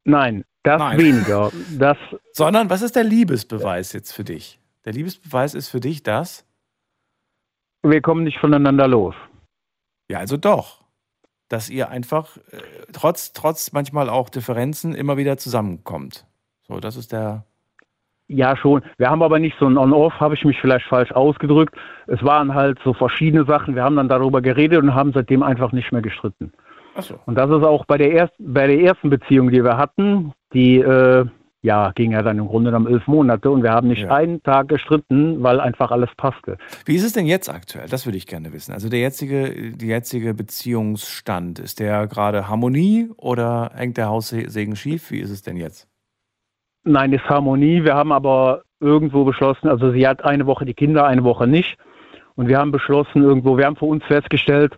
Nein, das Nein. weniger. Das Sondern was ist der Liebesbeweis jetzt für dich? Der Liebesbeweis ist für dich das? Wir kommen nicht voneinander los. Ja, also doch. Dass ihr einfach äh, trotz, trotz manchmal auch Differenzen immer wieder zusammenkommt. So, das ist der Ja, schon. Wir haben aber nicht so ein On-Off, habe ich mich vielleicht falsch ausgedrückt. Es waren halt so verschiedene Sachen. Wir haben dann darüber geredet und haben seitdem einfach nicht mehr gestritten. Ach so. Und das ist auch bei der, erst, bei der ersten Beziehung, die wir hatten, die äh, ja, ging ja dann im Grunde genommen elf Monate und wir haben nicht Ja. einen Tag gestritten, weil einfach alles passte. Wie ist es denn jetzt aktuell? Das würde ich gerne wissen. Also der jetzige, die jetzige Beziehungsstand, ist der gerade Harmonie oder hängt der Haussegen schief? Wie ist es denn jetzt? Nein, ist Harmonie. Wir haben aber irgendwo beschlossen, also sie hat eine Woche die Kinder, eine Woche nicht. Und wir haben beschlossen, irgendwo, wir haben für uns festgestellt,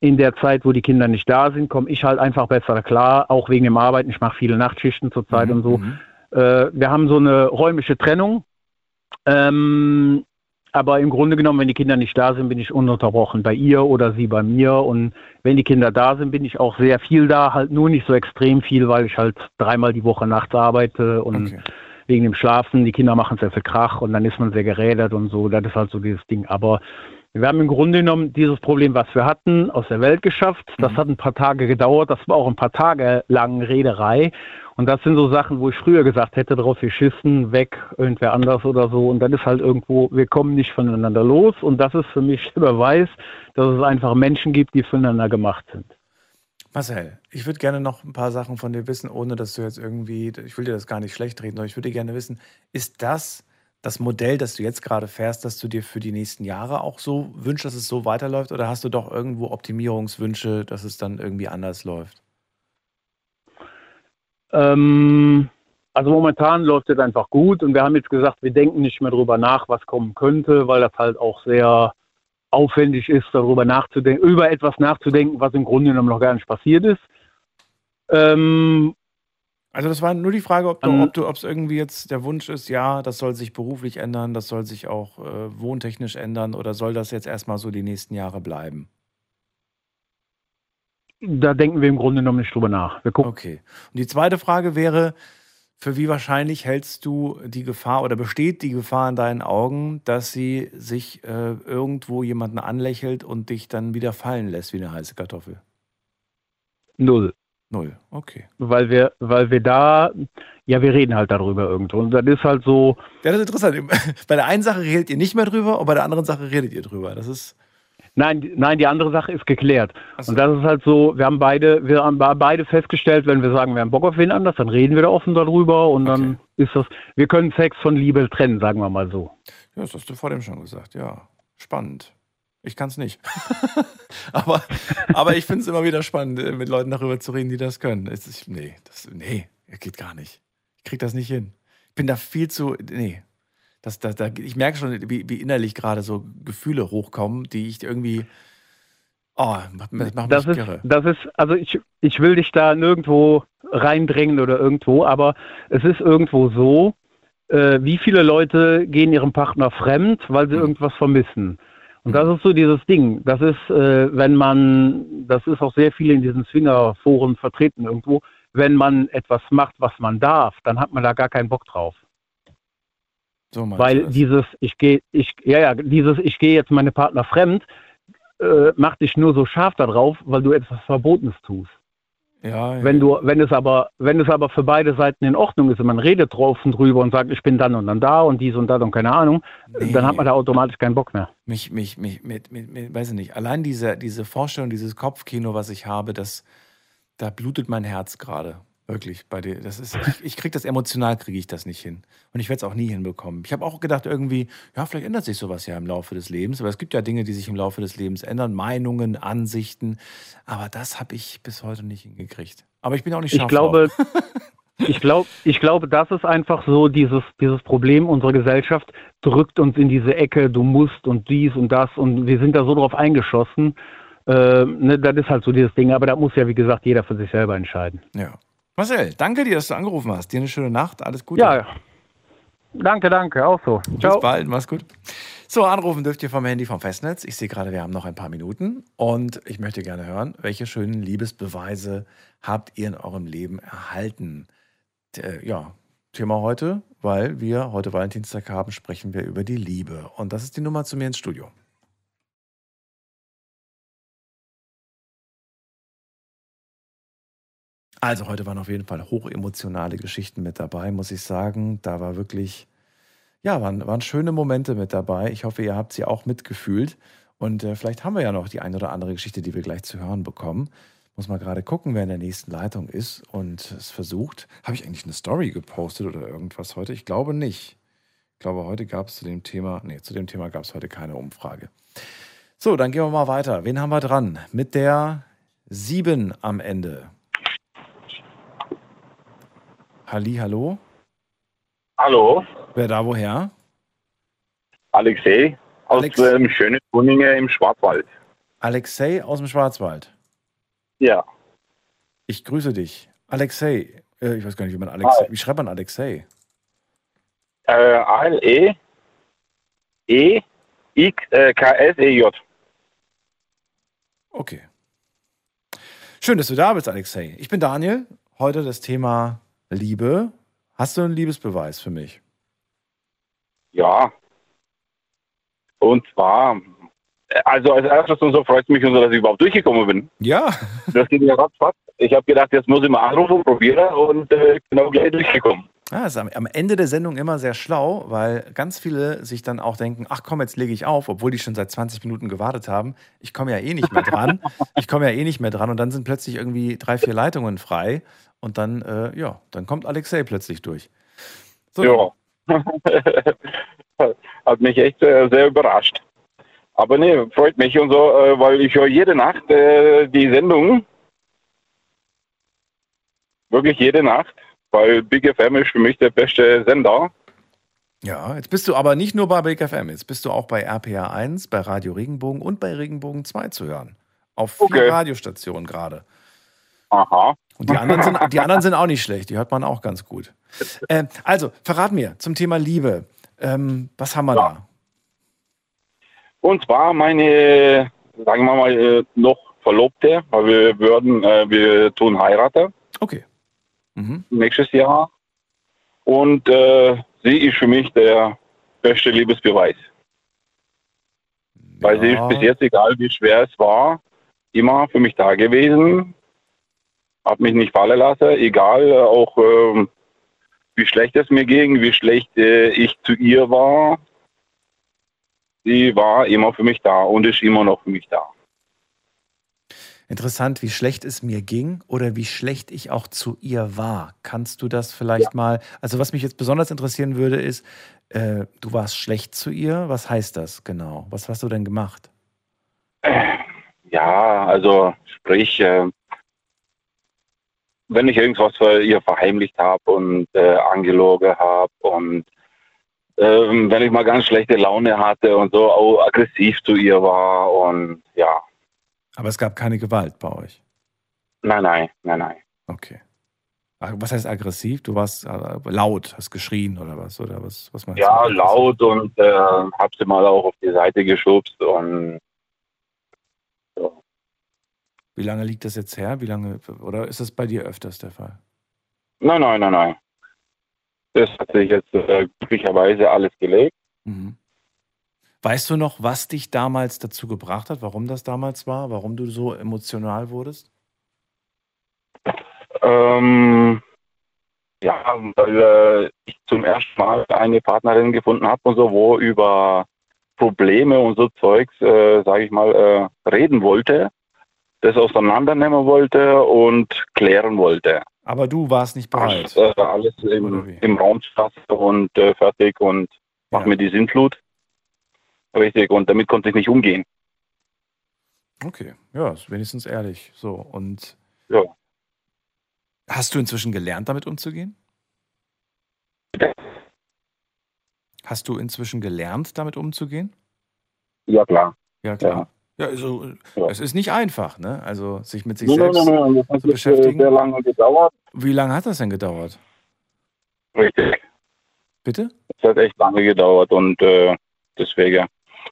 in der Zeit, wo die Kinder nicht da sind, komme ich halt einfach besser klar, auch wegen dem Arbeiten. Ich mache viele Nachtschichten zurzeit und so. Äh, wir haben so eine räumliche Trennung. Ähm, aber im Grunde genommen, wenn die Kinder nicht da sind, bin ich ununterbrochen bei ihr oder sie bei mir. Und wenn die Kinder da sind, bin ich auch sehr viel da, halt nur nicht so extrem viel, weil ich halt dreimal die Woche nachts arbeite und wegen dem Schlafen, die Kinder machen sehr viel Krach und dann ist man sehr gerädert und so. Das ist halt so dieses Ding. Aber wir haben im Grunde genommen dieses Problem, was wir hatten, aus der Welt geschafft. Das hat ein paar Tage gedauert. Das war auch ein paar Tage lang Rederei. Und das sind so Sachen, wo ich früher gesagt hätte, drauf geschissen, weg, irgendwer anders oder so. Und dann ist halt irgendwo, wir kommen nicht voneinander los. Und das ist für mich der Beweis, dass es einfach Menschen gibt, die füreinander gemacht sind. Marcel, ich würde gerne noch ein paar Sachen von dir wissen, ohne dass du jetzt irgendwie, ich will dir das gar nicht schlecht reden, aber ich würde gerne wissen, ist das das Modell, das du jetzt gerade fährst, dass du dir für die nächsten Jahre auch so wünschst, dass es so weiterläuft? Oder hast du doch irgendwo Optimierungswünsche, dass es dann irgendwie anders läuft? Ähm, also momentan läuft es einfach gut und wir haben jetzt gesagt, wir denken nicht mehr drüber nach, was kommen könnte, weil das halt auch sehr aufwendig ist, darüber nachzudenken, über etwas nachzudenken, was im Grunde genommen noch gar nicht passiert ist. Ähm, Also das war nur die Frage, ob du, ob du, ob es irgendwie jetzt der Wunsch ist, ja, das soll sich beruflich ändern, das soll sich auch äh, wohntechnisch ändern oder soll das jetzt erstmal so die nächsten Jahre bleiben? Da denken wir im Grunde genommen nicht drüber nach. Wir gucken. Okay. Und die zweite Frage wäre, für wie wahrscheinlich hältst du die Gefahr oder besteht die Gefahr in deinen Augen, dass sie sich äh, irgendwo jemanden anlächelt und dich dann wieder fallen lässt wie eine heiße Kartoffel? Null. Null, okay. Weil wir, weil wir da, ja, wir reden halt darüber irgendwo. Und das ist halt so, Ja, das ist interessant. Bei der einen Sache redet ihr nicht mehr drüber und bei der anderen Sache redet ihr drüber. Das ist. Nein, die- nein, die andere Sache ist geklärt. Und das ist halt so, wir haben beide, wir haben beide festgestellt, wenn wir sagen, wir haben Bock auf wen anders, dann reden wir da offen darüber und dann ist das, wir können Sex von Liebe trennen, sagen wir mal so. Ja, das hast du vor dem schon gesagt. Ja, spannend. Ich kann es nicht. aber, aber ich finde es immer wieder spannend, äh, mit Leuten darüber zu reden, die das können. Ist, nee, das, nee, geht gar nicht. Ich krieg das nicht hin. Ich bin da viel zu. Nee. Das, das, da, ich merke schon, wie, wie innerlich gerade so Gefühle hochkommen, die ich irgendwie. Oh, das macht Das ist, irre. das ist, also ich, ich will dich da nirgendwo reindrängen oder irgendwo, aber es ist irgendwo so, äh, wie viele Leute gehen ihrem Partner fremd, weil sie irgendwas vermissen. Und das ist so dieses Ding. Das ist, äh, wenn man, das ist auch sehr viel in diesen Swinger-Foren vertreten irgendwo, wenn man etwas macht, was man darf, dann hat man da gar keinen Bock drauf. So Weil dieses, ich gehe, ich, ja, ja, dieses, ich gehe jetzt meine Partner fremd, äh, macht dich nur so scharf darauf, weil du etwas Verbotenes tust. Ja, Wenn du, wenn es aber, wenn es aber für beide Seiten in Ordnung ist und man redet drauf und drüber und sagt, ich bin dann und dann da und dies und das und keine Ahnung, dann hat man da automatisch keinen Bock mehr. mich, mich, mich, mit, mit, mit, weiß ich nicht, allein diese, diese Vorstellung, dieses Kopfkino, was ich habe, das, da blutet mein Herz gerade. Wirklich, bei dir. Das ist, ich, ich krieg das emotional, kriege ich das nicht hin. Und ich werde es auch nie hinbekommen. Ich habe auch gedacht, irgendwie, ja, vielleicht ändert sich sowas ja im Laufe des Lebens. Aber es gibt ja Dinge, die sich im Laufe des Lebens ändern, Meinungen, Ansichten. Aber das habe ich bis heute nicht hingekriegt. Aber ich bin auch nicht Ich scharf glaube, drauf. ich glaube, ich glaube, das ist einfach so dieses, dieses Problem unserer Gesellschaft drückt uns in diese Ecke, du musst und dies und das und wir sind da so drauf eingeschossen. Äh, ne, das ist halt so dieses Ding, aber da muss ja, wie gesagt, jeder für sich selber entscheiden. Ja. Marcel, danke dir, dass du angerufen hast. Dir eine schöne Nacht. Alles Gute. Ja, danke, danke, auch so. Bis bald, mach's gut. So, anrufen dürft ihr vom Handy vom Festnetz. Ich sehe gerade, wir haben noch ein paar Minuten und ich möchte gerne hören, welche schönen Liebesbeweise habt ihr in eurem Leben erhalten? Äh, ja, Thema heute, weil wir heute Valentinstag haben, sprechen wir über die Liebe. Und das ist die Nummer zu mir ins Studio. Also heute waren auf jeden Fall hochemotionale Geschichten mit dabei, muss ich sagen. Da war wirklich ja, waren, waren schöne Momente mit dabei. Ich hoffe, ihr habt sie auch mitgefühlt. Und äh, vielleicht haben wir ja noch die eine oder andere Geschichte, die wir gleich zu hören bekommen. Muss mal gerade gucken, wer in der nächsten Leitung ist und es versucht. Habe ich eigentlich eine Story gepostet oder irgendwas heute? Ich glaube nicht. Ich glaube, heute gab es zu dem Thema, nee, zu dem Thema gab es heute keine Umfrage. So, dann gehen wir mal weiter. Wen haben wir dran? Mit der 7 am Ende. Halli, hallo? Hallo, Wer da woher? Alexei aus Alex- ähm, schönen Tuninge im Schwarzwald. Alexei aus dem Schwarzwald. Ja, Ich grüße dich. Alexei, äh, ich weiß gar nicht, wie man Alexei, Hi. wie schreibt man Alexei? äh, A-L-E E X äh, K-S-E-J. Okay. Schön, dass du da bist, Alexei. Ich bin Daniel. Heute das Thema Liebe. Hast du einen Liebesbeweis für mich? Ja. Und zwar, äh, also als erstes und so freut es mich dass ich überhaupt durchgekommen bin. Ja. Das ging ja ratzfatz. Ich habe gedacht, jetzt muss ich mal anrufen, probieren und äh, genau gleich durchgekommen. Ah, ist am, am Ende der Sendung immer sehr schlau, weil ganz viele sich dann auch denken, ach komm, jetzt lege ich auf, obwohl die schon seit 20 Minuten gewartet haben. Ich komme ja eh nicht mehr dran. Ich komme ja eh nicht mehr dran und dann sind plötzlich irgendwie drei, vier Leitungen frei und dann, äh, ja, dann kommt Alexei plötzlich durch. So, Ja. Hat mich echt äh, sehr überrascht. Aber nee, freut mich und so, äh, weil ich höre jede Nacht äh, die Sendung. Wirklich jede Nacht, weil Big FM ist für mich der beste Sender. Ja, jetzt bist du aber nicht nur bei Big FM, jetzt bist du auch bei RPA 1, bei Radio Regenbogen und bei Regenbogen 2 zu hören. Auf vier Okay. Radiostationen gerade. Aha. Und die anderen, sind, die anderen sind auch nicht schlecht, die hört man auch ganz gut. Äh, also, verrat mir zum Thema Liebe. Ähm, was haben wir da? Und zwar meine, sagen wir mal, äh, noch Verlobte, weil wir würden, äh, wir tun heiraten. Okay. Mhm. Nächstes Jahr. Und äh, sie ist für mich der beste Liebesbeweis. Weil sie ist bis jetzt, egal wie schwer es war, immer für mich da gewesen. Hat mich nicht fallen lassen, egal äh, auch ähm, wie schlecht es mir ging, wie schlecht äh, ich zu ihr war. Sie war immer für mich da und ist immer noch für mich da. Interessant, wie schlecht es mir ging oder wie schlecht ich auch zu ihr war. Kannst du das vielleicht mal, also was mich jetzt besonders interessieren würde, ist, äh, du warst schlecht zu ihr. Was heißt das genau? Was hast du denn gemacht? Ja, also sprich, äh, wenn ich irgendwas für ihr verheimlicht habe und äh, angelogen habe und ähm, wenn ich mal ganz schlechte Laune hatte und so auch aggressiv zu ihr war und ja, Aber es gab keine Gewalt bei euch. nein, nein, nein, nein. Okay. Was heißt aggressiv? Du warst äh, laut, hast geschrien oder was? Oder was, was meinst Ja, du? laut und äh, hab sie mal auch auf die Seite geschubst und Wie lange liegt das jetzt her? Wie lange, oder ist das bei dir öfters der Fall? nein, nein, nein, nein. Das hat sich jetzt äh, glücklicherweise alles gelegt. Mhm. Weißt du noch, was dich damals dazu gebracht hat, warum das damals war, warum du so emotional wurdest? Ähm, ja, weil äh, ich zum ersten Mal eine Partnerin gefunden habe und so, wo über Probleme und so Zeugs, äh, sage ich mal, äh, reden wollte, das auseinandernehmen wollte und klären wollte. Aber du warst nicht bereit. Äh, alles im, im Raum und äh, fertig und mach mir die Sintflut. Richtig, und damit konnte ich nicht umgehen. Okay, ja, ist wenigstens ehrlich. So, und Ja. hast du inzwischen gelernt, damit umzugehen? Hast du inzwischen gelernt, damit umzugehen? Ja, klar. Ja, klar. Ja, also, es ist nicht einfach, ne? Also, sich mit sich Nein, selbst nein, nein, das zu äh, beschäftigen. sehr lange gedauert. Wie lange hat das denn gedauert? Richtig. Bitte? Es hat echt lange gedauert und äh, deswegen.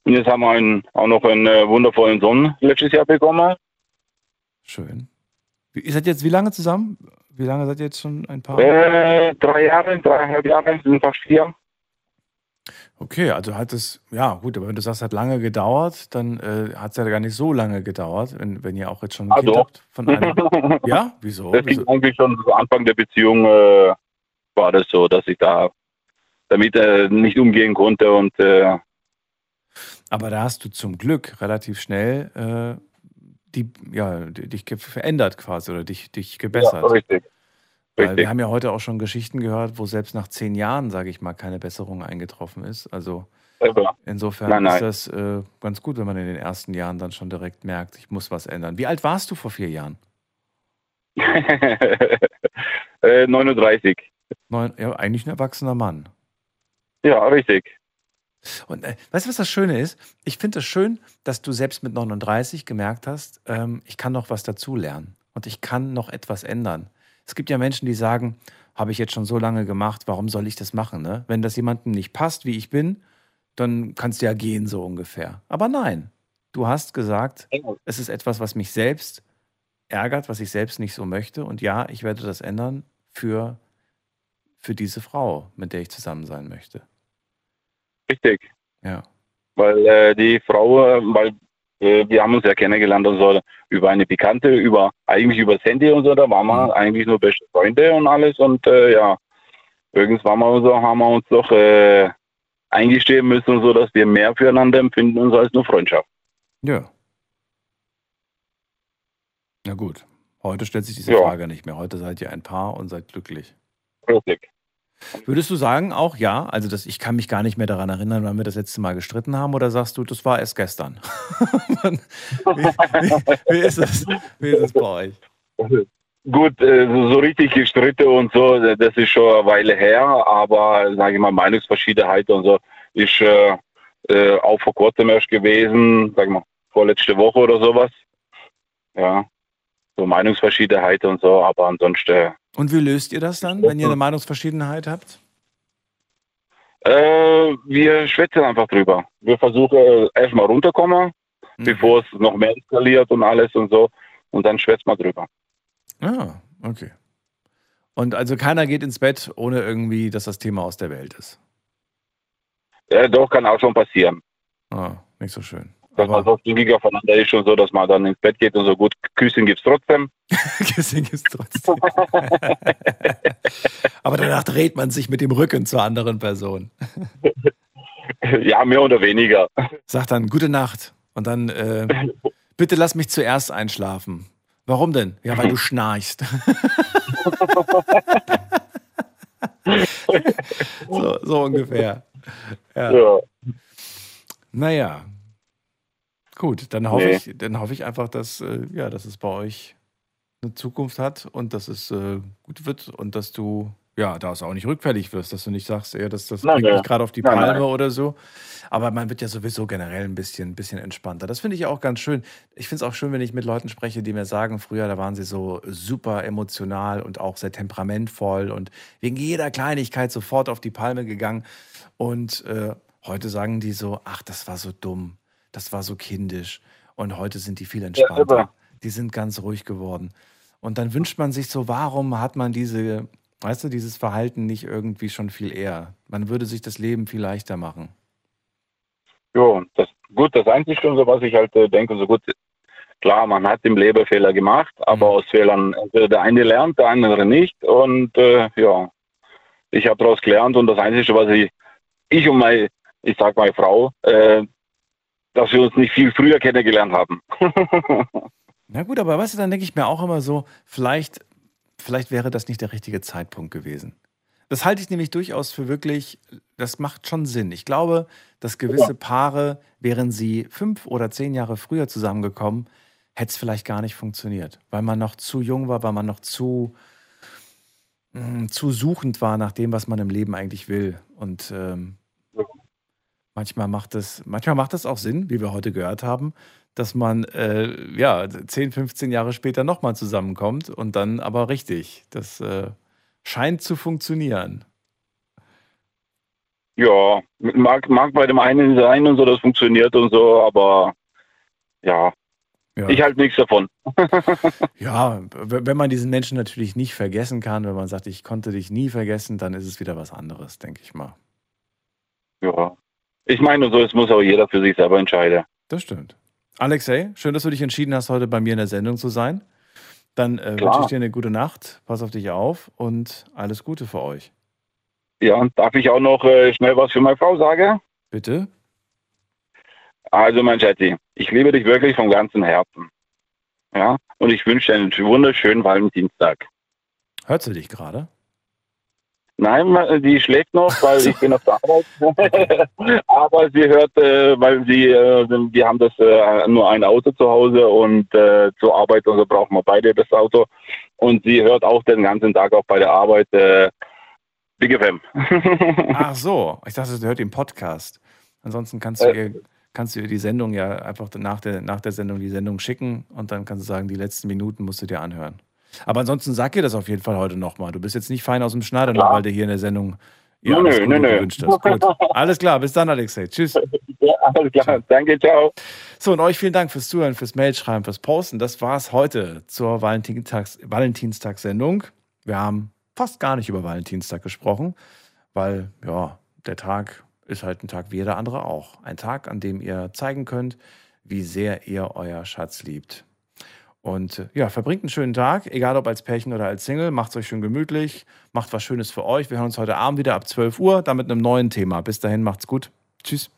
Und jetzt haben wir einen, auch noch einen äh, wundervollen Sohn letztes Jahr bekommen. Schön. Wie, ihr seid jetzt wie lange zusammen? Wie lange seid ihr jetzt schon ein Paar? Äh, drei Jahre, dreieinhalb Jahre, sind fast vier. Okay, also hat es, ja gut, aber wenn du sagst, hat lange gedauert, dann äh, hat es ja gar nicht so lange gedauert, wenn, wenn ihr auch jetzt schon ein Kind Also. habt von einem. ja, wieso? Das wieso? ging eigentlich schon zu Anfang der Beziehung, äh, war das so, dass ich da damit er nicht umgehen konnte und äh, Aber da hast du zum Glück relativ schnell äh, die, ja, dich verändert quasi oder dich, dich gebessert. Ja, richtig. Weil wir haben ja heute auch schon Geschichten gehört, wo selbst nach zehn Jahren, sage ich mal, keine Besserung eingetroffen ist. Also insofern Nein, nein. ist das äh, ganz gut, wenn man in den ersten Jahren dann schon direkt merkt, ich muss was ändern. Wie alt warst du vor vier Jahren? äh, 39. Neun, ja, eigentlich ein erwachsener Mann. Ja, richtig. Und äh, weißt du, was das Schöne ist? Ich finde es schön, dass du selbst mit 39 gemerkt hast, ähm, ich kann noch was dazulernen und ich kann noch etwas ändern. Es gibt ja Menschen, die sagen, habe ich jetzt schon so lange gemacht, warum soll ich das machen? Ne? Wenn das jemandem nicht passt, wie ich bin, dann kannst du ja gehen, so ungefähr. Aber nein, du hast gesagt, es ist etwas, was mich selbst ärgert, was ich selbst nicht so möchte. Und ja, ich werde das ändern für, für diese Frau, mit der ich zusammen sein möchte. Richtig. Ja. Weil äh, die Frau, äh, weil wir haben uns ja kennengelernt und so über eine Bekannte, über eigentlich über das Handy und so, da waren wir eigentlich nur beste Freunde und alles und äh, ja, irgendwann mal so haben wir uns doch äh, eingestehen müssen, so dass wir mehr füreinander empfinden uns als nur Freundschaft. Ja. Na gut. Heute stellt sich diese Ja. Frage nicht mehr. Heute seid ihr ein Paar und seid glücklich. Richtig. Würdest du sagen, auch ja, also das, ich kann mich gar nicht mehr daran erinnern, wann wir das letzte Mal gestritten haben, oder sagst du, das war erst gestern? wie, wie, wie, ist es, wie ist es bei euch? Gut, äh, so richtig gestritten und so, äh, das ist schon eine Weile her, aber sage ich mal, Meinungsverschiedenheit und so ist äh, äh, auch vor kurzem erst gewesen, sag ich mal, vorletzte Woche oder sowas. Ja, so Meinungsverschiedenheit und so, aber ansonsten Und wie löst ihr das dann, wenn ihr eine Meinungsverschiedenheit habt? Äh, wir schwätzen einfach drüber. Wir versuchen äh, erstmal runterkommen, Mhm. bevor es noch mehr eskaliert und alles und so. Und dann schwätzt man drüber. Ah, okay. Und also keiner geht ins Bett, ohne irgendwie, dass das Thema aus der Welt ist. Ja, doch, kann auch schon passieren. Ah, nicht so schön. Dass man so zügig aufeinander ist und so, dass man dann ins Bett geht und so gut. Küssen gibt's trotzdem. Küssen gibt's trotzdem. Aber danach dreht man sich mit dem Rücken zur anderen Person. ja, mehr oder weniger. Sagt dann gute Nacht und dann äh, bitte lass mich zuerst einschlafen. Warum denn? Ja, weil du schnarchst. so, so ungefähr. Ja. Ja. Naja. Gut, dann hoffe, Nee. ich, dann hoffe ich einfach, dass, äh, ja, dass es bei euch eine Zukunft hat und dass es äh, gut wird und dass du ja da auch nicht rückfällig wirst, dass du nicht sagst, ja, das, das nein. mich gerade auf die Palme nein. oder so. Aber man wird ja sowieso generell ein bisschen, bisschen entspannter. Das finde ich auch ganz schön. Ich finde es auch schön, wenn ich mit Leuten spreche, die mir sagen, früher, da waren sie so super emotional und auch sehr temperamentvoll und wegen jeder Kleinigkeit sofort auf die Palme gegangen. Und äh, heute sagen die so, ach, das war so dumm, das war so kindisch. Und heute sind die viel entspannter. immer. die sind ganz ruhig geworden. Und dann wünscht man sich so, warum hat man diese, weißt du, dieses Verhalten nicht irgendwie schon viel eher? Man würde sich das Leben viel leichter machen. Ja, das, gut, das Einzige, was ich halt äh, denke, so gut, klar, man hat im Leben Fehler gemacht, aber aus Fehlern, entweder der eine lernt, der andere nicht. Und äh, ja, ich habe daraus gelernt und das Einzige, was ich, ich und meine, ich sag meine Frau, äh, dass wir uns nicht viel früher kennengelernt haben. Na gut, aber weißt du, dann denke ich mir auch immer so, vielleicht, vielleicht wäre das nicht der richtige Zeitpunkt gewesen. Das halte ich nämlich durchaus für wirklich, das macht schon Sinn. Ich glaube, dass gewisse Paare, wären sie fünf oder zehn Jahre früher zusammengekommen, hätte es vielleicht gar nicht funktioniert, weil man noch zu jung war, weil man noch zu, mh, zu suchend war nach dem, was man im Leben eigentlich will. Und ähm, manchmal macht es, manchmal macht es auch Sinn, wie wir heute gehört haben, dass man äh, ja 10, 15 Jahre später nochmal zusammenkommt und dann aber richtig. Das äh, scheint zu funktionieren. ja, mag, mag bei dem einen sein und so, das funktioniert und so, aber ja, Ja. ich halte nichts davon. Ja, wenn man diesen Menschen natürlich nicht vergessen kann, wenn man sagt, ich konnte dich nie vergessen, dann ist es wieder was anderes, denke ich mal. Ja. Ich meine, so, es muss auch jeder für sich selber entscheiden. Das stimmt. Alexei, schön, dass du dich entschieden hast, heute bei mir in der Sendung zu sein. Dann äh, wünsche ich dir eine gute Nacht, pass auf dich auf und alles Gute für euch. Ja, darf ich auch noch äh, schnell was für meine Frau sagen? Bitte? Also, mein Schatzi, ich liebe dich wirklich vom ganzen Herzen. Ja, und ich wünsche dir einen wunderschönen Valentinstag. Hört sie dich gerade? Nein, ma- die schläft noch, weil ich bin auf der Arbeit. Aber sie hört, äh, weil sie, äh, wir haben das äh, nur ein Auto zu Hause und äh, zur Arbeit und so brauchen wir beide das Auto. Und sie hört auch den ganzen Tag auch bei der Arbeit äh, Big FM. Ach so, ich dachte, sie hört den Podcast. Ansonsten kannst du Äh. ihr, kannst du ihr die Sendung ja einfach nach der, nach der Sendung die Sendung schicken und dann kannst du sagen, die letzten Minuten musst du dir anhören. Aber ansonsten sag ihr das auf jeden Fall heute nochmal. Du bist jetzt nicht fein aus dem Schneider, nur weil du hier in der Sendung ja, Nö, nö, nö. gewünscht hast. Gut. Alles klar, bis dann, Alexei. Tschüss. Ja, alles klar, danke, ciao. So, und euch vielen Dank fürs Zuhören, fürs Mailschreiben, fürs Posten. Das war's heute zur Valentinstags Valentinstagssendung. Wir haben fast gar nicht über Valentinstag gesprochen, weil ja, der Tag ist halt ein Tag wie jeder andere auch. Ein Tag, an dem ihr zeigen könnt, wie sehr ihr euer Schatz liebt. Und äh, ja, verbringt einen schönen Tag, egal ob als Pärchen oder als Single. Macht es euch schön gemütlich, macht was Schönes für euch. Wir hören uns heute Abend wieder ab 12 Uhr, dann mit einem neuen Thema. Bis dahin, macht's gut. Tschüss.